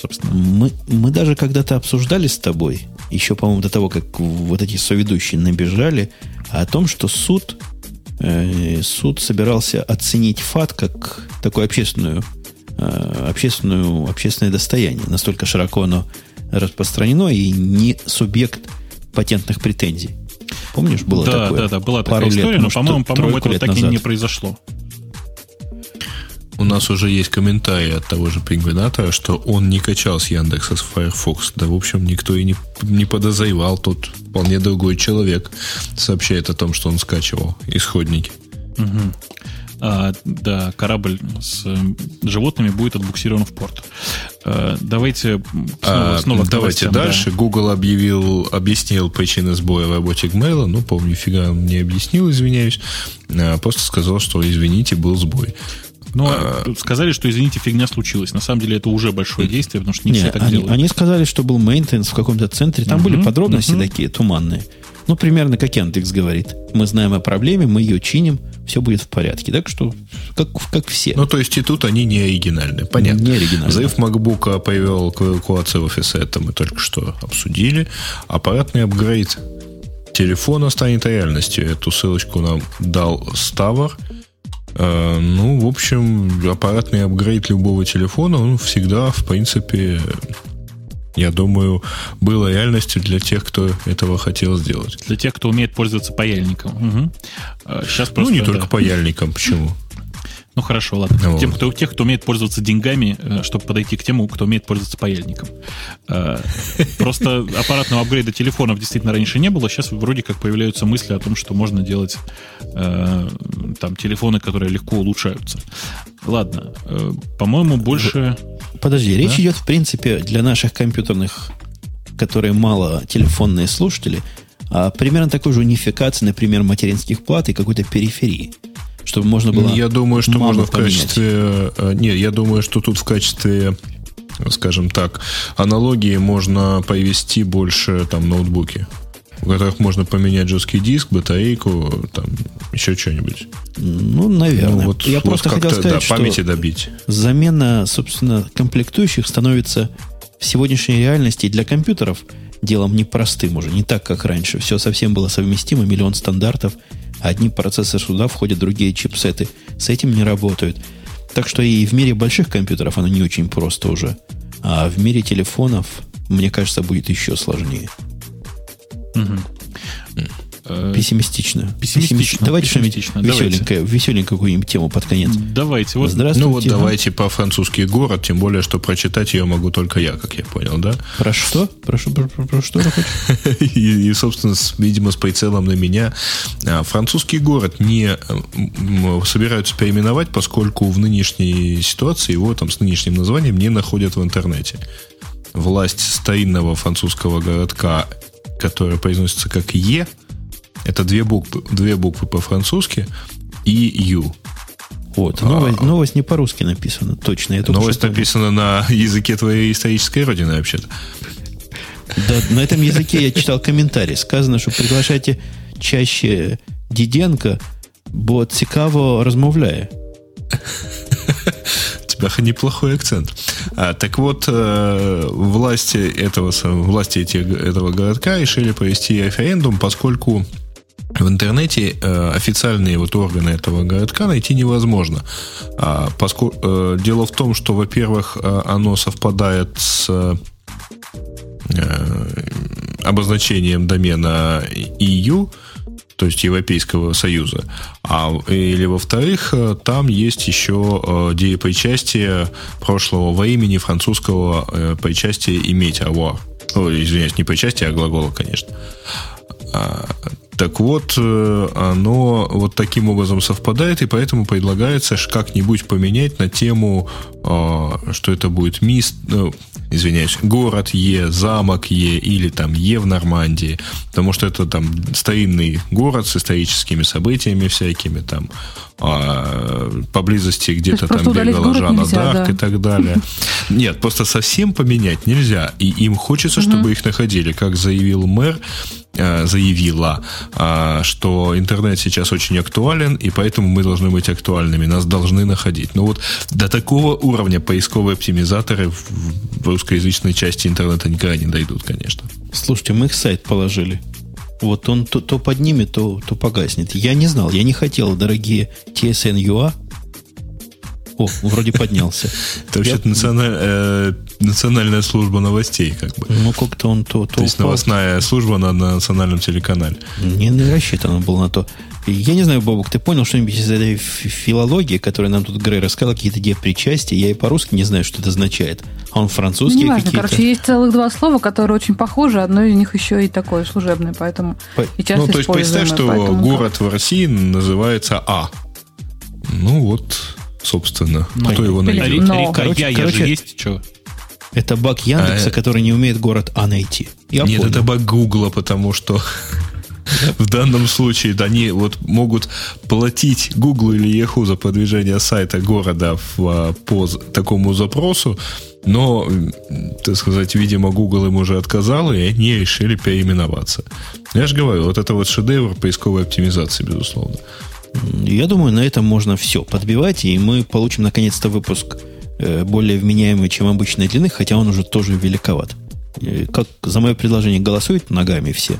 Собственно. Мы, мы даже когда-то обсуждали с тобой, еще, по-моему, до того, как вот эти соведущие набежали, о том, что суд, э, суд собирался оценить ФАТ как такое общественную, э, общественную, общественное достояние. Настолько широко оно распространено и не субъект патентных претензий. Помнишь, было да, такое? Да, да, была такая Пару история, лет, но, по-моему, по-моему, этого так назад. и не произошло. У нас уже есть комментарий от того же пингвинатора, что он не качал с Яндекса с Firefox. Да, в общем, никто и не, не подозревал. Тут вполне другой человек сообщает о том, что он скачивал исходники. Угу. А, да, корабль с животными будет отбуксирован в порт. Э, давайте снова, а, снова Давайте новостям, дальше. Да. Google объявил, объяснил причины сбоя в работе Gmail. Ну, помню, фига он не объяснил, извиняюсь. А, просто сказал, что, извините, был сбой. Ну, а, сказали, что, извините, фигня случилась. На самом деле это уже большое действие, потому что не, не все так они, делают. Они сказали, что был мейнтенс в каком-то центре. Там были подробности такие туманные. Ну, примерно как Яндекс говорит. Мы знаем о проблеме, мы ее чиним, все будет в порядке. Так что, как, как все. Ну, то есть и тут они не оригинальны. Понятно. Не оригинальны. Взрыв MacBook привел к эвакуации офиса, это мы только что обсудили. Аппаратный апгрейд телефона станет реальностью. Эту ссылочку нам дал Ставр. Uh, ну, в общем, аппаратный апгрейд любого телефона, он всегда, в принципе, я думаю, было реальностью для тех, кто этого хотел сделать. Для тех, кто умеет пользоваться паяльником. Угу. Сейчас просто, ну, не да. только паяльником, почему? Ну хорошо, ладно. Вот. Тем, кто, тех, кто умеет пользоваться деньгами, э, чтобы подойти к тему, кто умеет пользоваться паяльником. Э, просто аппаратного апгрейда телефонов действительно раньше не было. Сейчас вроде как появляются мысли о том, что можно делать э, там телефоны, которые легко улучшаются. Ладно, по-моему, больше... Подожди, да? речь идет, в принципе, для наших компьютерных, которые мало телефонные слушатели, о примерно такой же унификации, например, материнских плат и какой-то периферии чтобы можно было. Я думаю, что можно в поменять. качестве. Э, нет, я думаю, что тут в качестве, скажем так, аналогии можно повести больше там ноутбуки в которых можно поменять жесткий диск, батарейку, там еще что-нибудь. Ну, наверное. Ну, вот, Я вот просто хотел сказать, да, памяти что добить. замена, собственно, комплектующих становится в сегодняшней реальности для компьютеров делом непростым уже, не так, как раньше. Все совсем было совместимо, миллион стандартов, Одни процессоры сюда входят, другие чипсеты с этим не работают. Так что и в мире больших компьютеров оно не очень просто уже. А в мире телефонов, мне кажется, будет еще сложнее. Угу. Э, пессимистично. Пессимистично. Давайте что-нибудь веселенькое, веселенькую какую-нибудь тему под конец. Давайте. Вот. Здравствуйте. Ну вот давайте по французский город, тем более, что прочитать ее могу только я, как я понял, да? Про что? Про, про, про, про что ты хочешь? и, и, собственно, с, видимо, с прицелом на меня. А, французский город не собираются переименовать, поскольку в нынешней ситуации его там с нынешним названием не находят в интернете. Власть старинного французского городка, которая произносится как Е, это две буквы, две буквы по-французски и Ю. Вот. Новость, а, новость не по-русски написана, точно. Я новость написана на языке твоей исторической родины, вообще-то. Да, на этом языке я читал комментарий. Сказано, что приглашайте чаще Диденко, бо цікаво розмовляє. У тебя неплохой акцент. А, так вот, э, власти этого, власти эти, этого городка решили провести референдум, поскольку в интернете э, официальные вот органы этого городка найти невозможно. А, поскольку, э, дело в том, что, во-первых, э, оно совпадает с э, обозначением домена EU, то есть Европейского Союза. А, или, во-вторых, э, там есть еще э, причастие прошлого во имени французского причастия иметь avoir. Ой, извиняюсь, не причастие, а глагола, конечно. Так вот, э, оно вот таким образом совпадает, и поэтому предлагается как-нибудь поменять на тему, а, что это будет мист, ну, извиняюсь, город Е, замок Е или там Е в Нормандии, потому что это там старинный город с историческими событиями всякими, там а, поблизости где-то там бегала Жанна Дарк да. и так далее. Нет, просто совсем поменять нельзя, и им хочется, чтобы их находили, как заявил мэр, Э, заявила, а, что интернет сейчас очень актуален, и поэтому мы должны быть актуальными, нас должны находить. Но вот до такого уровня поисковые оптимизаторы в русскоязычной части интернета никогда не дойдут, конечно. Слушайте, мы их сайт положили. Вот он то, то поднимет, то, то погаснет. Я не знал, я не хотел, дорогие TSN.ua, о, вроде поднялся. Это вообще-то э, национальная служба новостей, как бы. Ну, как-то он то... То есть новостная служба на национальном телеканале. Не, не рассчитано было на то. Я не знаю, Бобок, ты понял что-нибудь из этой филологии, которую нам тут Грей рассказал, какие-то причастия? Я и по-русски не знаю, что это означает. А он французский ну, какие-то? Короче, есть целых два слова, которые очень похожи. Одно из них еще и такое служебное, поэтому по... и часто Ну, то есть представь, что поэтому... город в России называется А. Ну вот, собственно. Ну, кто его найдет? Но. Река короче, Я, короче, же есть, что? Это баг Яндекса, а, который не умеет город А найти. Я нет, понял. это баг Гугла, потому что в данном случае они вот могут платить Google или Yahoo за продвижение сайта города в, по такому запросу, но, так сказать, видимо, Google им уже отказал, и они решили переименоваться. Я же говорю, вот это вот шедевр поисковой оптимизации, безусловно. Я думаю, на этом можно все подбивать, и мы получим наконец-то выпуск э, более вменяемый, чем обычной длины, хотя он уже тоже великоват. Э, как за мое предложение голосуют ногами все?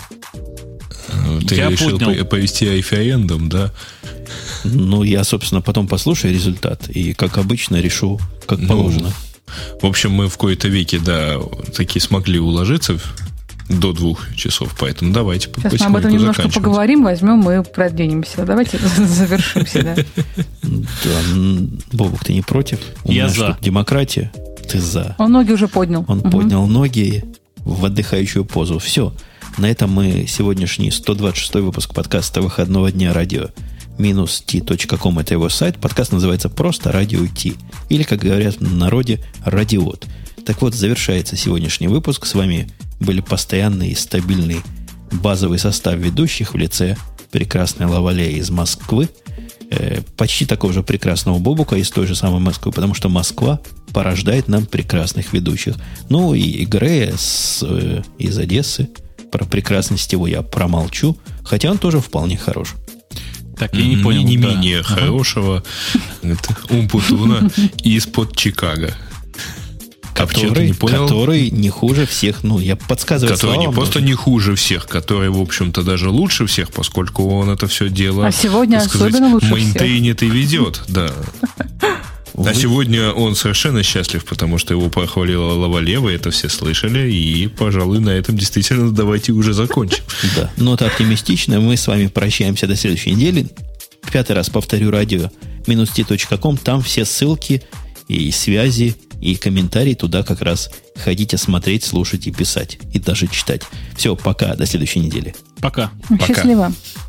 Ты я решил поднял. повести айфиэндом, да? Ну, я, собственно, потом послушаю результат и, как обычно, решу, как ну, положено. В общем, мы в кои-то веке, да, такие смогли уложиться до двух часов, поэтому давайте Сейчас мы об этом немножко поговорим, возьмем и продвинемся. Давайте завершимся, да. Да, Бобок, ты не против? Я за. Демократия? Ты за. Он ноги уже поднял. Он поднял ноги в отдыхающую позу. Все. На этом мы сегодняшний 126 выпуск подкаста выходного дня радио минус t.com это его сайт. Подкаст называется просто Радио Ти. Или, как говорят в народе, Радиот. Так вот, завершается сегодняшний выпуск. С вами были постоянный и стабильный базовый состав ведущих в лице прекрасной Лавале из Москвы, э, почти такого же прекрасного Бобука из той же самой Москвы, потому что Москва порождает нам прекрасных ведущих. Ну и Грея с, э, из Одессы – про прекрасность его я промолчу, хотя он тоже вполне хорош. Так, я не понял. Не, не да. менее ага. хорошего Умпутуна из-под Чикаго. А который, не понял? который не хуже всех, ну, я подсказываю Который не просто не хуже всех, который, в общем-то, даже лучше всех, поскольку он это все дело, а сегодня сказать, особенно лучше мейнтейнит и ведет, да. А сегодня он совершенно счастлив, потому что его похвалила Лавалева, это все слышали, и, пожалуй, на этом действительно давайте уже закончим. Да, нота оптимистичная. Мы с вами прощаемся до следующей недели. Пятый раз повторю радио минус там все ссылки и связи, и комментарии туда как раз ходите смотреть, слушать и писать, и даже читать. Все, пока, до следующей недели. Пока. Счастливо. Пока.